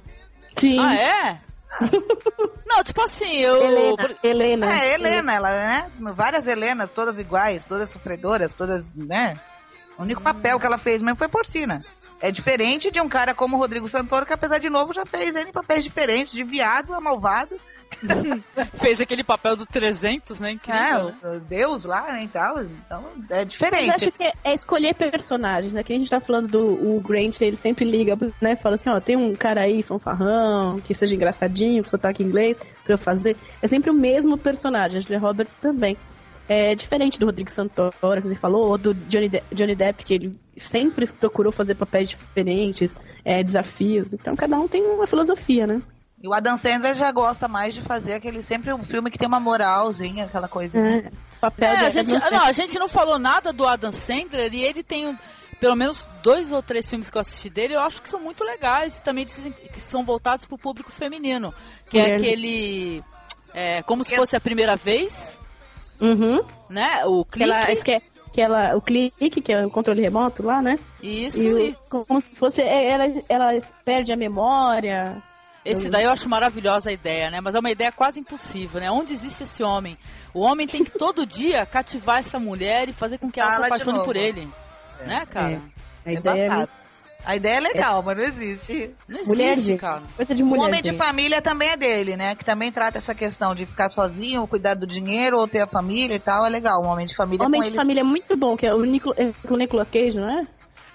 Sim. Ah, é? não, tipo assim, eu. Helena, Helena. É, Helena, ela, né? Várias Helenas, todas iguais, todas sofredoras, todas, né? O único papel que ela fez mesmo foi porcina. É diferente de um cara como o Rodrigo Santoro, que apesar de novo já fez N papéis diferentes, de viado a malvado. Fez aquele papel do 300, né? Incrível. É, né? o- o Deus lá, né, e tal. Então, é Mas diferente. acho que é, é escolher personagens, né? Que a gente tá falando do o Grant, ele sempre liga, né? Fala assim, ó, tem um cara aí, fanfarrão, que seja engraçadinho, com sotaque inglês, pra eu fazer. É sempre o mesmo personagem, a Julia Roberts também. É diferente do Rodrigo Santoro, que ele falou, ou do Johnny, De Johnny Depp, que ele sempre procurou fazer papéis diferentes, é, desafios. Então cada um tem uma filosofia, né? E o Adam Sandler já gosta mais de fazer aquele sempre um filme que tem uma moralzinha, aquela coisa. É, papel É, a gente, não, a gente não falou nada do Adam Sandler e ele tem um- pelo menos dois ou três filmes que eu assisti dele, eu acho que são muito legais e também dizem que são voltados pro público feminino. Que é Mulher. aquele. é, como se Que- fosse a primeira vez, Uhum. né? O Que ela, clique. esque- que ela, o clique, que é o controle remoto lá, né? Isso, E o- e como se fosse. é, Ela, ela perde a memória. Esse daí eu acho maravilhosa a ideia, né? Mas é uma ideia quase impossível, né? Onde existe esse homem? O homem tem que todo dia cativar essa mulher e fazer com que ela se Fala de apaixone por ele. Né, cara? A É ideia é. A ideia é legal, mas não existe. Não existe, mulher, cara. Coisa de O mulher. Homem de gente. Família também é dele, né? Que também trata essa questão de ficar sozinho, cuidar do dinheiro, ou ter a família e tal. É legal. Um Homem de Família Homem com de ele. Família é muito bom, que é o, Nico, é o Nicolas Cage, não é?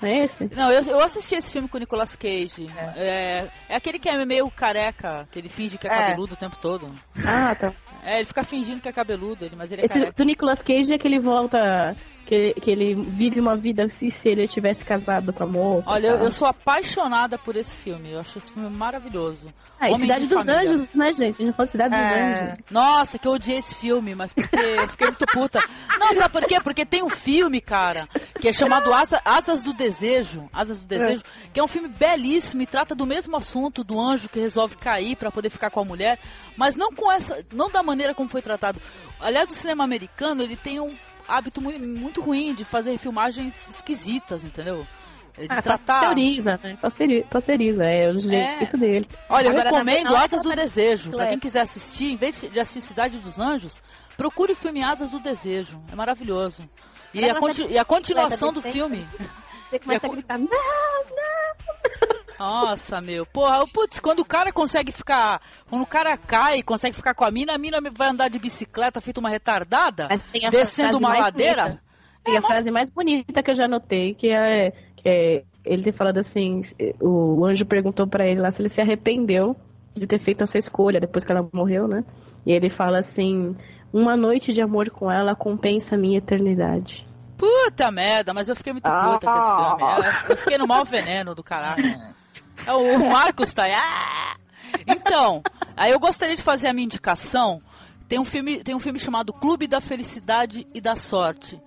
Não é esse? Não, eu, eu assisti esse filme com o Nicolas Cage. É. é aquele que é meio careca, que ele finge que é, É. cabeludo o tempo todo. Ah, tá. É, ele fica fingindo que é cabeludo, mas ele é Esse careca. do Nicolas Cage é que ele volta. Que, que ele vive uma vida se, se ele tivesse casado com a moça. Olha, eu, tal. eu sou apaixonada por esse filme. Eu acho esse filme maravilhoso. Ah, e Homem Cidade de dos Família. Anjos, né, gente? A gente falou Cidade dos É. Anjos. Nossa, que eu odiei esse filme, mas porque eu fiquei muito puta. Não, sabe por quê? Porque tem um filme, cara, que é chamado Asa- Asas do Desejo. Asas do Desejo, que é um filme belíssimo e trata do mesmo assunto do anjo que resolve cair pra poder ficar com a mulher, mas não com essa, não da maneira como foi tratado. Aliás, o cinema americano, ele tem um hábito muito, ruim de fazer filmagens esquisitas, entendeu? De Ah, tratar. posteriza, né? Posteri- Posteriza, é o jeito dele. Olha, eu Agora, na recomendo Asas do ela Desejo. Pra é. quem quiser assistir, em vez de assistir Cidade dos Anjos, procure o filme Asas do Desejo. É maravilhoso. E a, conti- e a continuação do filme. Você começa a a- gritar, não, não. Nossa, meu. Porra, putz, quando o cara consegue ficar. Quando o cara cai e consegue ficar com a mina, a mina vai andar de bicicleta feito uma retardada, tem descendo uma ladeira. bonita. E a frase mais bonita que eu já notei, que é, que é ele ter falado assim, o anjo perguntou pra ele lá se ele se arrependeu de ter feito essa escolha depois que ela morreu, né? E ele fala assim, uma noite de amor com ela compensa a minha eternidade. Puta merda, mas eu fiquei muito puta com esse Ah. filme. É, Eu fiquei no mau veneno do caralho. É, o Marcos tá aí. Ah! Então, aí eu gostaria de fazer a minha indicação. Tem um filme, tem um filme chamado Clube da Felicidade e da Sorte.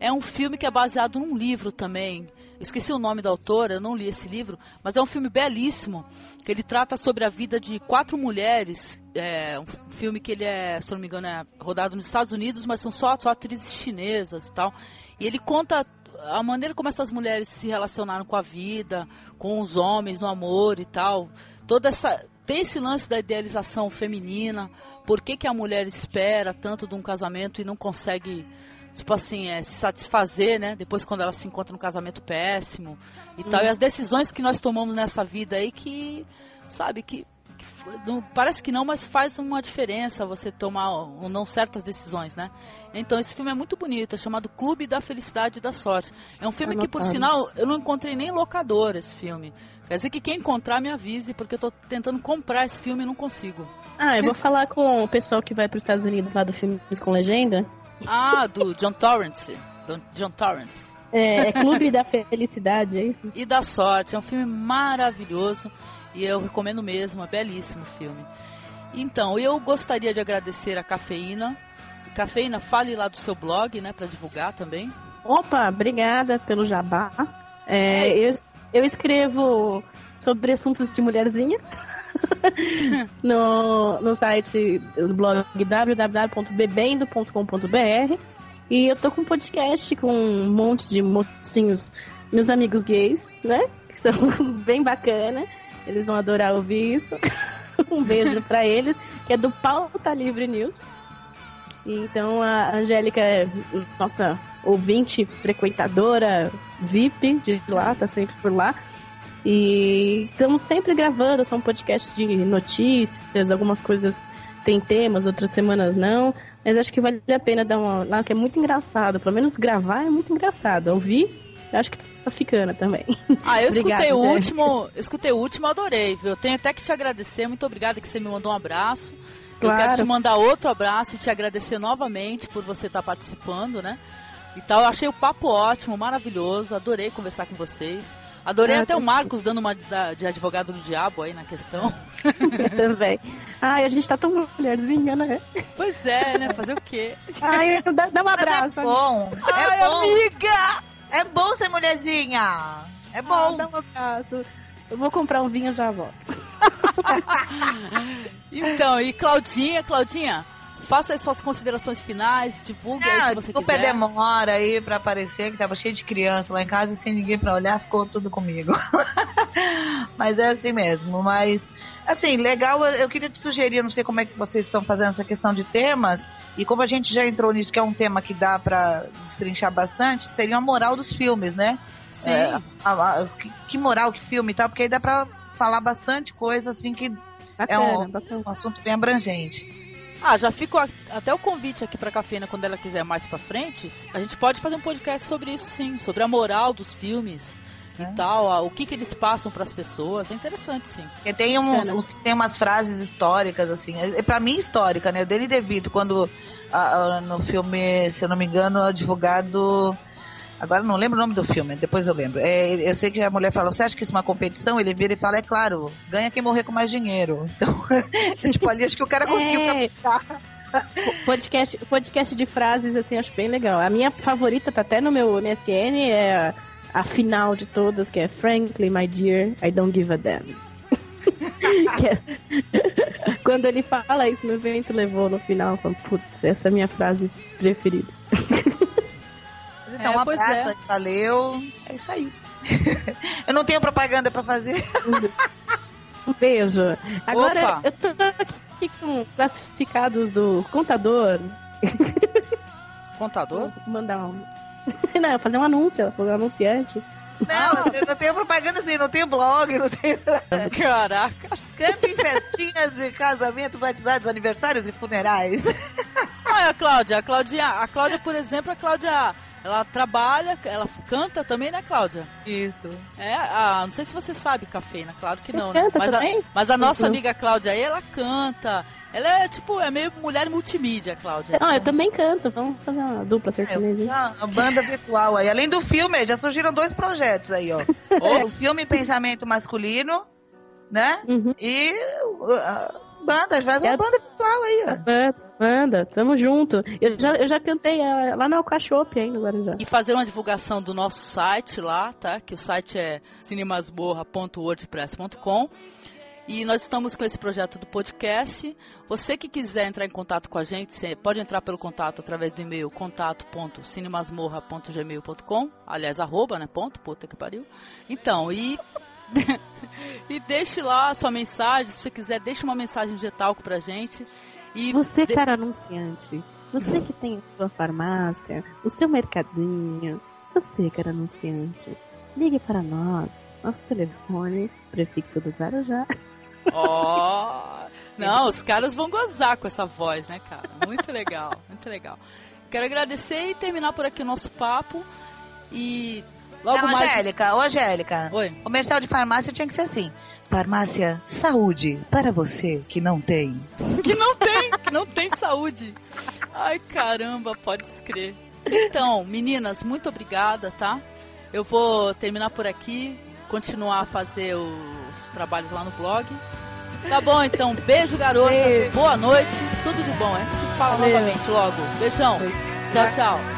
É um filme que é baseado num livro também. Esqueci o nome da autora, eu não li esse livro, mas é um filme belíssimo, que ele trata sobre a vida de quatro mulheres. É um filme que ele é, se não me engano, é rodado nos Estados Unidos, mas são só, só atrizes chinesas e tal. E ele conta a maneira como essas mulheres se relacionaram com a vida, com os homens, no amor e tal. Toda essa tem esse lance da idealização feminina. Por que, que a mulher espera tanto de um casamento e não consegue, tipo assim, é, se satisfazer, né? Depois quando ela se encontra num casamento péssimo e tal. E as decisões que nós tomamos nessa vida aí que, sabe, que, não- parece que não, mas faz uma diferença você tomar ou não certas decisões, né? Então esse filme é muito bonito, é chamado Clube da Felicidade e da Sorte. É um filme que, por sinal, eu não encontrei nem em locador esse filme. Quer dizer que quem encontrar me avise, porque eu tô tentando comprar esse filme e não consigo. Ah, eu vou falar com o pessoal que vai para os Estados Unidos lá do filme com legenda. Ah, do John Torrance. Do John Torrance. É, é Clube da Felicidade, é isso? E da Sorte. É um filme maravilhoso e eu recomendo mesmo, é belíssimo filme. Então, eu gostaria de agradecer a Cafeína. Cafeína, fale lá do seu blog, né, para divulgar também. Opa, obrigada pelo jabá. É, eu, eu escrevo sobre assuntos de mulherzinha no, no site do blog www.bebendo.com.br e eu tô com um podcast com um monte de mocinhos, meus amigos gays, né? Que são bem bacana. Eles vão adorar ouvir isso. um beijo para eles, que é do Pauta Livre News. Então a Angélica é nossa ouvinte, frequentadora, VIP de lá, tá sempre por lá. E estamos sempre gravando, são podcasts de notícias, algumas coisas tem temas, outras semanas não. Mas acho que vale a pena dar uma lá, que é muito engraçado. Pelo menos gravar é muito engraçado. Ouvir, acho que ficando também. Ah, eu obrigada, escutei o último, eu escutei o último, adorei, viu? Eu tenho até que te agradecer, muito obrigada que você me mandou um abraço. Claro. Eu quero te mandar outro abraço e te agradecer novamente por você estar participando, né? E tal, eu achei o papo ótimo, maravilhoso, adorei conversar com vocês. Adorei ah, até o Marcos dando uma de advogado do diabo aí na questão. Eu também. Ai, a gente tá tão mulherzinha, né? Pois é, né? Fazer o quê? Ai, dá, dá um abraço. é bom. Ai, é bom. amiga! É bom ser mulherzinha. É bom. Ah, dá um abraço. Eu vou comprar um vinho já volto. então, e Claudinha, Claudinha, Faça as suas considerações finais, divulgue Não, aí o que você desculpa quiser. demora aí pra aparecer, que tava cheio de criança lá em casa e sem ninguém pra olhar, ficou tudo comigo. Mas é assim mesmo. Mas, assim, legal, eu queria te sugerir, não sei como é que vocês estão fazendo essa questão de temas, e como a gente já entrou nisso, que é um tema que dá pra destrinchar bastante, seria a moral dos filmes, né? Sim. É, a, a, que moral, que filme e tal, porque aí dá pra falar bastante coisa, assim, que bacana, é um, um assunto bem abrangente. Ah, já fico a, até o convite aqui pra Cafeína quando ela quiser mais pra frente. A gente pode fazer um podcast sobre isso sim, sobre a moral dos filmes é. e tal, a, o que que eles passam para as pessoas. É interessante sim. Porque tem uns, uns, que tem umas frases históricas assim, é, é para mim histórica, né? O Danny DeVito quando a, a, no filme, se eu não me engano, o advogado Agora não lembro o nome do filme, depois eu lembro. É, eu sei que a mulher fala, você acha que isso é uma competição? Ele vira e fala, é claro, ganha quem morrer com mais dinheiro. Então, tipo, ali acho que o cara conseguiu é. captar. Podcast, podcast de frases, assim, acho bem legal. A minha favorita tá até no meu MSN, é a, final de todas, que é Frankly, my dear, I don't give a damn. é, quando ele fala isso, meu vento levou no final, eu falo, putz, essa é a minha frase preferida. Então, é, um abraço, é. valeu. É isso aí. eu não tenho propaganda pra fazer. um beijo. Agora, Opa. eu tô aqui com classificados do contador. Contador? Vou mandar um. Não, fazer um anúncio, fazer um anunciante. Não, eu não tenho propaganda assim, não tenho blog, não tenho. Caracas! Canto em festinhas de casamento, batizados, aniversários e funerais. Olha, a Cláudia, a Cláudia, a Cláudia, por exemplo, a Cláudia ela trabalha, ela canta também, né, Cláudia? Isso. É, ah, não sei se você sabe, Cafeína, claro que não, né? Mas a, mas a nossa uhum. amiga Cláudia aí, ela canta. Ela é tipo, é meio mulher multimídia, Cláudia. Ah, eu também canto. Vamos fazer uma dupla sertaneja. É, uma banda virtual aí. Além do filme, já surgiram dois projetos aí, ó. o filme Pensamento Masculino, né? Uhum. E uh, banda, faz uma É- banda virtual aí, ó. Manda, manda, tamo junto. Eu já, eu já cantei ah, lá no Alcachope ainda, agora já. E fazer uma divulgação do nosso site lá, tá? Que o site é cinemasborra.wordpress.com. E nós estamos com esse projeto do podcast. Você que quiser entrar em contato com a gente, você pode entrar pelo contato através do e-mail contato.cinemasmorra.gmail.com Aliás, arroba, né? Ponto, puta que pariu. Então, e... e deixe lá a sua mensagem. Se você quiser, deixe uma mensagem de talco pra gente. E Você, de- cara anunciante, você que tem a sua farmácia, o seu mercadinho, você, cara anunciante, ligue para nós. Nosso telefone, prefixo do Guarujá. Ó. Não, os caras vão gozar com essa voz, né, cara? Muito legal, muito legal. Quero agradecer e terminar por aqui o nosso papo. E logo Não, mais. Angélica, ô Angélica. Oi. Comercial de farmácia tinha que ser assim. Farmácia Saúde, para você que não tem. Que não tem, que não tem saúde. Ai, caramba, pode crer. Então, meninas, muito obrigada, tá? Eu vou terminar por aqui, continuar a fazer os trabalhos lá no blog. Tá bom, então. Beijo, garotas. Beijo. Boa noite. Tudo de bom. A gente se fala Valeu. novamente logo. Beijão. Tchau, tchau.